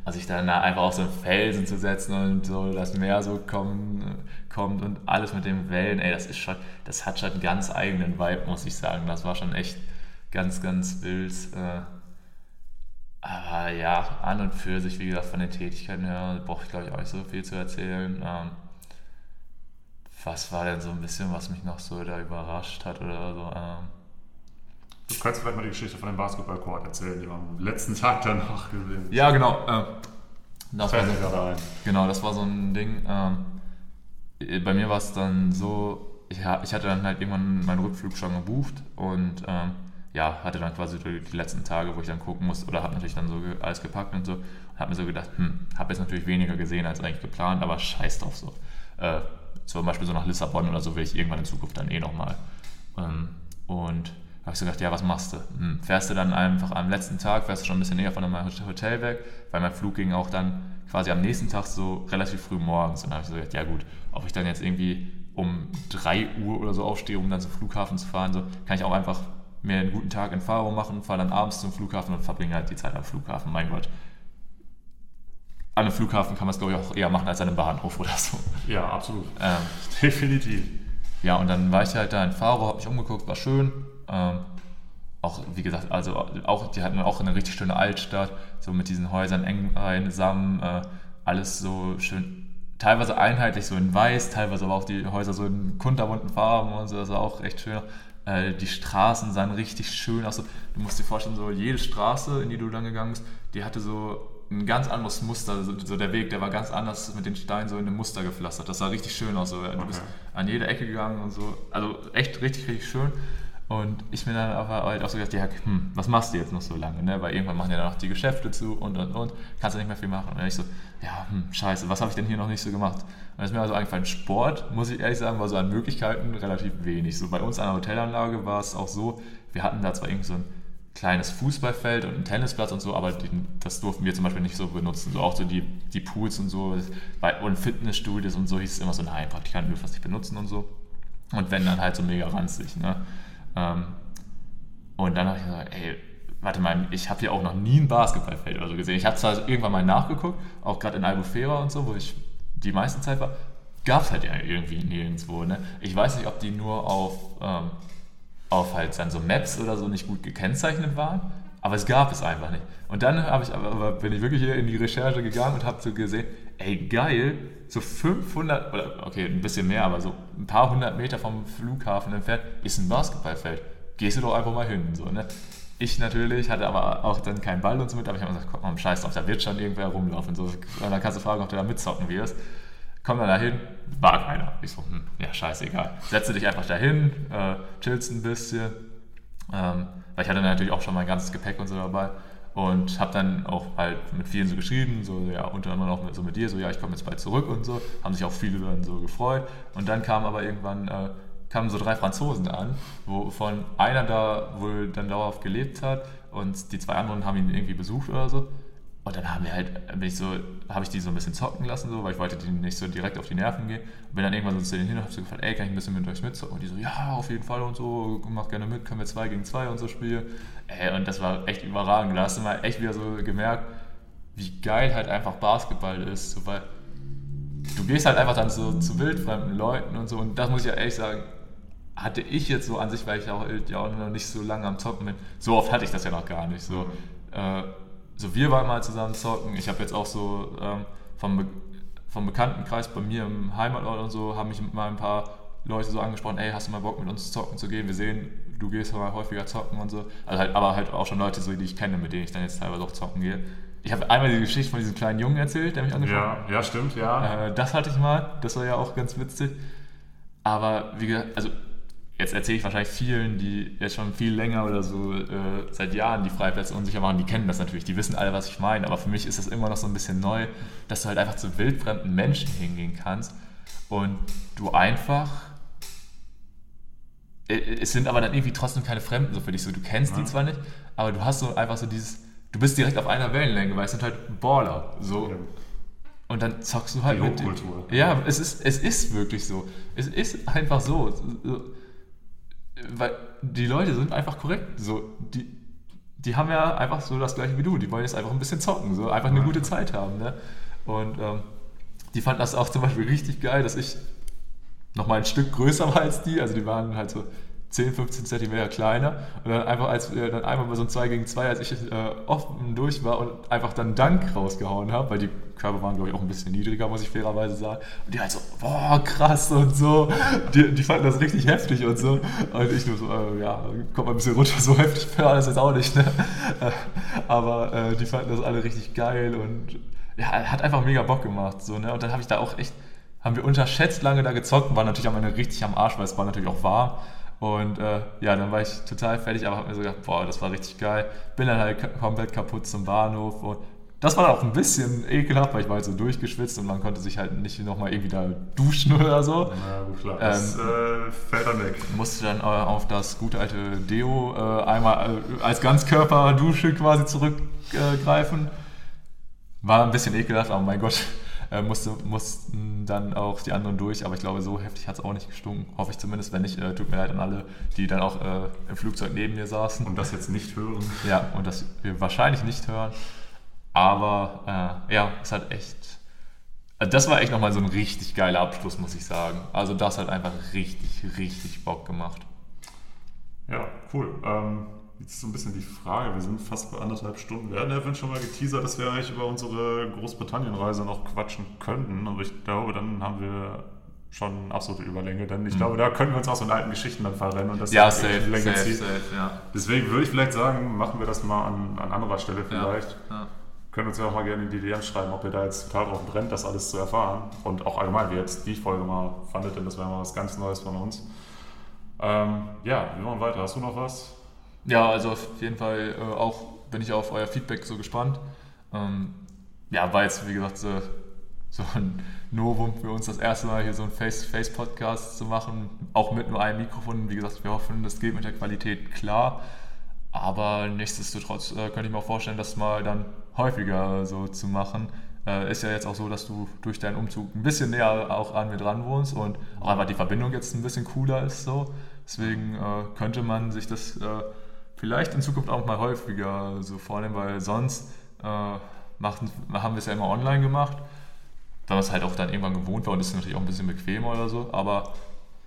also sich dann da einfach auf so einen Felsen zu setzen und so das Meer so kommen, kommt und alles mit den Wellen, ey, das ist schon, das hat schon einen ganz eigenen Vibe, muss ich sagen. Das war schon echt ganz, ganz wild. Äh, aber ja, an und für sich, wie gesagt, von den Tätigkeiten her, brauche ich glaube ich auch nicht so viel zu erzählen. Ähm, was war denn so ein bisschen, was mich noch so da überrascht hat oder so? Du kannst vielleicht mal die Geschichte von dem Basketballcourt erzählen, die wir am letzten Tag danach gesehen Ja, genau. Äh, das Fällt war mir so, gerade ein. genau, das war so ein Ding. Ähm, bei mir war es dann so, ich, ich hatte dann halt irgendwann meinen Rückflug schon gebucht und ähm, ja, hatte dann quasi die letzten Tage, wo ich dann gucken musste, oder habe natürlich dann so alles gepackt und so, und habe mir so gedacht, hm, habe jetzt natürlich weniger gesehen als eigentlich geplant, aber scheiß drauf so. Äh, zum Beispiel so nach Lissabon oder so will ich irgendwann in Zukunft dann eh nochmal. Ähm, und habe ich so gedacht, ja, was machst du? Hm, fährst du dann einfach am letzten Tag, fährst du schon ein bisschen näher von meinem Hotel weg, weil mein Flug ging auch dann quasi am nächsten Tag so relativ früh morgens. Und dann habe ich so gedacht, ja gut, ob ich dann jetzt irgendwie um 3 Uhr oder so aufstehe, um dann zum Flughafen zu fahren, so kann ich auch einfach mir einen guten Tag in Faro machen, fahre dann abends zum Flughafen und verbringe halt die Zeit am Flughafen. Mein Gott. An einem Flughafen kann man es, glaube ich, auch eher machen als an einem Bahnhof oder so. Ja, absolut. Ähm, Definitiv. ja, und dann war ich halt da in Faro, habe mich umgeguckt, war schön. Ähm, auch, wie gesagt, also auch, die hatten auch eine richtig schöne Altstadt, so mit diesen Häusern eng beisammen, äh, alles so schön, teilweise einheitlich, so in weiß, teilweise aber auch die Häuser so in kunterbunten Farben und so, das war auch echt schön. Äh, die Straßen sahen richtig schön aus. Du musst dir vorstellen, so jede Straße, in die du dann gegangen bist, die hatte so ein ganz anderes Muster, so, so der Weg, der war ganz anders mit den Steinen so in einem Muster gepflastert. Das sah richtig schön aus. So. Du bist Okay. an jede Ecke gegangen und so. Also echt richtig, richtig schön. Und ich bin dann aber halt auch so gedacht, ja, hm, was machst du jetzt noch so lange, ne? Weil irgendwann machen ja dann auch die Geschäfte zu und und und, kannst du nicht mehr viel machen. Und dann ich so, ja, hm, scheiße, was habe ich denn hier noch nicht so gemacht? Und dann ist mir also eingefallen, Sport, muss ich ehrlich sagen, war so an Möglichkeiten relativ wenig. So bei uns an der Hotelanlage war es auch so, wir hatten da zwar irgendwie so ein kleines Fußballfeld und einen Tennisplatz und so, aber den, das durften wir zum Beispiel nicht so benutzen. So auch so die, die Pools und so bei- und Fitnessstudios und so hieß es immer so, nein, Praktikanten dürfen das nicht benutzen und so. Und wenn dann halt so mega ranzig, ne? Ähm, und dann habe ich gesagt, ey, warte mal, ich habe hier auch noch nie ein Basketballfeld oder so gesehen. Ich habe zwar irgendwann mal nachgeguckt, auch gerade in Albufera und so, wo ich die meiste Zeit war, gab es halt ja irgendwie nirgendwo. Ne? Ich weiß nicht, ob die nur auf, ähm, auf halt dann so Maps oder so nicht gut gekennzeichnet waren, aber es gab es einfach nicht. Und dann habe ich aber, bin ich wirklich hier in die Recherche gegangen und habe so gesehen, ey geil, so 500 oder okay, ein bisschen mehr, aber so ein paar hundert Meter vom Flughafen entfernt ist ein Basketballfeld. Gehst du doch einfach mal hin, so ne? Ich natürlich hatte aber auch dann keinen Ball und so mit, aber ich habe gesagt, guck mal, scheiß drauf, da wird schon irgendwer rumlaufen. So. Und dann kannst du fragen, ob du da mitzocken wirst. Komm dann dahin, war keiner. Ich so, hm, ja, scheißegal. Setze dich einfach dahin, äh, chillst ein bisschen. Ähm, weil ich hatte natürlich auch schon mein ganzes Gepäck und so dabei. Und habe dann auch halt mit vielen so geschrieben, so ja, unter anderem auch mit, so mit dir, so ja, ich komme jetzt bald zurück und so. Haben sich auch viele dann so gefreut. Und dann kam aber irgendwann, äh, kamen so drei Franzosen an, wovon einer da wohl dann dauerhaft gelebt hat und die zwei anderen haben ihn irgendwie besucht oder so. Und dann haben wir halt, bin ich so, habe ich die so ein bisschen zocken lassen, so, weil ich wollte denen nicht so direkt auf die Nerven gehen. Und bin dann irgendwann so zu denen hin und habe so gefragt, ey, kann ich ein bisschen mit euch mitzocken? Und die so, ja, auf jeden Fall und so, mach gerne mit, können wir zwei gegen zwei und so spielen. Ey, und das war echt überragend. Da hast du mal echt wieder so gemerkt, wie geil halt einfach Basketball ist, so, weil du gehst halt einfach dann so zu wildfremden Leuten und so. Und das muss ich ja ehrlich sagen, hatte ich jetzt so an sich, weil ich auch, ja auch noch nicht so lange am Zocken bin. So oft hatte ich das ja noch gar nicht. So, äh, so wir waren mal zusammen zocken. Ich habe jetzt auch so ähm, vom, Be vom Bekanntenkreis bei mir im Heimatort und so, haben mich mal ein paar Leute so angesprochen, ey, hast du mal Bock mit uns zocken zu gehen? Wir sehen, du gehst mal häufiger zocken und so. Also halt, aber halt auch schon Leute, so, die ich kenne, mit denen ich dann jetzt teilweise auch zocken gehe. Ich habe einmal die Geschichte von diesem kleinen Jungen erzählt, der mich angesprochen hat. Ja, ja, stimmt, ja. Äh, das hatte ich mal, das war ja auch ganz witzig. Aber wie gesagt, also jetzt erzähle ich wahrscheinlich vielen, die jetzt schon viel länger oder so äh, seit Jahren die Freiplätze unsicher machen, die kennen das natürlich, die wissen alle, was ich meine. Aber für mich ist das immer noch so ein bisschen neu, dass du halt einfach zu wildfremden Menschen hingehen kannst und du einfach äh, es sind aber dann irgendwie trotzdem keine Fremden so für dich. So, du kennst ja. die zwar nicht, aber du hast so einfach so dieses, du bist direkt auf einer Wellenlänge, weil es sind halt Baller. So. Ja. Und dann zockst du halt die mit. Hochkultur. Ja, es ist, es ist wirklich so. Es ist einfach so. Weil die Leute sind einfach korrekt. So, die, die haben ja einfach so das gleiche wie du. Die wollen jetzt einfach ein bisschen zocken, so einfach eine gute Zeit haben. Ne? Und ähm, die fanden das auch zum Beispiel richtig geil, dass ich noch mal ein Stück größer war als die. Also die waren halt so 10, 15 Zentimeter kleiner. Und dann einfach, als wir dann einmal bei so ein 2 gegen 2, als ich äh, offen durch war und einfach dann Dank rausgehauen habe, weil die Körper waren, glaube ich, auch ein bisschen niedriger, muss ich fairerweise sagen. Und die halt so, boah, krass und so. Die, die fanden das richtig heftig und so. Und ich nur so, äh, ja, kommt mal ein bisschen runter, so heftig war das jetzt auch nicht, ne? Aber äh, die fanden das alle richtig geil und ja, hat einfach mega Bock gemacht, so, ne? Und dann habe ich da auch echt, haben wir unterschätzt lange da gezockt und waren natürlich am Ende richtig am Arsch, weil es war natürlich auch wahr. Und äh, ja, dann war ich total fertig, aber habe mir so gedacht, boah, das war richtig geil. Bin dann halt komplett kaputt zum Bahnhof und das war dann auch ein bisschen ekelhaft, weil ich war halt so durchgeschwitzt und man konnte sich halt nicht nochmal irgendwie da duschen [laughs] oder so. Na gut, klar. Ähm, das äh, fällt dann weg. Musste dann äh, auf das gute alte Deo äh, einmal äh, als Ganzkörperdusche quasi zurückgreifen. War ein bisschen ekelhaft, aber mein Gott, äh, musste, mussten dann auch die anderen durch, aber ich glaube, so heftig hat es auch nicht gestunken. Hoffe ich zumindest. Wenn nicht, äh, tut mir leid an alle, die dann auch äh, im Flugzeug neben mir saßen. Und das jetzt nicht hören. Ja, und das wir wahrscheinlich nicht hören. Aber äh, ja, es hat echt. Also das war echt nochmal so ein richtig geiler Abschluss, muss ich sagen. Also das hat einfach richtig, richtig Bock gemacht. Ja, cool. Ähm Jetzt ist so ein bisschen die Frage, wir sind fast bei anderthalb Stunden. Wir hatten ja schon mal geteasert, dass wir eigentlich über unsere Großbritannien-Reise noch quatschen könnten. Aber ich glaube, dann haben wir schon absolute Überlänge, denn ich mhm. glaube, da können wir uns auch so in alten Geschichten dann verrennen und das ja, safe, Länge safe, safe, ja. Deswegen würde ich vielleicht sagen, machen wir das mal an, an anderer Stelle vielleicht. Ja, ja. Können uns ja auch mal gerne in die DMs schreiben, ob ihr da jetzt total drauf brennt, das alles zu erfahren. Und auch allgemein, wie jetzt die Folge mal fandet, denn das wäre mal was ganz Neues von uns. Ähm, ja, wir machen weiter. Hast du noch was? Ja, also auf jeden Fall äh, auch bin ich auf euer Feedback so gespannt. Ähm, ja, war jetzt, wie gesagt, so, so ein Novum für uns, das erste Mal hier so einen Face-to-Face-Podcast zu machen, auch mit nur einem Mikrofon. Wie gesagt, wir hoffen, das geht mit der Qualität klar. Aber nichtsdestotrotz äh, könnte ich mir auch vorstellen, das mal dann häufiger so zu machen. Äh, ist ja jetzt auch so, dass du durch deinen Umzug ein bisschen näher auch an mir dran wohnst und auch einfach die Verbindung jetzt ein bisschen cooler ist so. Deswegen äh, könnte man sich das äh, vielleicht in Zukunft auch mal häufiger so vornehmen, weil sonst äh, machen, haben wir es ja immer online gemacht, weil es halt auch dann irgendwann gewohnt war und ist natürlich auch ein bisschen bequemer oder so, aber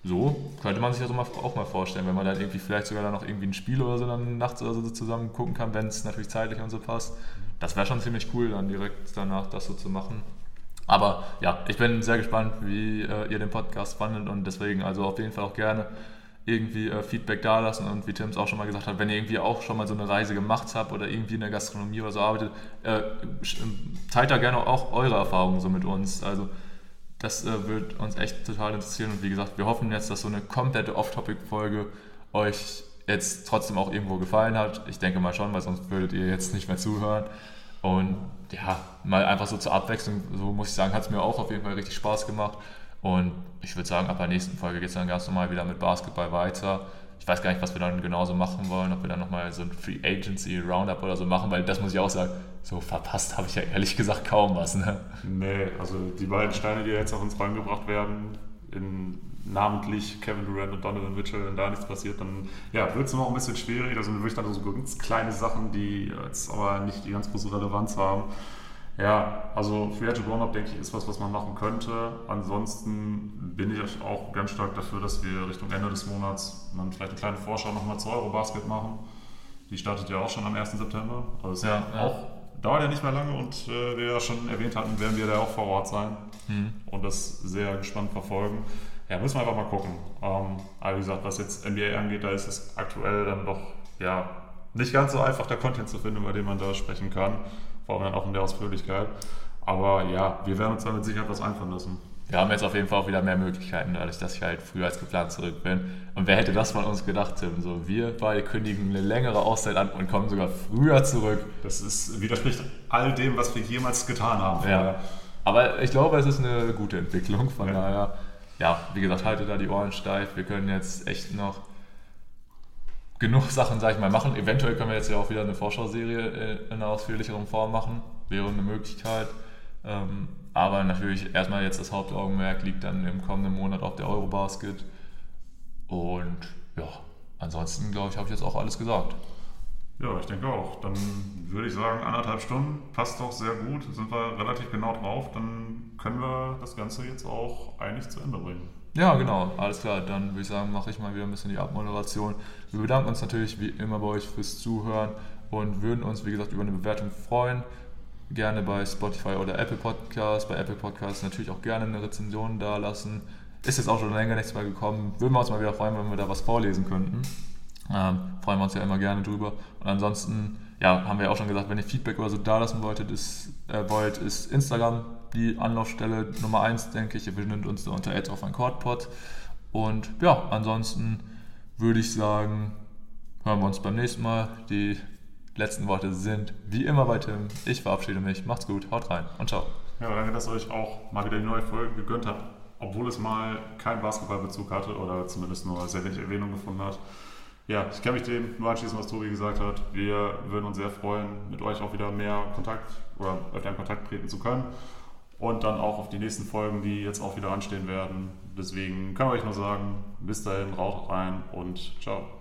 so könnte man sich das auch mal vorstellen, wenn man dann irgendwie vielleicht sogar dann noch irgendwie ein Spiel oder so dann nachts oder so zusammen gucken kann, wenn es natürlich zeitlich und so passt. Das wäre schon ziemlich cool, dann direkt danach das so zu machen. Aber ja, ich bin sehr gespannt, wie äh, ihr den Podcast fandet und deswegen also auf jeden Fall auch gerne irgendwie äh, Feedback dalassen und wie Tim es auch schon mal gesagt hat, wenn ihr irgendwie auch schon mal so eine Reise gemacht habt oder irgendwie in der Gastronomie oder so arbeitet, äh, teilt da gerne auch eure Erfahrungen so mit uns. Also das äh, wird uns echt total interessieren und wie gesagt, wir hoffen jetzt, dass so eine komplette Off-Topic-Folge euch jetzt trotzdem auch irgendwo gefallen hat. Ich denke mal schon, weil sonst würdet ihr jetzt nicht mehr zuhören. Und ja, mal einfach so zur Abwechslung, so muss ich sagen, hat es mir auch auf jeden Fall richtig Spaß gemacht. Und ich würde sagen, ab der nächsten Folge geht es dann ganz normal wieder mit Basketball weiter. Ich weiß gar nicht, was wir dann genauso machen wollen, ob wir dann nochmal so ein Free Agency Roundup oder so machen, weil das muss ich auch sagen, so verpasst habe ich ja ehrlich gesagt kaum was. Ne? Nee, also die beiden Steine, die jetzt auf uns reingebracht werden, in namentlich Kevin Durant und Donovan Mitchell, wenn da nichts passiert, dann ja, wird es noch ein bisschen schwierig. Das sind wirklich dann so ganz kleine Sachen, die jetzt aber nicht die ganz große Relevanz haben. Ja, also Free Agent Roundup, denke ich, ist was, was man machen könnte. Ansonsten bin ich auch ganz stark dafür, dass wir Richtung Ende des Monats dann vielleicht eine kleine Vorschau nochmal zu Eurobasket machen. Die startet ja auch schon am 1. September. Also ja, ja. auch dauert ja nicht mehr lange und äh, wir ja schon erwähnt hatten, werden wir da auch vor Ort sein mhm. und das sehr gespannt verfolgen. Ja, müssen wir einfach mal gucken. Ähm, aber wie gesagt, was jetzt NBA angeht, da ist es aktuell dann doch ja, nicht ganz so einfach, da Content zu finden, über den man da sprechen kann vor allem dann auch in der Ausführlichkeit. Aber ja, wir werden uns da mit Sicherheit was einfallen lassen. Wir haben jetzt auf jeden Fall auch wieder mehr Möglichkeiten, dadurch, dass ich halt früher als geplant zurück bin. Und wer hätte das von uns gedacht, Tim? So, wir beide kündigen eine längere Auszeit an und kommen sogar früher zurück. Das ist, widerspricht all dem, was wir jemals getan haben. Ja. Aber ich glaube, es ist eine gute Entwicklung. Von ja. daher, ja, wie gesagt, haltet da die Ohren steif. Wir können jetzt echt noch genug Sachen, sag ich mal, machen. Eventuell können wir jetzt ja auch wieder eine Vorschauserie äh, in einer ausführlicheren Form machen. Wäre eine Möglichkeit. Ähm, aber natürlich erstmal jetzt das Hauptaugenmerk liegt dann im kommenden Monat auf der Eurobasket. Und ja, ansonsten glaube ich, habe ich jetzt auch alles gesagt. Ja, ich denke auch. Dann würde ich sagen, anderthalb Stunden passt doch sehr gut. Sind wir relativ genau drauf. Dann können wir das Ganze jetzt auch eigentlich zu Ende bringen. Ja, genau, alles klar. Dann würde ich sagen, mache ich mal wieder ein bisschen die Abmoderation. Wir bedanken uns natürlich wie immer bei euch fürs Zuhören und würden uns, wie gesagt, über eine Bewertung freuen. Gerne bei Spotify oder Apple Podcasts. Bei Apple Podcasts natürlich auch gerne eine Rezension da lassen. Ist jetzt auch schon länger nichts mehr gekommen. Würden wir uns mal wieder freuen, wenn wir da was vorlesen könnten. Ähm, freuen wir uns ja immer gerne drüber. Und ansonsten, ja, haben wir ja auch schon gesagt, wenn ihr Feedback oder so da lassen wolltet, äh, wollt, ist Instagram die Anlaufstelle Nummer 1, denke ich. Ihr findet uns da unter Ads auf ein Quadpod. Und ja, ansonsten würde ich sagen, hören wir uns beim nächsten Mal. Die letzten Worte sind wie immer bei Tim. Ich verabschiede mich. Macht's gut, haut rein und ciao. Ja, danke, dass ihr euch auch mal wieder die neue Folge gegönnt habt, obwohl es mal keinen Basketballbezug hatte oder zumindest nur sehr wenig Erwähnung gefunden hat. Ja, ich kann mich dem nur anschließen, was Tobi gesagt hat. Wir würden uns sehr freuen, mit euch auch wieder mehr Kontakt oder öfter in Kontakt treten zu können. Und dann auch auf die nächsten Folgen, die jetzt auch wieder anstehen werden. Deswegen können wir euch nur sagen, bis dahin, raucht rein und ciao.